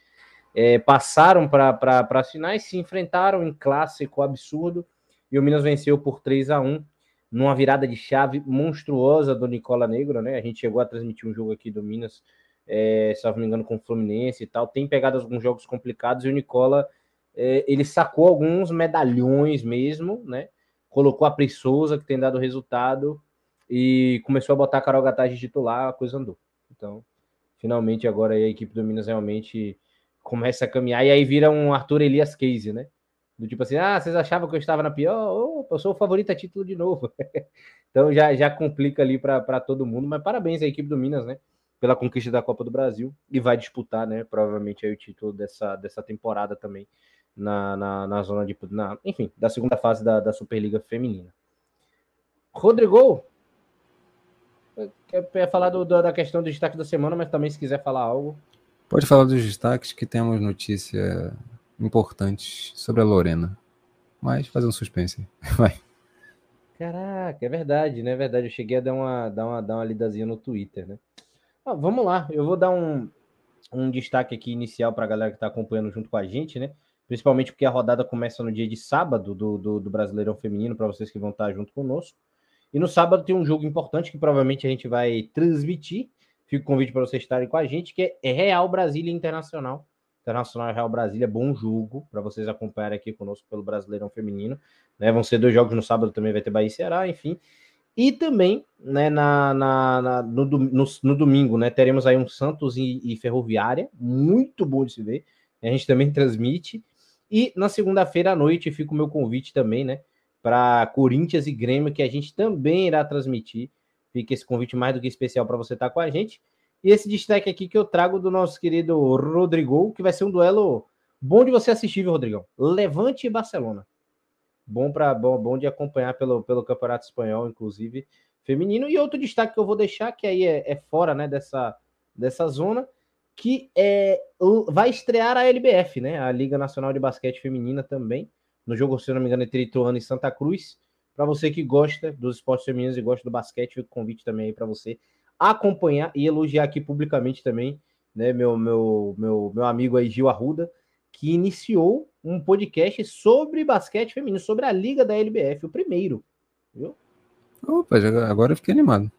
É, passaram para as finais, se enfrentaram em clássico absurdo e o Minas venceu por 3 a 1 numa virada de chave monstruosa do Nicola Negro, né? A gente chegou a transmitir um jogo aqui do Minas, é, se não me engano, com o Fluminense e tal. Tem pegado alguns jogos complicados e o Nicola é, ele sacou alguns medalhões mesmo, né? Colocou a Preçosa, que tem dado resultado, e começou a botar a Carol Gataz de titular, a coisa andou. Então, finalmente agora a equipe do Minas realmente começa a caminhar, e aí vira um Arthur Elias Case, né? Do tipo assim, ah, vocês achavam que eu estava na pior? Opa, eu sou o favorito a título de novo. então já, já complica ali para todo mundo. Mas parabéns à equipe do Minas, né? Pela conquista da Copa do Brasil. E vai disputar, né? Provavelmente aí o título dessa, dessa temporada também. Na, na, na zona de. Na, enfim, da segunda fase da, da Superliga Feminina. Rodrigo, quer falar do, da questão do destaque da semana, mas também se quiser falar algo. Pode falar dos destaques que temos notícia importantes sobre a Lorena. Mas fazer um suspense. Vai. Caraca, é verdade, né? É verdade. Eu cheguei a dar uma, dar uma, dar uma lidazinha no Twitter, né? Ah, vamos lá, eu vou dar um, um destaque aqui inicial para a galera que está acompanhando junto com a gente, né? Principalmente porque a rodada começa no dia de sábado do, do, do Brasileirão Feminino, para vocês que vão estar junto conosco. E no sábado tem um jogo importante que provavelmente a gente vai transmitir. Fica o convite para vocês estarem com a gente, que é Real Brasília Internacional Internacional Real Brasília, bom jogo para vocês acompanharem aqui conosco pelo Brasileirão Feminino. Né? Vão ser dois jogos no sábado, também vai ter Bahia e Ceará, enfim. E também, né, na, na, na no, no, no, domingo, né, teremos aí um Santos e, e, Ferroviária, muito bom de se ver. A gente também transmite. E na segunda-feira à noite fica o meu convite também, né, para Corinthians e Grêmio, que a gente também irá transmitir. Fica esse convite mais do que especial para você estar com a gente. E esse destaque aqui que eu trago do nosso querido Rodrigo, que vai ser um duelo bom de você assistir, viu, Rodrigão? Levante e Barcelona. Bom para bom, bom de acompanhar pelo, pelo Campeonato Espanhol, inclusive feminino. E outro destaque que eu vou deixar, que aí é, é fora né, dessa, dessa zona, que é, vai estrear a LBF, né? A Liga Nacional de Basquete Feminina também, no jogo, se não me engano, entre Ituano e Santa Cruz. Para você que gosta dos esportes femininos e gosta do basquete, fica o convite também aí para você acompanhar e elogiar aqui publicamente também, né, meu, meu, meu, meu amigo aí Gil Arruda, que iniciou um podcast sobre basquete feminino, sobre a liga da LBF, o primeiro, viu? Opa, agora eu fiquei animado.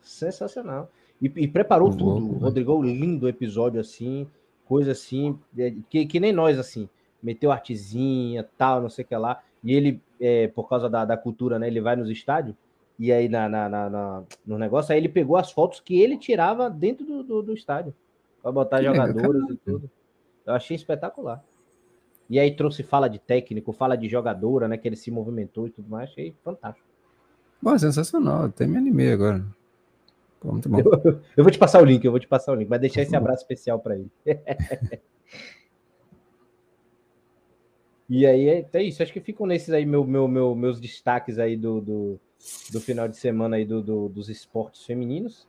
Sensacional. E, e preparou tudo. Louco, Rodrigo, lindo episódio assim, coisa assim, é, que, que nem nós, assim. Meteu artezinha, tal, não sei o que lá. E ele, é, por causa da, da cultura, né? Ele vai nos estádios e aí na, na, na, na, no negócio, aí ele pegou as fotos que ele tirava dentro do, do, do estádio. Para botar que jogadores legal, e tudo. Eu achei espetacular. E aí trouxe fala de técnico, fala de jogadora, né? Que ele se movimentou e tudo mais. Achei fantástico. Bom, sensacional. Até me animei agora. Pô, muito bom. Eu, eu, vou te passar o link, eu vou te passar o link. Vai deixar esse abraço especial para ele. e aí é, é, isso. Acho que ficam nesses aí meu, meu, meu, meus destaques aí do, do do final de semana aí do, do, dos esportes femininos.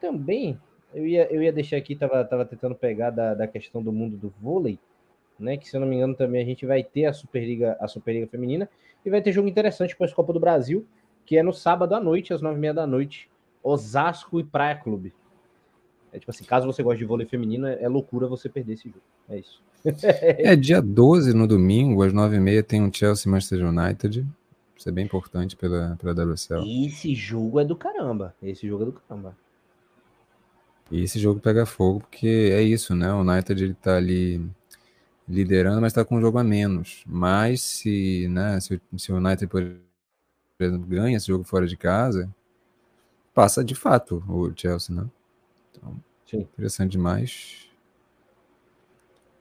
Também eu ia, eu ia deixar aqui, tava, tava tentando pegar da, da questão do mundo do vôlei, né? Que se eu não me engano também a gente vai ter a Superliga, a Superliga Feminina e vai ter jogo interessante para a Copa do Brasil, que é no sábado à noite, às nove e meia da noite, Osasco e Praia Clube. É tipo assim, caso você goste de vôlei feminino, é, é loucura você perder esse jogo. É isso. é dia 12 no domingo, às nove e meia, tem um Chelsea Manchester United. Isso é bem importante pela, pela WSL. Esse jogo é do caramba. Esse jogo é do caramba. E esse jogo pega fogo porque é isso, né? O United ele tá ali liderando, mas está com um jogo a menos. Mas se, né, se, se o United, por exemplo, ganha esse jogo fora de casa, passa de fato o Chelsea, né? Então, Sim. interessante demais.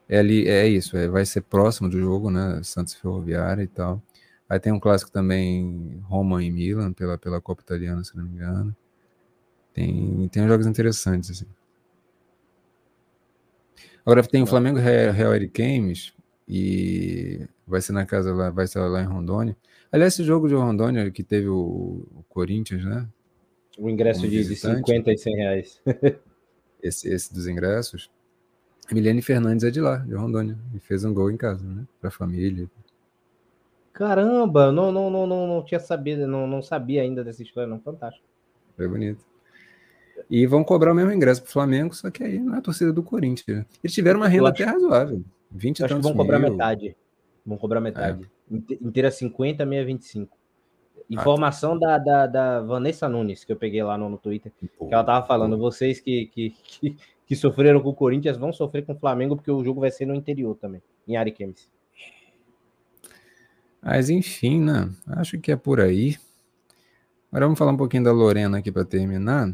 É ali, é isso, é, vai ser próximo do jogo, né? Santos Ferroviária e tal. Aí tem um clássico também, Roma e Milan, pela, pela Copa Italiana, se não me engano. Tem, tem jogos interessantes, assim. Agora tem o Flamengo Real Games e vai ser na casa lá, vai ser lá em Rondônia. Aliás, esse jogo de Rondônia que teve o, o Corinthians, né? O ingresso de, de 50 e 100 reais. esse, esse dos ingressos. Milene Fernandes é de lá, de Rondônia, e fez um gol em casa, né? Pra família. Caramba, não, não, não, não, não tinha sabido, não, não sabia ainda dessa história, não. Fantástico. Foi bonito. E vão cobrar o mesmo ingresso pro Flamengo, só que aí não é a torcida do Corinthians. Eles tiveram uma renda acho, até razoável. 20 acho que vão cobrar mil. metade. Vão cobrar metade. É. Inteira 50, meia 25. Informação ah, da, da, da, Vanessa Nunes, que eu peguei lá no, no Twitter, pô, que ela tava falando, vocês que, que, que, que, sofreram com o Corinthians vão sofrer com o Flamengo, porque o jogo vai ser no interior também, em Ariquemes. Mas enfim, né? Acho que é por aí. Agora vamos falar um pouquinho da Lorena aqui para terminar.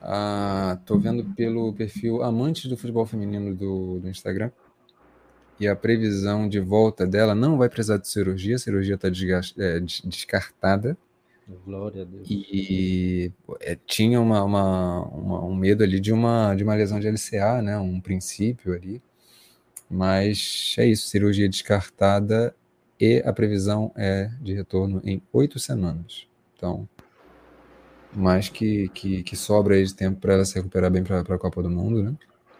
Ah, tô vendo pelo perfil Amantes do Futebol Feminino do, do Instagram. E a previsão de volta dela não vai precisar de cirurgia, a cirurgia está é, descartada. Glória a Deus. E é, tinha uma, uma, uma, um medo ali de uma, de uma lesão de LCA, né? Um princípio ali. Mas é isso, cirurgia descartada e a previsão é de retorno em oito semanas. Então, mais que, que, que sobra aí de tempo para ela se recuperar bem para a Copa do Mundo, né?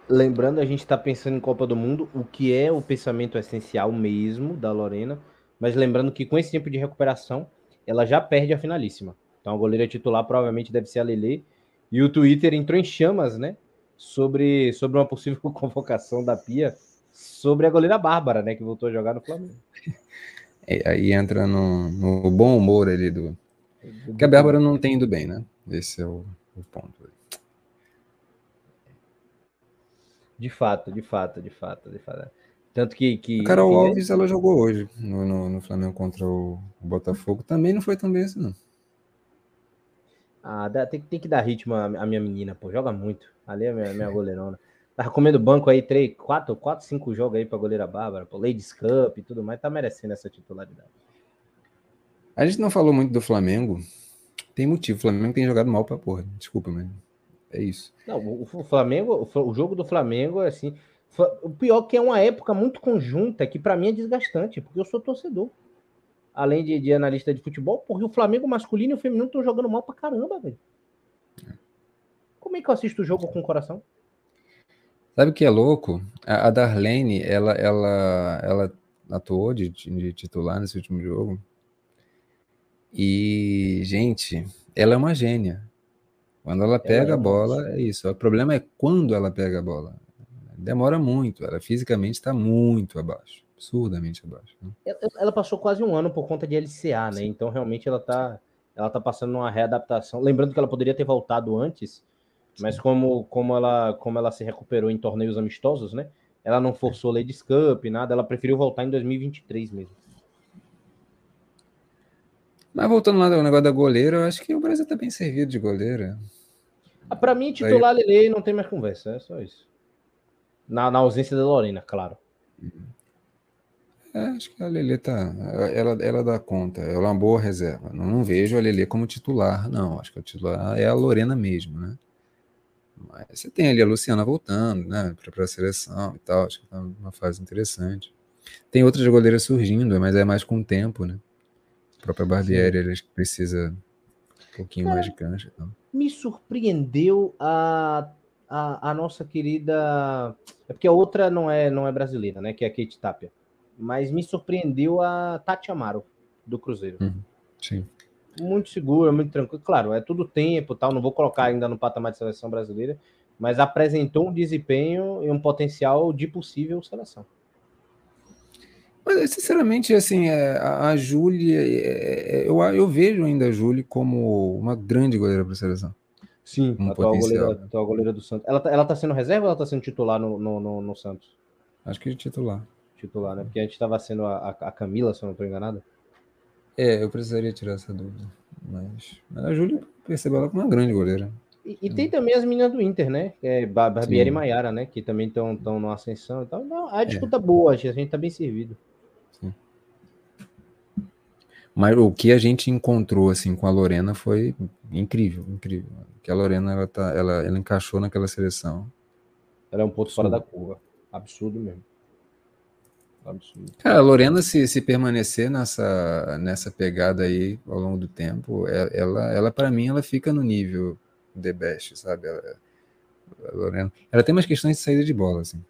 Lembrando, a gente está pensando em Copa do Mundo, o que é o pensamento essencial mesmo da Lorena, mas lembrando que com esse tempo de recuperação, ela já perde a finalíssima. Então a goleira titular provavelmente deve ser a Lele. E o Twitter entrou em chamas, né? Sobre, sobre uma possível convocação da Pia sobre a goleira Bárbara, né? Que voltou a jogar no Flamengo. É, aí entra no, no bom humor ali do, porque a Bárbara não tem indo bem, né? Esse é o, o ponto. De fato, de fato, de fato, de fato. Tanto que. que a Carol que... Alves, ela jogou hoje no, no, no, Flamengo contra o Botafogo. Também não foi tão bem assim, não. Ah, dá, tem, tem que dar ritmo à, minha menina, pô. Joga muito. Ali é a minha, minha goleirona. Tava comendo banco aí, três, quatro, quatro, cinco jogos aí pra goleira Bárbara, pô. Ladies Cup e tudo mais. Tá merecendo essa titularidade. A gente não falou muito do Flamengo. Tem motivo. O Flamengo tem jogado mal pra porra. Desculpa, mas é isso. Não, o Flamengo, o jogo do Flamengo é assim. O pior que é uma época muito conjunta que para mim é desgastante, porque eu sou torcedor. Além de, de analista de futebol, porque o Flamengo masculino e o feminino estão jogando mal pra caramba, velho. Como é que eu assisto o jogo com o coração? Sabe o que é louco? A, a Darlene, ela, ela, ela atuou de, de titular nesse último jogo. E, gente, ela é uma gênia. Quando ela pega ela é a bola, é isso. O problema é quando ela pega a bola. Demora muito. Ela fisicamente está muito abaixo. Absurdamente abaixo. Né? Ela passou quase um ano por conta de LCA, né? Sim. Então, realmente, ela está ela tá passando uma readaptação. Lembrando que ela poderia ter voltado antes, mas como, como, ela, como ela se recuperou em torneios amistosos, né? Ela não forçou Ladies Cup, nada. Ela preferiu voltar em 2023 mesmo. Mas voltando lá no negócio da goleira, eu acho que o Brasil tá bem servido de goleira. Ah, para mim, titular Daí... Lele não tem mais conversa, é só isso. Na, na ausência da Lorena, claro. É, acho que a Lele tá. Ela, ela dá conta, ela é uma boa reserva. Não, não vejo a Lele como titular, não. Acho que a titular é a Lorena mesmo, né? Mas você tem ali a Luciana voltando, né? Para a seleção e tal. Acho que tá uma fase interessante. Tem outras goleiras surgindo, mas é mais com o tempo, né? própria Barbieri, ele precisa um pouquinho Cara, mais de cancha. Então. Me surpreendeu a, a, a, nossa querida. É porque a outra não é, não é brasileira, né? Que é a Kate Tapia. Mas me surpreendeu a Tati Amaro, do Cruzeiro. Uhum, sim. Muito segura, muito tranquilo. Claro, é tudo tempo tal. Não vou colocar ainda no patamar de seleção brasileira, mas apresentou um desempenho e um potencial de possível seleção. Mas, sinceramente, assim, é, a, Júlia, é, é, eu, eu vejo ainda a Júlia como uma grande goleira para a seleção. Sim, um a atual goleira, atual goleira do Santos. Ela, tá, ela tá sendo reserva ou ela tá sendo titular no, no, no, no Santos? Acho que titular. Titular, né? Porque a gente estava sendo a, a, Camila, se eu não estou enganado. É, eu precisaria tirar essa dúvida. Mas, mas a Júlia percebeu ela como uma grande goleira. E, e, tem também as meninas do Inter, né? É Barbieri e Maiara, né? Que também estão numa ascensão e tal. Não, a disputa é. boa, a gente tá bem servido. Mas o que a gente encontrou assim com a Lorena foi incrível, incrível. Que a Lorena ela, tá, ela, ela encaixou naquela seleção. Ela é um ponto Absurdo. fora da curva. Absurdo mesmo. Absurdo. Cara, a Lorena, se, se permanecer nessa, nessa pegada aí ao longo do tempo, é, ela, ela para mim, ela fica no nível The Best, sabe? Ela, a Lorena, ela tem umas questões de saída de bola, assim.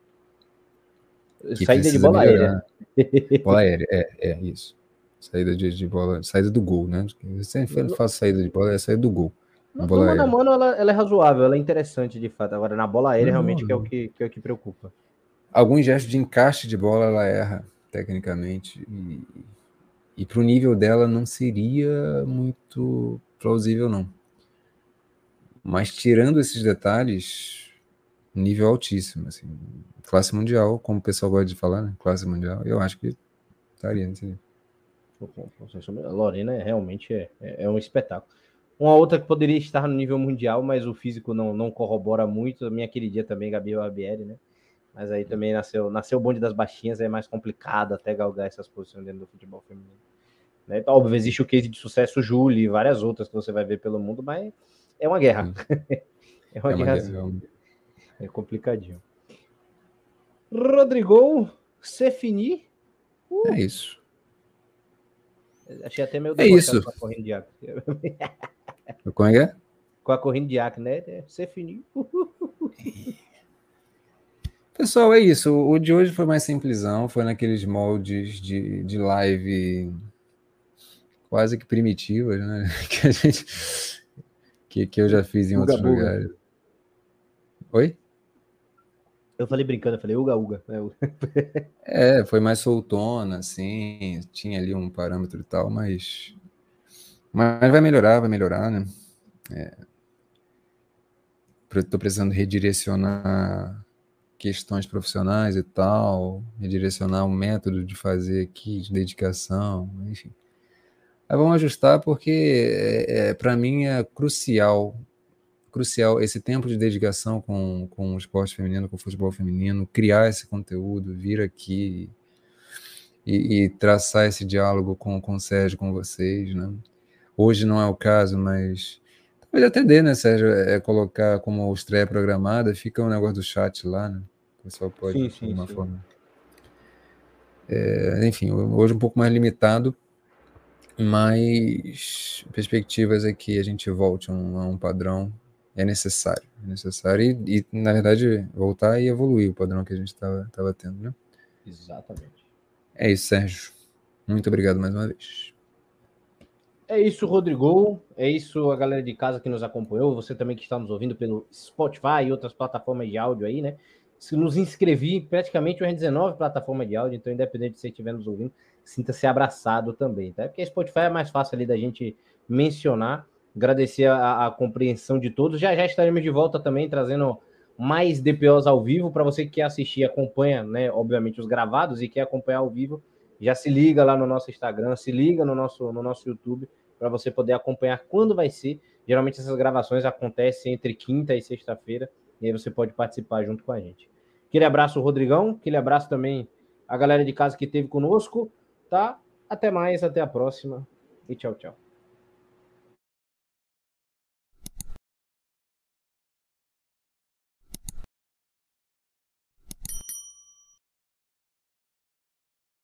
Saída de bola melhorar. aérea. Bola aérea, é, é isso. Saída de, de bola, saída do gol, né? Sempre faço saída de bola, é saída do gol. No, bola no mano a mano, ela, ela, é razoável, ela é interessante de fato. Agora, na bola aérea, não, realmente. Que, é o que, que é o que preocupa. Alguns gestos de encaixe de bola ela erra, tecnicamente. E, e para o nível dela não seria muito plausível, não. Mas tirando esses detalhes, nível altíssimo, assim, classe mundial, como o pessoal gosta de falar, né? Classe mundial, eu acho que estaria nesse nível. A Lorena é, realmente é, é, é, um espetáculo. Uma outra que poderia estar no nível mundial, mas o físico não, não corrobora muito, minha queridinha também, Gabi Barbieri, né? Mas aí também nasceu, nasceu o bonde das baixinhas, é mais complicado até galgar essas posições dentro do futebol feminino. Né? Então, óbvio, existe o case de sucesso Julie e várias outras que você vai ver pelo mundo, mas é uma guerra. é uma, é uma guerra. É complicadinho. Rodrigo, Cefini. Uh. É isso. Achei até meio é isso. com a corrente de acne. Como é que é? Com a corrente de acne, né? É, Cefini. Pessoal, é isso. O de hoje foi mais simplesão, foi naqueles moldes de, de live quase que primitivas, né? Que a gente que, que eu já fiz em Uga, outros Uga. lugares. Oi? Eu falei brincando, eu falei Uga Uga. é, foi mais soltona, assim, tinha ali um parâmetro e tal, mas. Mas vai melhorar, vai melhorar, né? É... Tô precisando redirecionar questões profissionais e tal, redirecionar o método de fazer aqui, de dedicação, enfim. Aí vamos ajustar porque é, é para mim é crucial, crucial esse tempo de dedicação com, com o esporte feminino, com o futebol feminino, criar esse conteúdo, vir aqui e, e traçar esse diálogo com, com o Sérgio, com vocês, né? Hoje não é o caso, mas talvez até dê, né, Sérgio, é colocar como estreia programada, fica o um negócio do chat lá, né? O pessoal pode, sim, sim, de alguma sim. forma. É, enfim, hoje um pouco mais limitado, mas perspectivas é que a gente volte a um, a um padrão é necessário, é necessário e, e, na verdade voltar e evoluir o padrão que a gente estava tendo, né? Exatamente. É isso, Sérgio. Muito obrigado mais uma vez. É isso, Rodrigo. É isso, a galera de casa que nos acompanhou. Você também que está nos ouvindo pelo Spotify e outras plataformas de áudio aí, né? nos inscrevi praticamente umas 19 plataformas de áudio, então independente de você estiver nos ouvindo, sinta-se abraçado também, tá? Porque Spotify é mais fácil ali da gente mencionar. Agradecer a, a, compreensão de todos. Já já estaremos de volta também trazendo mais DPOs ao vivo para você que quer assistir, acompanha, né, obviamente os gravados e quer acompanhar ao vivo, já se liga lá no nosso Instagram, se liga no nosso no nosso YouTube para você poder acompanhar quando vai ser. Geralmente essas gravações acontecem entre quinta e sexta-feira e aí você pode participar junto com a gente. Aquele abraço, Rodrigão. Aquele abraço também a galera de casa que esteve conosco, tá? Até mais, até a próxima e tchau, tchau.